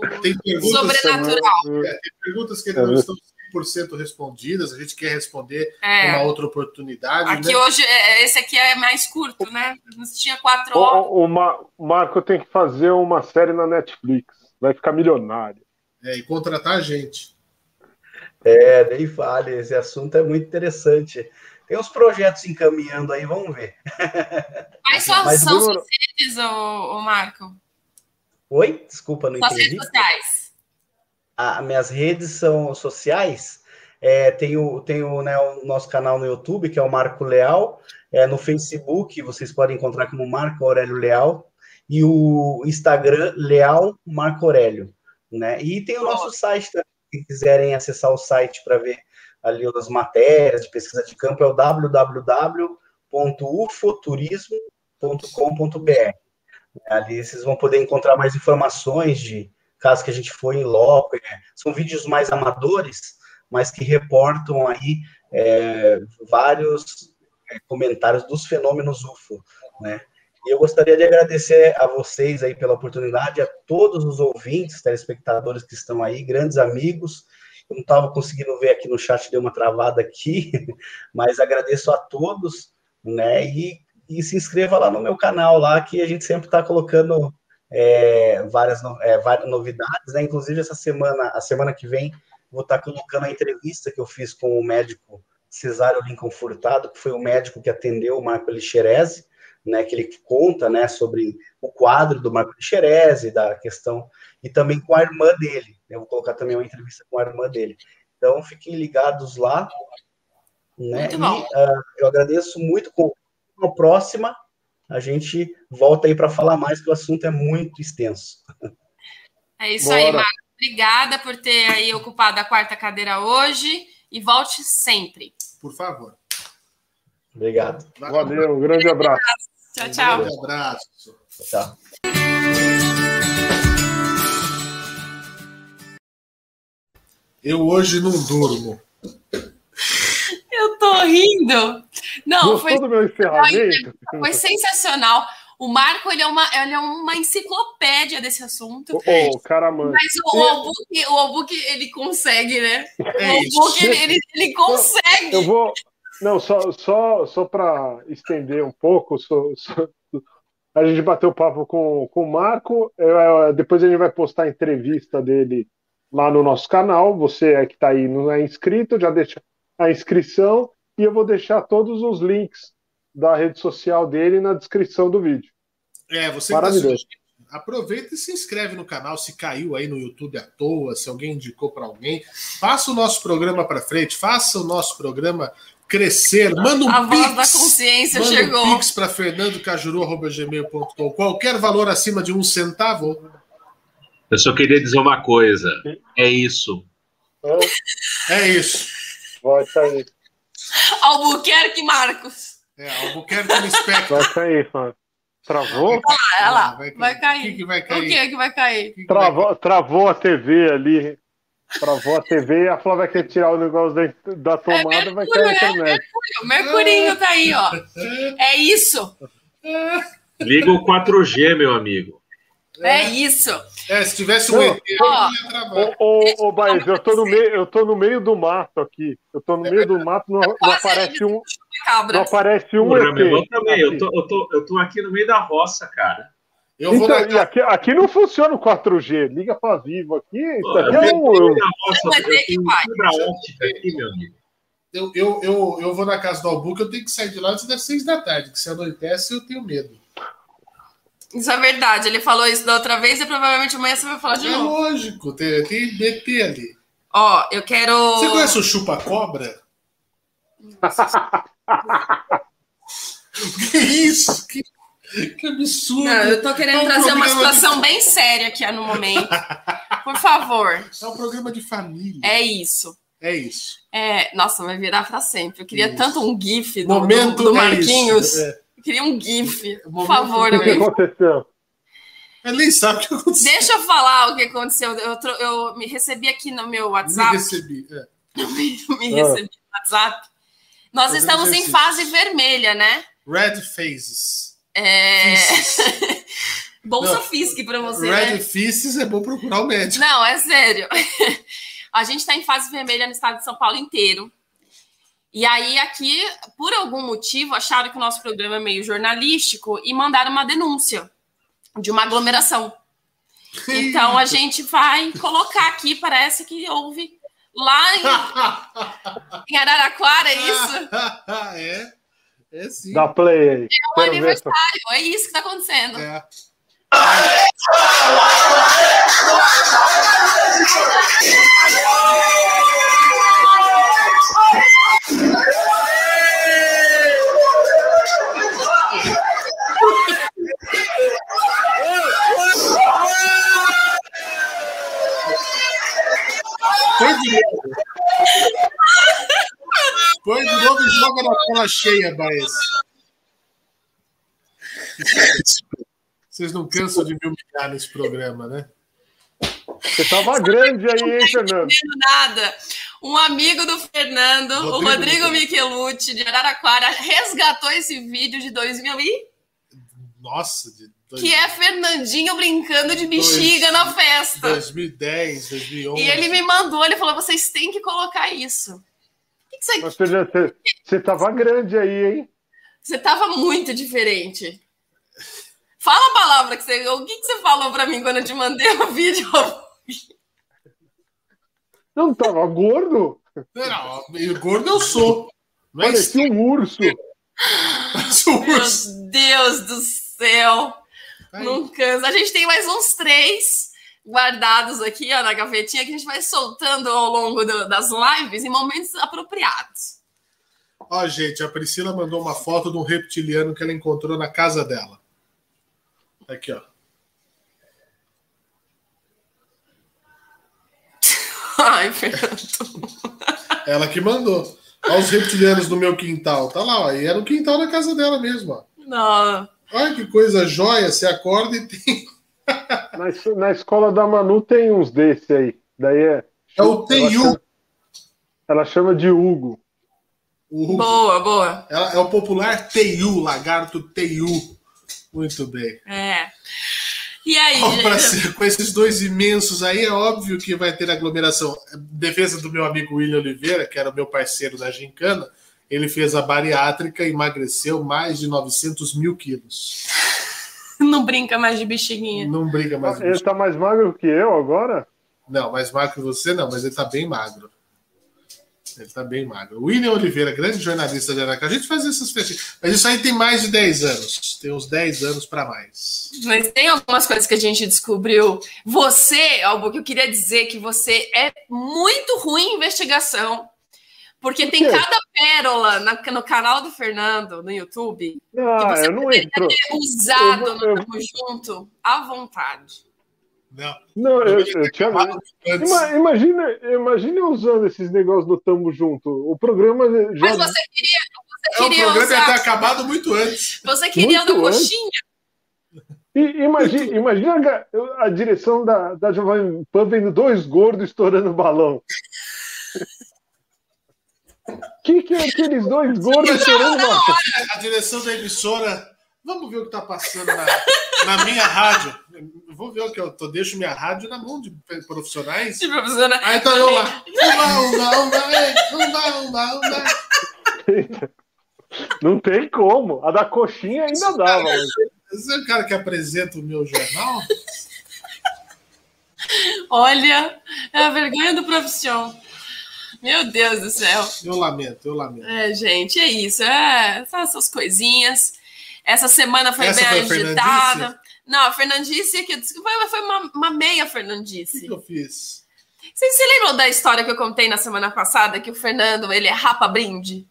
sobrenatural. É, tem perguntas que não estão 100% respondidas, a gente quer responder é. uma outra oportunidade. Aqui né? hoje, é, esse aqui é mais curto, né? Tinha quatro horas. O, o, o Marco tem que fazer uma série na Netflix, vai ficar milionário. É, e contratar a gente. É, nem fale, esse assunto é muito interessante. Tem uns projetos encaminhando aí, vamos ver. Quais são, Mas, são Bruno... suas redes, ô, ô, Marco? Oi? Desculpa, não suas entendi. redes sociais. Ah, minhas redes são sociais. É, tenho tenho né, o nosso canal no YouTube, que é o Marco Leal. É, no Facebook, vocês podem encontrar como Marco Aurélio Leal. E o Instagram, Leal Marco Aurélio. Né? E tem o nosso site também, se quiserem acessar o site para ver ali as matérias de pesquisa de campo, é o www.ufoturismo.com.br. Ali vocês vão poder encontrar mais informações de casos que a gente foi em loco. É, são vídeos mais amadores, mas que reportam aí é, vários é, comentários dos fenômenos UFO, né? E eu gostaria de agradecer a vocês aí pela oportunidade, a todos os ouvintes, telespectadores que estão aí, grandes amigos. Eu não estava conseguindo ver aqui no chat, deu uma travada aqui, (laughs) mas agradeço a todos, né? E, e se inscreva lá no meu canal, lá que a gente sempre está colocando é, várias, é, várias novidades, né? Inclusive essa semana, a semana que vem, vou estar tá colocando a entrevista que eu fiz com o médico Cesário Lincoln Furtado, que foi o médico que atendeu o Marco Lixerese, né, que ele conta, né, sobre o quadro do Marco Xerez, da questão, e também com a irmã dele. Eu vou colocar também uma entrevista com a irmã dele. Então, fiquem ligados lá. Né? E uh, eu agradeço muito. Com a próxima, a gente volta aí para falar mais, que o assunto é muito extenso. É isso Bora. aí, Marco. Obrigada por ter aí ocupado a quarta cadeira hoje e volte sempre. Por favor. Obrigado. Valeu, um grande abraço. Tchau, tchau. Um grande abraço. Tchau. Eu hoje não durmo. Eu tô rindo. Não, Gostou foi, do meu encerramento? foi sensacional. O Marco ele é, uma, ele é uma enciclopédia desse assunto. Oh, oh caramba. Mas o, o Albuque, o Albuque, ele consegue, né? É o Albuque, ele, ele, ele, consegue. Eu vou, não, só, só, só para estender um pouco, só, só, a gente bateu papo com, com o Marco, é, depois a gente vai postar a entrevista dele lá no nosso canal. Você é que está aí não é inscrito, já deixa a inscrição e eu vou deixar todos os links da rede social dele na descrição do vídeo. É, você tá Maravilhoso. Tá aproveita e se inscreve no canal se caiu aí no YouTube à toa, se alguém indicou para alguém. Faça o nosso programa para frente, faça o nosso programa crescer. Manda um a pix. voz da consciência manda chegou. um pix para fernandocajuru.gmail.com. Qualquer valor acima de um centavo. Eu só queria dizer uma coisa. É isso. É isso. Vai sair. Albuquerque Marcos. É, Albuquerque no espectro. Vai sair, mano. Travou? Olha lá, olha lá. Vai, cair. vai cair. O que, vai cair? O que, que vai cair? Travou, travou a TV ali. Travou a TV e a Flávia quer tirar o negócio da, da tomada, é vai cair a internet. É Mercurinho, Mercurinho tá aí, ó. É isso. (laughs) Liga o 4G, meu amigo. É, isso. É, se tivesse um ET, Ô, ô, ô Baez, eu tô, no meio, eu tô no meio do mato aqui. Eu tô no meio do mato, não, não aparece um. Não aparece um Pô, ET. Eu também, eu tô, eu, tô, eu tô aqui no meio da roça, cara. Eu então, na... aqui, aqui, não funciona o 4G. Liga para Vivo aqui. Isso aqui é um. Eu... Eu, eu, eu, eu vou na casa do Albuque, eu tenho que sair de lá antes das seis da tarde, que se anoitece eu tenho medo. Isso é verdade, ele falou isso da outra vez e provavelmente amanhã você vai falar de é novo. É lógico, tem, tem BT ali. Ó, eu quero. Você conhece o chupa-cobra? (laughs) que isso? Que que absurdo! Não, eu tô querendo é um trazer uma situação de... bem séria aqui no momento. Por favor. É um programa de família. É isso. É isso. É, nossa, vai virar para sempre. Eu queria isso. tanto um GIF do, momento do, do é Marquinhos. É eu queria um GIF. Por favor, O que aconteceu? Ele nem sabe o que aconteceu. Deixa eu falar o que aconteceu. Eu, eu me recebi aqui no meu WhatsApp. Me recebi, é. (laughs) Eu me, me recebi no WhatsApp. Nós estamos em fase vermelha, né? Red Phases. É... (laughs) Bolsa não, Fisk para você. Red né? Fists é bom procurar o médico. Não, é sério. (laughs) A gente está em fase vermelha no estado de São Paulo inteiro. E aí, aqui, por algum motivo, acharam que o nosso programa é meio jornalístico e mandaram uma denúncia de uma aglomeração. Então, a gente vai colocar aqui, parece que houve Lá em, (laughs) em Araraquara, é (laughs) isso? é. É sim. Dá play aí. É o aniversário, é isso que está acontecendo. É. (laughs) Põe de novo. Põe de novo e joga na tela cheia, Baez. Vocês não cansam de me humilhar nesse programa, né? Você tava grande aí, hein, Fernando? Nada. Um amigo do Fernando, Rodrigo o Rodrigo Michelucci, de Araraquara, resgatou esse vídeo de 2000 e... Nossa, de. Que é Fernandinho brincando de bexiga dois, na festa. 2010, 2011. E ele me mandou, ele falou: vocês têm que colocar isso. O que, que você... Mas, Fernando, você, você tava grande aí, hein? Você tava muito diferente. Fala a palavra que você. O que, que você falou para mim quando eu te mandei o vídeo? Não tava gordo? Não, gordo eu sou. Mas... Parecia um (laughs) urso. Meu Deus do céu. Não cansa. A gente tem mais uns três guardados aqui ó, na gavetinha que a gente vai soltando ao longo do, das lives em momentos apropriados. Ó, gente, a Priscila mandou uma foto de um reptiliano que ela encontrou na casa dela. Aqui, ó. (laughs) Ai, Fernando. Ela que mandou. Olha os reptilianos no meu quintal. Tá lá, ó. E era o quintal da casa dela mesmo, ó. Não. Olha que coisa jóia, você acorda e tem. na, na escola da Manu tem uns desse aí. Daí é. É o Teiu. Ela, ela chama de Hugo. Hugo. Boa, boa. Ela, é o popular Teiu, lagarto Teiu. Muito bem. É. E aí? Ser, com esses dois imensos aí, é óbvio que vai ter aglomeração. Defesa do meu amigo William Oliveira, que era o meu parceiro da Gincana ele fez a bariátrica e emagreceu mais de 900 mil quilos. (laughs) Não brinca mais de bexiguinha. Não brinca mais de Ele está mais magro que eu agora? Não, mais magro que você não, mas ele está bem magro. Ele está bem magro. William Oliveira, grande jornalista de Aracaju. A gente faz essas festas. Mas isso aí tem mais de 10 anos. Tem uns 10 anos para mais. Mas tem algumas coisas que a gente descobriu. Você, Albo, que eu queria dizer que você é muito ruim em investigação. Porque tem cada pérola na, no canal do Fernando, no YouTube, ah, que você eu não entro. ter usado eu, eu, no Tamo Junto à vontade. Não, não eu, eu tinha... imagina, imagina usando esses negócios do Tamo Junto. O programa já... Mas você queria, você queria é, o programa usar... ia ter acabado muito antes. Você queria muito da coxinha. E, imagina, imagina a, a, direção da, da Jovem Pan vendo dois gordos estourando balão que, que é aqueles dois (laughs) gordos querendo A direção da emissora. Vamos ver o que está passando na, na, minha rádio. Vou ver o que eu tô. Deixo minha rádio na mão de profissionais. De profissionais. Aí tá eu lá. Não tem como. A da coxinha ainda dava. Você é o cara que apresenta o meu jornal? Olha, é a vergonha do profissão. Meu Deus do céu. Eu lamento, eu lamento. É, gente, é isso. É, são essas coisinhas. Essa semana foi Essa bem foi agitada. Não, a Fernandice que foi, foi uma, uma meia Fernandice. O que, que eu fiz? Você se lembram da história que eu contei na semana passada que o Fernando ele é rapa brinde?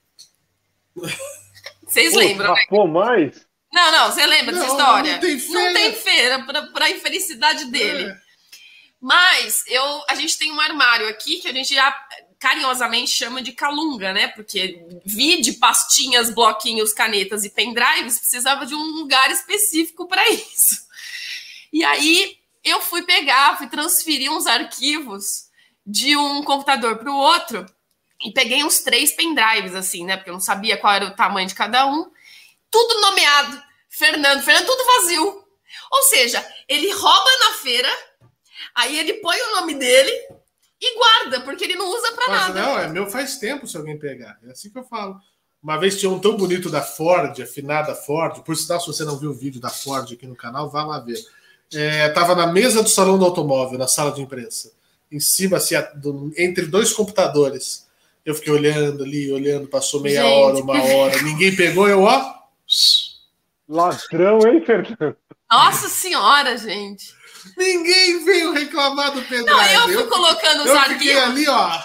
(laughs) Vocês lembram? Né? Rapou mais? Não, não, você lembra não, dessa história? Não tem feira. Não tem feira para a infelicidade dele. É. Mas eu, a gente tem um armário aqui que a gente já carinhosamente chama de calunga, né? Porque vide pastinhas, bloquinhos, canetas e pendrives precisava de um lugar específico para isso. E aí eu fui pegar, fui transferir uns arquivos de um computador para o outro e peguei uns três pendrives, assim, né? Porque eu não sabia qual era o tamanho de cada um. Tudo nomeado. Fernando, Fernando, tudo vazio. Ou seja, ele rouba na feira, aí ele põe o nome dele e guarda, porque ele não usa para nada. Não, é meu faz tempo se alguém pegar. É assim que eu falo. Uma vez tinha um tão bonito da Ford, afinada Ford. Por sinal, se você não viu o vídeo da Ford aqui no canal, vá lá ver. É, tava na mesa do salão do automóvel, na sala de imprensa. em cima, assim, entre dois computadores. Eu fiquei olhando ali, olhando, passou meia gente. hora, uma hora, ninguém pegou, eu, ó. Ladrão, hein, Fernando? Nossa senhora, gente. Ninguém veio reclamar do pendrive. Não, eu fui eu, colocando os eu arquivos. ali, ó.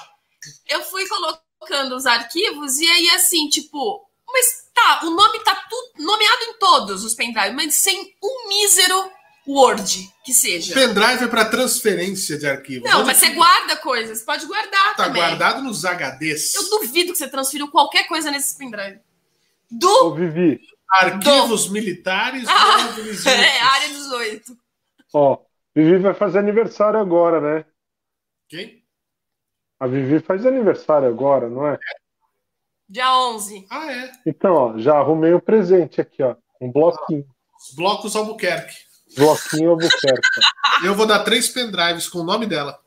Eu fui colocando os arquivos e aí, assim, tipo, mas tá, o nome tá tudo nomeado em todos os pendrives, mas sem um mísero Word que seja. Pendrive é para transferência de arquivos. Não, mas você guarda coisas, pode guardar tá também. guardado nos HDs. Eu duvido que você transferiu qualquer coisa nesses pendrive. Do. Ô, Vivi. Arquivos do... militares. Ah, (laughs) é, área 18. Ó, Vivi vai fazer aniversário agora, né? Quem? A Vivi faz aniversário agora, não é? Dia 11. Ah, é. Então, ó, já arrumei o um presente aqui, ó. Um bloquinho. Os blocos Albuquerque. Bloquinho Albuquerque. (laughs) Eu vou dar três pendrives com o nome dela.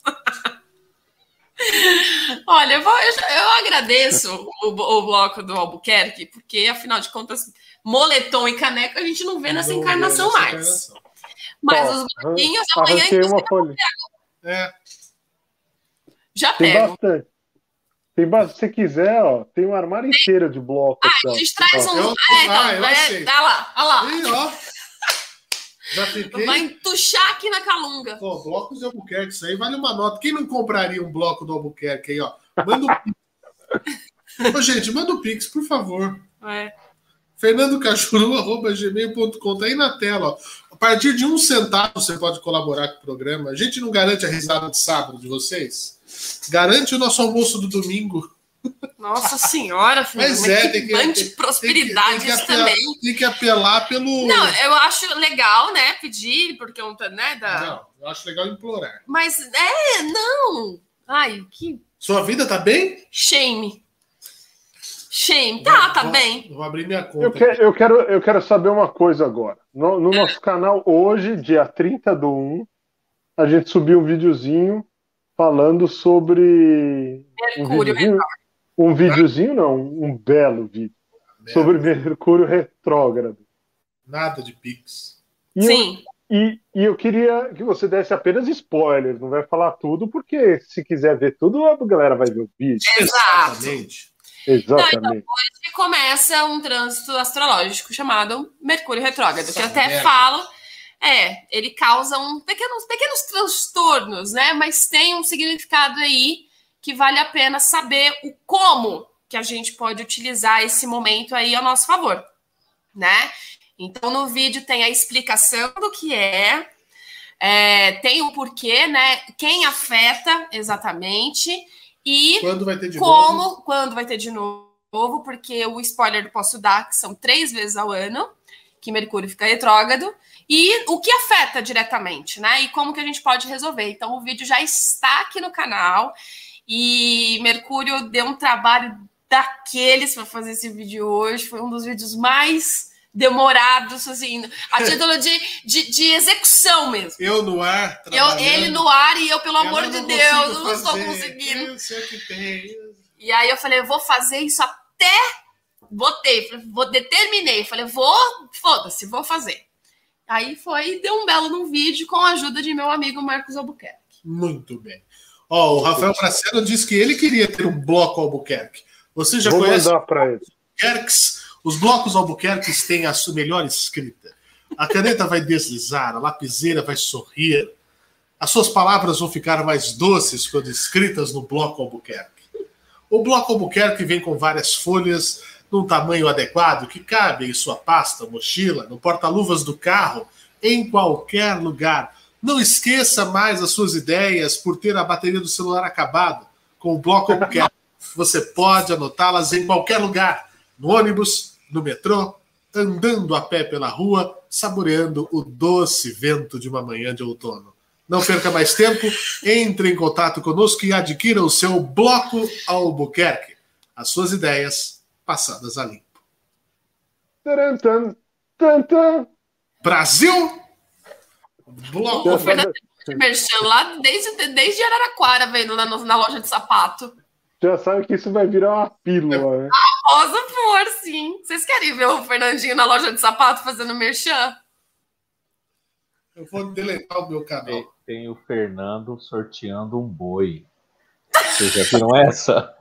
Olha, eu, vou, eu, eu agradeço o, o, bloco do Albuquerque, porque afinal de contas, moletom e caneca a gente não vê nessa não encarnação mais. Encarnação. Mas Ó, os bloquinhos amanhã uma folha. É. Já tem pego. Bastante. Tem bastante. Se você quiser, ó, tem um armário inteiro de bloco. Ah, a gente traz um. Eu, ah, então, ah, é, tá lá, olha lá. Ih, ó. Já fiquei. Vai entuchar aqui na calunga. Pô, blocos de Albuquerque, isso aí vale uma nota. Quem não compraria um bloco do Albuquerque aí, ó? Manda um Pix. (laughs) Ô, gente, manda um Pix, por favor. É. fernandocachuru.gmail.com (laughs) Tá aí na tela, ó. A partir de um centavo você pode colaborar com o programa. A gente não garante a risada de sábado de vocês. Garante o nosso almoço do domingo. Nossa senhora, (laughs) filho, mas, mas é, tem que, de prosperidade tem que, tem que apelar, também. Tem que apelar pelo. Não, eu acho legal, né? Pedir, porque um né, da... Não, eu acho legal implorar. Mas é, não. Ai, que. Sua vida tá bem? Shame. Shame. Tá, tá vou, bem. Vou abrir minha conta. Eu, que, eu, quero, eu quero saber uma coisa agora. No, no nosso canal, hoje, dia 30 do 1, a gente subiu um videozinho falando sobre. Mercúrio um videozinho, um videozinho não, um belo vídeo. Sobre Mercúrio retrógrado. Nada de Pix. E Sim. Eu, e, e eu queria que você desse apenas spoilers, não vai falar tudo, porque se quiser ver tudo, a galera vai ver o vídeo. Exatamente. Exatamente. Não, então, hoje começa um trânsito astrológico chamado Mercúrio retrógrado, que eu até merda. falo. É, ele causa um pequenos, pequenos transtornos, né? Mas tem um significado aí que vale a pena saber o como que a gente pode utilizar esse momento aí a nosso favor, né? Então, no vídeo tem a explicação do que é, é tem o porquê, né? Quem afeta exatamente e quando vai ter de como, novo? quando vai ter de novo, porque o spoiler que posso dar que são três vezes ao ano que Mercúrio fica retrógrado e o que afeta diretamente, né? E como que a gente pode resolver. Então, o vídeo já está aqui no canal. E Mercúrio deu um trabalho daqueles para fazer esse vídeo hoje. Foi um dos vídeos mais demorados, assim, a (laughs) título de, de, de execução mesmo. Eu no ar, eu, ele no ar e eu, pelo amor de Deus, não estou conseguindo. Eu sei que tem. E aí eu falei, eu vou fazer isso até. Botei, vou, determinei. Falei, vou, foda-se, vou fazer. Aí foi e deu um belo num vídeo com a ajuda de meu amigo Marcos Albuquerque. Muito bem. Ó, o Rafael Bracero disse que ele queria ter um bloco Albuquerque. Você já Vou conhece para ele. Os blocos Albuquerque têm a sua melhor escrita. A caneta vai deslizar, a lapiseira vai sorrir. As suas palavras vão ficar mais doces quando escritas no bloco Albuquerque. O bloco Albuquerque vem com várias folhas num tamanho adequado que cabe em sua pasta, mochila, no porta-luvas do carro, em qualquer lugar não esqueça mais as suas ideias por ter a bateria do celular acabado. Com o bloco Albuquerque, você pode anotá-las em qualquer lugar, no ônibus, no metrô, andando a pé pela rua, saboreando o doce vento de uma manhã de outono. Não perca mais tempo, entre em contato conosco e adquira o seu bloco Albuquerque. As suas ideias passadas a limpo. Brasil! Bloco. O Fernando lá desde, desde Araraquara, vendo na, na loja de sapato. Já sabe que isso vai virar uma pílula, né? (laughs) Rosa for, sim. Vocês querem ver o Fernandinho na loja de sapato fazendo merchan? Eu vou deletar o meu canal. Tem, tem o Fernando sorteando um boi. Vocês já viram essa?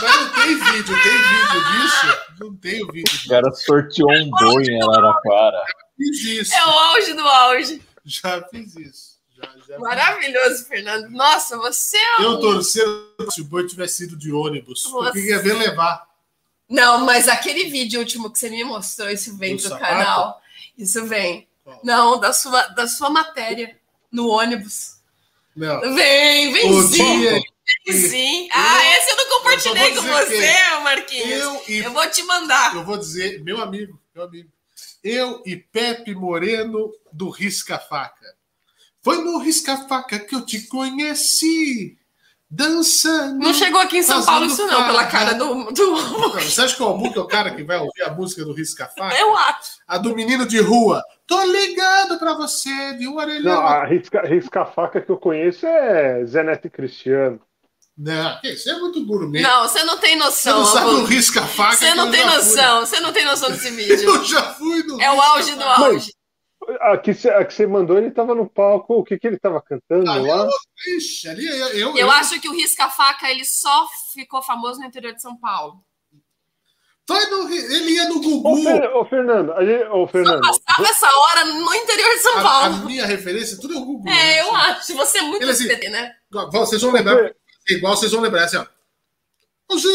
Mas não tem vídeo, tem vídeo disso? Não tem o vídeo. O cara sorteou um boi em Araraquara. Já fiz isso. É o auge do auge. Já fiz isso. Já, já Maravilhoso. Fernando. Nossa, você é um... Eu torcendo se o boi tivesse sido de ônibus. Nossa. Porque ia ver levar. Não, mas aquele vídeo último que você me mostrou, isso vem do, do canal. Isso vem. Qual? Não, da sua, da sua matéria no ônibus. Não. Vem, vem o sim. Dia... Sim. Ah, eu, esse eu não compartilhei eu com você, Marquinhos. Eu, e, eu vou te mandar. Eu vou dizer, meu amigo, meu amigo. Eu e Pepe Moreno do Risca Faca. Foi no Risca Faca que eu te conheci. Dançando. Não chegou aqui em São Paulo isso não, pela cara do, do... Você acha que o Albuquerque é o cara que vai ouvir a música do Risca Faca? Eu acho. A do menino de rua. Tô ligado pra você, de um orelhão. Não, a risca, risca Faca que eu conheço é Zé Neto Cristiano. Não, isso é muito gourmet. Não, você não tem noção. Você não sabe o risca-faca. Você não tem noção, você não tem noção desse vídeo. (laughs) Eu já fui no É o auge do auge. A que, você, a que você mandou, ele estava no palco. O que, que ele estava cantando ali lá? Eu, ixi, ali eu, eu, eu acho que o risca-faca ele só ficou famoso no interior de São Paulo. No, ele ia no Gugu. Ô, Fer, ô Fernando, ô, Fernando. Só passava essa hora no interior de São a, Paulo. A minha referência, tudo é o Gugu. É, né? eu acho. Você é muito ele, assim, né? Vocês vão lembrar. Igual vocês vão lembrar, assim, ó. Hoje,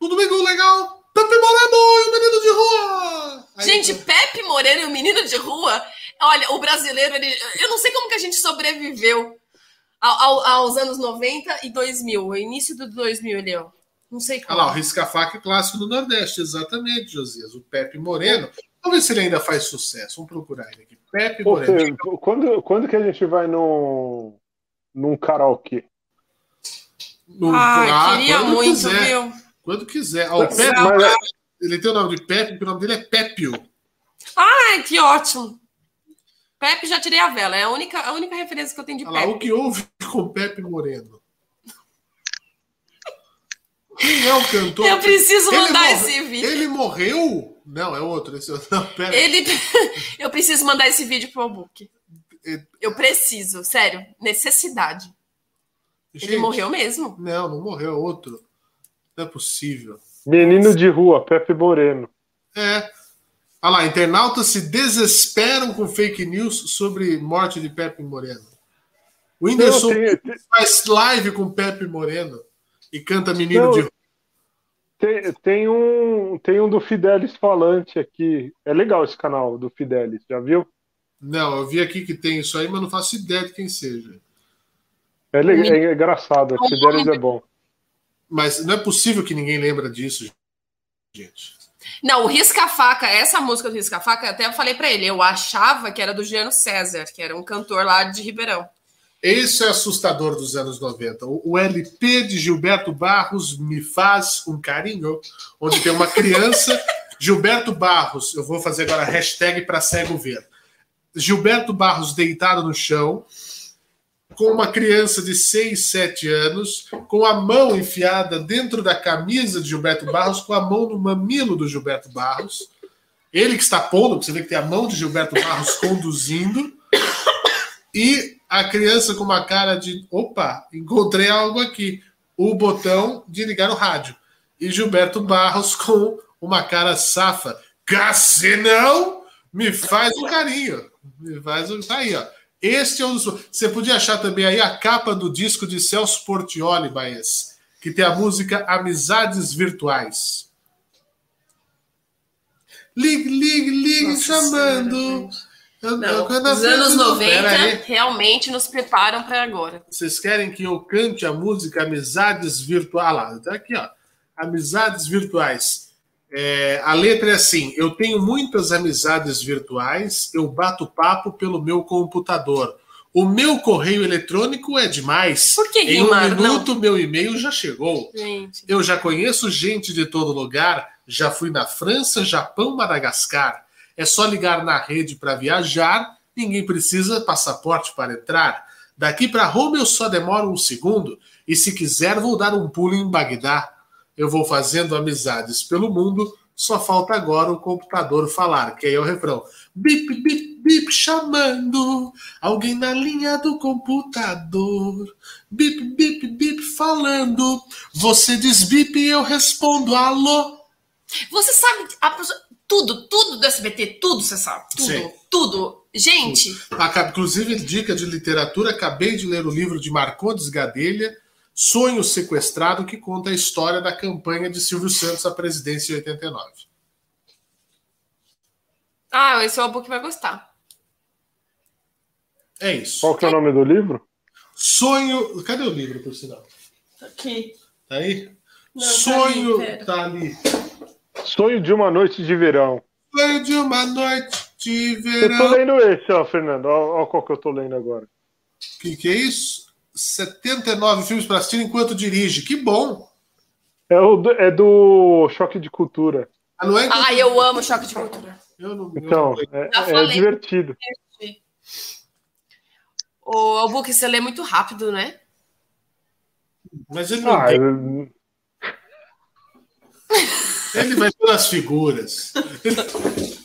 no domingo legal, Pepe Moreno e o menino de rua. Aí, gente, então... Pepe Moreno e o menino de rua. Olha, o brasileiro, ele, eu não sei como que a gente sobreviveu ao, aos anos 90 e 2000, o início do 2000 ali, ó. Não sei como. Olha lá, o risca-faca clássico do Nordeste, exatamente, Josias. O Pepe Moreno. Vamos ver se ele ainda faz sucesso. Vamos procurar ele aqui. Pepe Moreno. quando, quando que a gente vai no, num karaokê? No, ah, ah, queria muito, quiser. viu? Quando quiser. o Pepe, mas... Ele tem o nome de Pepe, porque o nome dele é Pépio. Ai, que ótimo. Pepe já tirei a vela, é a única, a única referência que eu tenho de Olha Pepe. Lá, o que houve com Pepe Moreno? Quem é o cantor? Eu preciso mandar esse vídeo. Ele morreu? Não, é outro. Esse... É não, pera. Ele... (laughs) eu preciso mandar esse vídeo pro book. Eu preciso, sério, necessidade. Gente, ele morreu mesmo? Não, não morreu, é outro. Não é possível. Menino de rua, Pepe Moreno. É. Olha lá, internautas se desesperam com fake news sobre morte de Pepe Moreno. O Whindersson tem, faz live com Pepe Moreno e canta Menino não, de rua. Tem, tem, um, tem um do Fidelis falante aqui. É legal esse canal do Fidelis, já viu? Não, eu vi aqui que tem isso aí, mas não faço ideia de quem seja. É, é engraçado, a Fidelis é bom. Mas não é possível que ninguém lembra disso, gente. Não, o Risca-Faca, essa música do Risca-Faca, até eu falei para ele, eu achava que era do Juliano César, que era um cantor lá de Ribeirão. Esse é assustador dos anos 90. O LP de Gilberto Barros me faz um carinho, onde tem uma criança. (laughs) Gilberto Barros, eu vou fazer agora a hashtag para cego ver. Gilberto Barros deitado no chão, com uma criança de 6, 7 anos, com a mão enfiada dentro da camisa de Gilberto Barros, com a mão no mamilo do Gilberto Barros. Ele que está pondo, você vê que tem a mão de Gilberto Barros conduzindo. E a criança com uma cara de: opa, encontrei algo aqui. O botão de ligar o rádio. E Gilberto Barros com uma cara safa. Cassinão, me faz um carinho. Me faz um. Tá aí, ó. Este é um dos. Você podia achar também aí a capa do disco de Celso Portioli, Baez, que tem a música Amizades Virtuais. Ligue, ligue, ligue, Nossa, chamando. Não, os anos 90 realmente nos preparam para agora. Vocês querem que eu cante a música Amizades Virtuais? Ah lá, tá aqui, ó. Amizades Virtuais. É, a letra é assim: eu tenho muitas amizades virtuais, eu bato papo pelo meu computador. O meu correio eletrônico é demais. Por que Em um minuto, não? meu e-mail já chegou. Gente. Eu já conheço gente de todo lugar. Já fui na França, Japão, Madagascar. É só ligar na rede para viajar. Ninguém precisa passaporte para entrar. Daqui para Roma eu só demoro um segundo. E se quiser, vou dar um pulo em Bagdá eu vou fazendo amizades pelo mundo, Só falta agora o computador falar, que aí é o refrão. Bip, bip, bip, chamando alguém na linha do computador. Bip, bip, bip, falando. Você diz bip e eu respondo alô. Você sabe a, tudo, tudo do SBT, tudo você sabe. Tudo, Sim. tudo. Gente. Inclusive, dica de literatura, acabei de ler o livro de Marcondes Gadelha Sonho Sequestrado, que conta a história da campanha de Silvio Santos à presidência em 89. Ah, esse é o book que vai gostar. É isso. Qual que é o nome do livro? Sonho. Cadê o livro, por sinal? Tá aqui. Tá aí? Não, Sonho. Tá ali, tá ali. Sonho de uma noite de verão. Sonho de uma noite de verão. Eu tô lendo esse, ó, Fernando. Olha qual que eu tô lendo agora. O que, que é isso? 79 filmes para assistir enquanto dirige. Que bom! É, o, é do Choque de Cultura. Ah, não é ah eu amo Choque de Cultura. Eu não, então, eu não é, é divertido. O, book você lê muito rápido, né? Mas ele não ah, tem... eu... Ele vai pelas figuras. (laughs)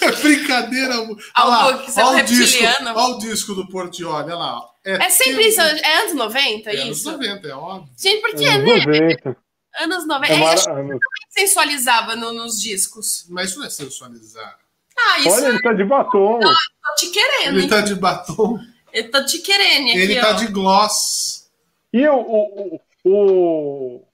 É brincadeira. Olha lá, olha, o disco, olha o disco do Portioli, olha lá. É, é sempre isso, é anos 90, é isso? Anos 90, é óbvio. Gente, por anos né? 90. Anos 90. É, é, sensualizava no, nos discos. Mas isso não é sensualizar. Ah, isso Olha, ele tá de batom. Ah, tô te querendo. Ele tá de batom. Ele tá te querendo aqui, Ele tá de gloss. E o, o, o,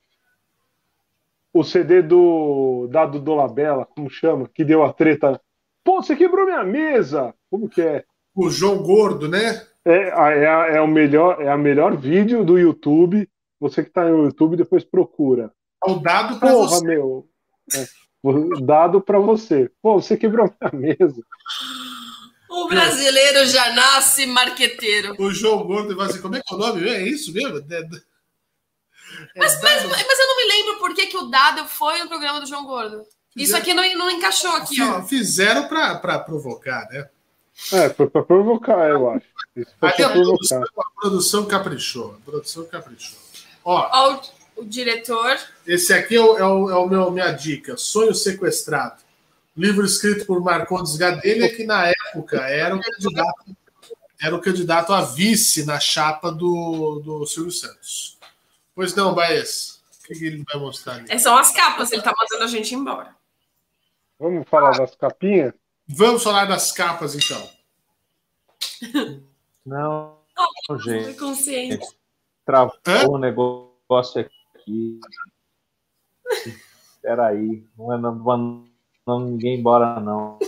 o CD do Dado Dolabella, como chama? Que deu a treta. Pô, você quebrou minha mesa! Como que é? O João Gordo, né? É, é, é, o melhor, é a melhor vídeo do YouTube. Você que está no YouTube, depois procura. É o dado para você. meu. É, dado para você. Pô, você quebrou minha mesa. O brasileiro já nasce marqueteiro. O João Gordo vai assim, como é que é o nome? É isso mesmo? É, mas, mas, mas, eu não me lembro por que, que o dado foi no programa do João Gordo. Fizeram, isso aqui não, não encaixou aqui. Ó. Fizeram para provocar, né? É, foi para provocar, eu acho. Isso foi a, produção, a produção caprichou. A produção caprichou. Ó, Ó o, o, diretor. Esse aqui é o, é o, é o meu, minha dica: Sonho Sequestrado. Livro escrito por Marcondes Gadelha, que na época era o candidato, era o candidato a vice na chapa do, do Silvio Santos. Pois não, Baez. O que ele vai mostrar ali? É, são as capas, ele está mandando a gente embora. Vamos falar das capinhas? Vamos falar das capas, então. (laughs) Não, oh, gente. Consciente. Travou o um negócio aqui. Espera aí. Não é não, ninguém embora, não.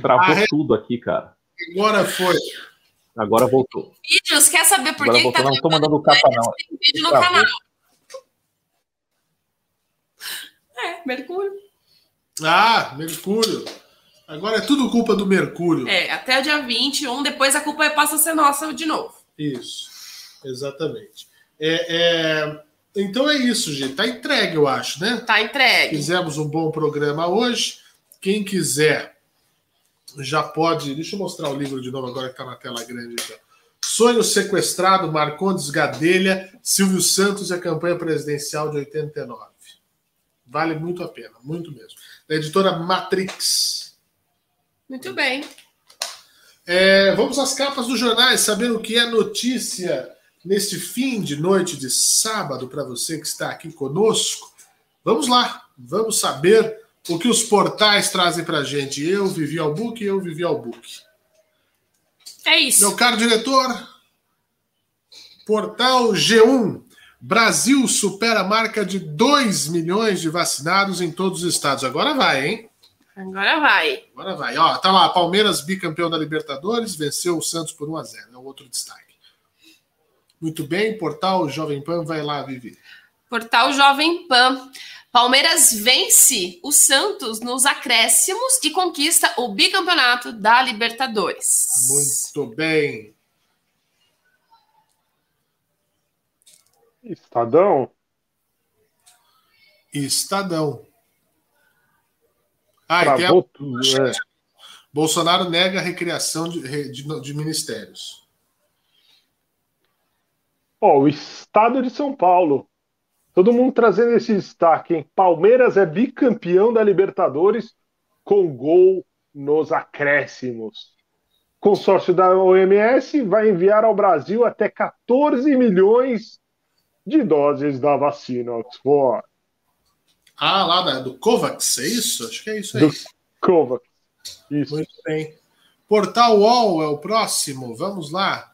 Travou ah, tudo aqui, cara. Agora foi. Agora voltou. Vídeos, quer saber por Agora que voltou. Tá não estou mandando capa, não. Tem vídeo no canal. É, Mercúrio. Ah, Mercúrio. Agora é tudo culpa do Mercúrio. É, até o dia 21, depois a culpa passa a ser nossa de novo. Isso, exatamente. É, é... Então é isso, gente. Tá entregue, eu acho, né? Tá entregue. Fizemos um bom programa hoje. Quem quiser já pode. Deixa eu mostrar o livro de novo agora que tá na tela grande. Então. Sonho Sequestrado, Marcondes Gadelha, Silvio Santos e a campanha presidencial de 89. Vale muito a pena, muito mesmo da editora Matrix. Muito bem. É, vamos às capas dos jornais, saber o que é notícia neste fim de noite de sábado para você que está aqui conosco. Vamos lá, vamos saber o que os portais trazem para a gente. Eu vivi ao book, eu vivi ao book. É isso. Meu caro diretor, portal G1. Brasil supera a marca de 2 milhões de vacinados em todos os estados. Agora vai, hein? Agora vai. Agora vai. Ó, tá lá, Palmeiras bicampeão da Libertadores, venceu o Santos por 1 a 0 É o outro destaque. Muito bem, portal Jovem Pan vai lá, Vivi. Portal Jovem Pan. Palmeiras vence o Santos nos acréscimos e conquista o bicampeonato da Libertadores. Muito bem. Estadão? Estadão. Ah, tem a... tudo, é. Bolsonaro nega a recriação de, de, de ministérios. oh, o Estado de São Paulo. Todo mundo trazendo esse destaque, hein? Palmeiras é bicampeão da Libertadores com gol nos acréscimos. Consórcio da OMS vai enviar ao Brasil até 14 milhões de doses da vacina Oxford. Ah, lá do COVAX, é isso? Acho que é isso aí. Do COVAX. Isso. Muito bem. Portal UOL é o próximo. Vamos lá.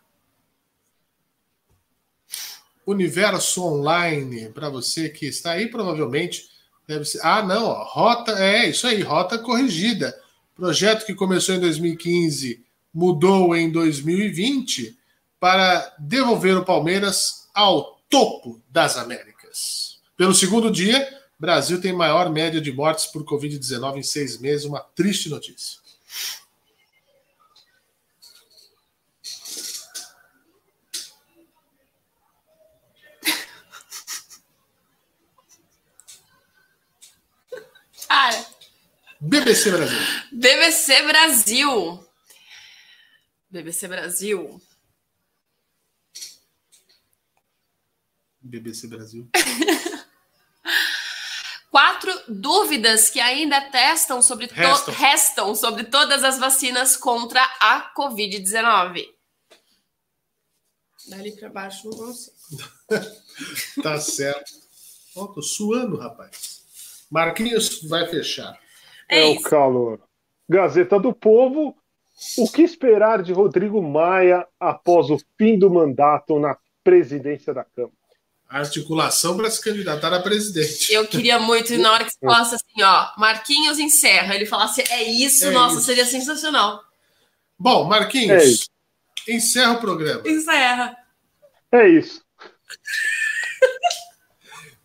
Universo Online, para você que está aí, provavelmente deve ser. Ah, não, ó, rota, é isso aí, rota corrigida. Projeto que começou em 2015 mudou em 2020 para devolver o Palmeiras ao topo das Américas. Pelo segundo dia, Brasil tem maior média de mortes por Covid-19 em seis meses, uma triste notícia. Cara. BBC Brasil. BBC Brasil. BBC Brasil. BBC Brasil. (laughs) Quatro dúvidas que ainda testam sobre restam. restam sobre todas as vacinas contra a Covid-19. Dali para baixo não consigo. (laughs) tá certo. Ó, tô suando, rapaz. Marquinhos vai fechar. É, é o calor. Gazeta do Povo. O que esperar de Rodrigo Maia após o fim do mandato na presidência da Câmara? Articulação para se candidatar a presidente. Eu queria muito, na hora que você falasse assim, ó, Marquinhos encerra, ele falasse, é isso, é nossa, isso. seria sensacional. Bom, Marquinhos, é encerra o programa. Encerra. É isso. (laughs)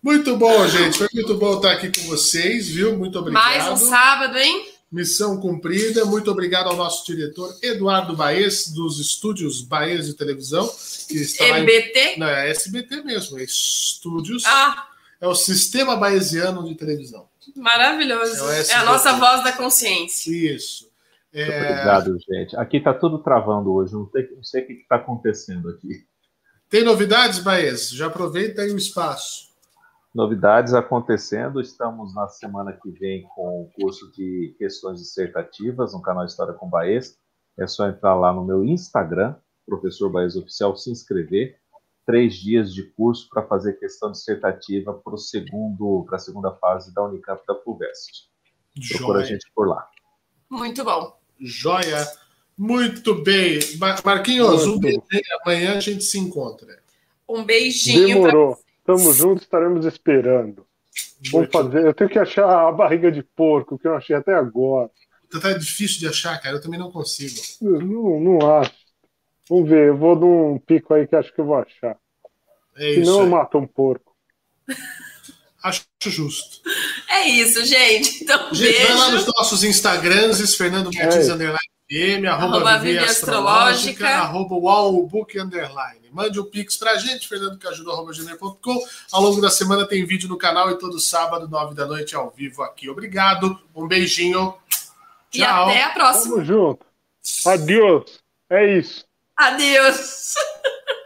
Muito bom, gente. Foi muito bom estar aqui com vocês, viu? Muito obrigado. Mais um sábado, hein? Missão cumprida. Muito obrigado ao nosso diretor Eduardo Baez, dos estúdios Baez de Televisão. Que está EBT? Em... Não, é SBT mesmo, é Estúdios. Ah. É o Sistema Baesiano de Televisão. Maravilhoso. É, é a nossa voz da consciência. Isso. É... Obrigado, gente. Aqui está tudo travando hoje. Não, tem, não sei o que está acontecendo aqui. Tem novidades, Baez? Já aproveita aí o espaço novidades acontecendo. Estamos na semana que vem com o curso de questões dissertativas no canal História com Baez. É só entrar lá no meu Instagram, Professor Baez Oficial, se inscrever. Três dias de curso para fazer questão dissertativa para segundo, para a segunda fase da Unicamp da FUVEST. Procura a gente por lá. Muito bom. Joia. Muito bem. Marquinhos, Muito um beijo. Amanhã a gente se encontra. Um beijinho. Demorou. Pra... Estamos juntos, estaremos esperando. Vamos fazer. Eu tenho que achar a barriga de porco, que eu achei até agora. Tá difícil de achar, cara. Eu também não consigo. não, não acho. Vamos ver. Eu vou num pico aí que acho que eu vou achar. É isso. Senão eu mato um porco. (laughs) Acho justo. É isso, gente. Então, gente, beijo. vai lá nos nossos Instagrams, Fernando Martins é. Underline FM, arroba, arroba Vivi Astrológica, arroba Wallbook Underline. Mande o um pix pra gente, Fernando que ajuda, arroba gmail.com. Ao longo da semana tem vídeo no canal e todo sábado, nove da noite, ao vivo aqui. Obrigado, um beijinho. E Tchau. até a próxima. Tamo junto. Adeus. É isso. Adeus. (laughs)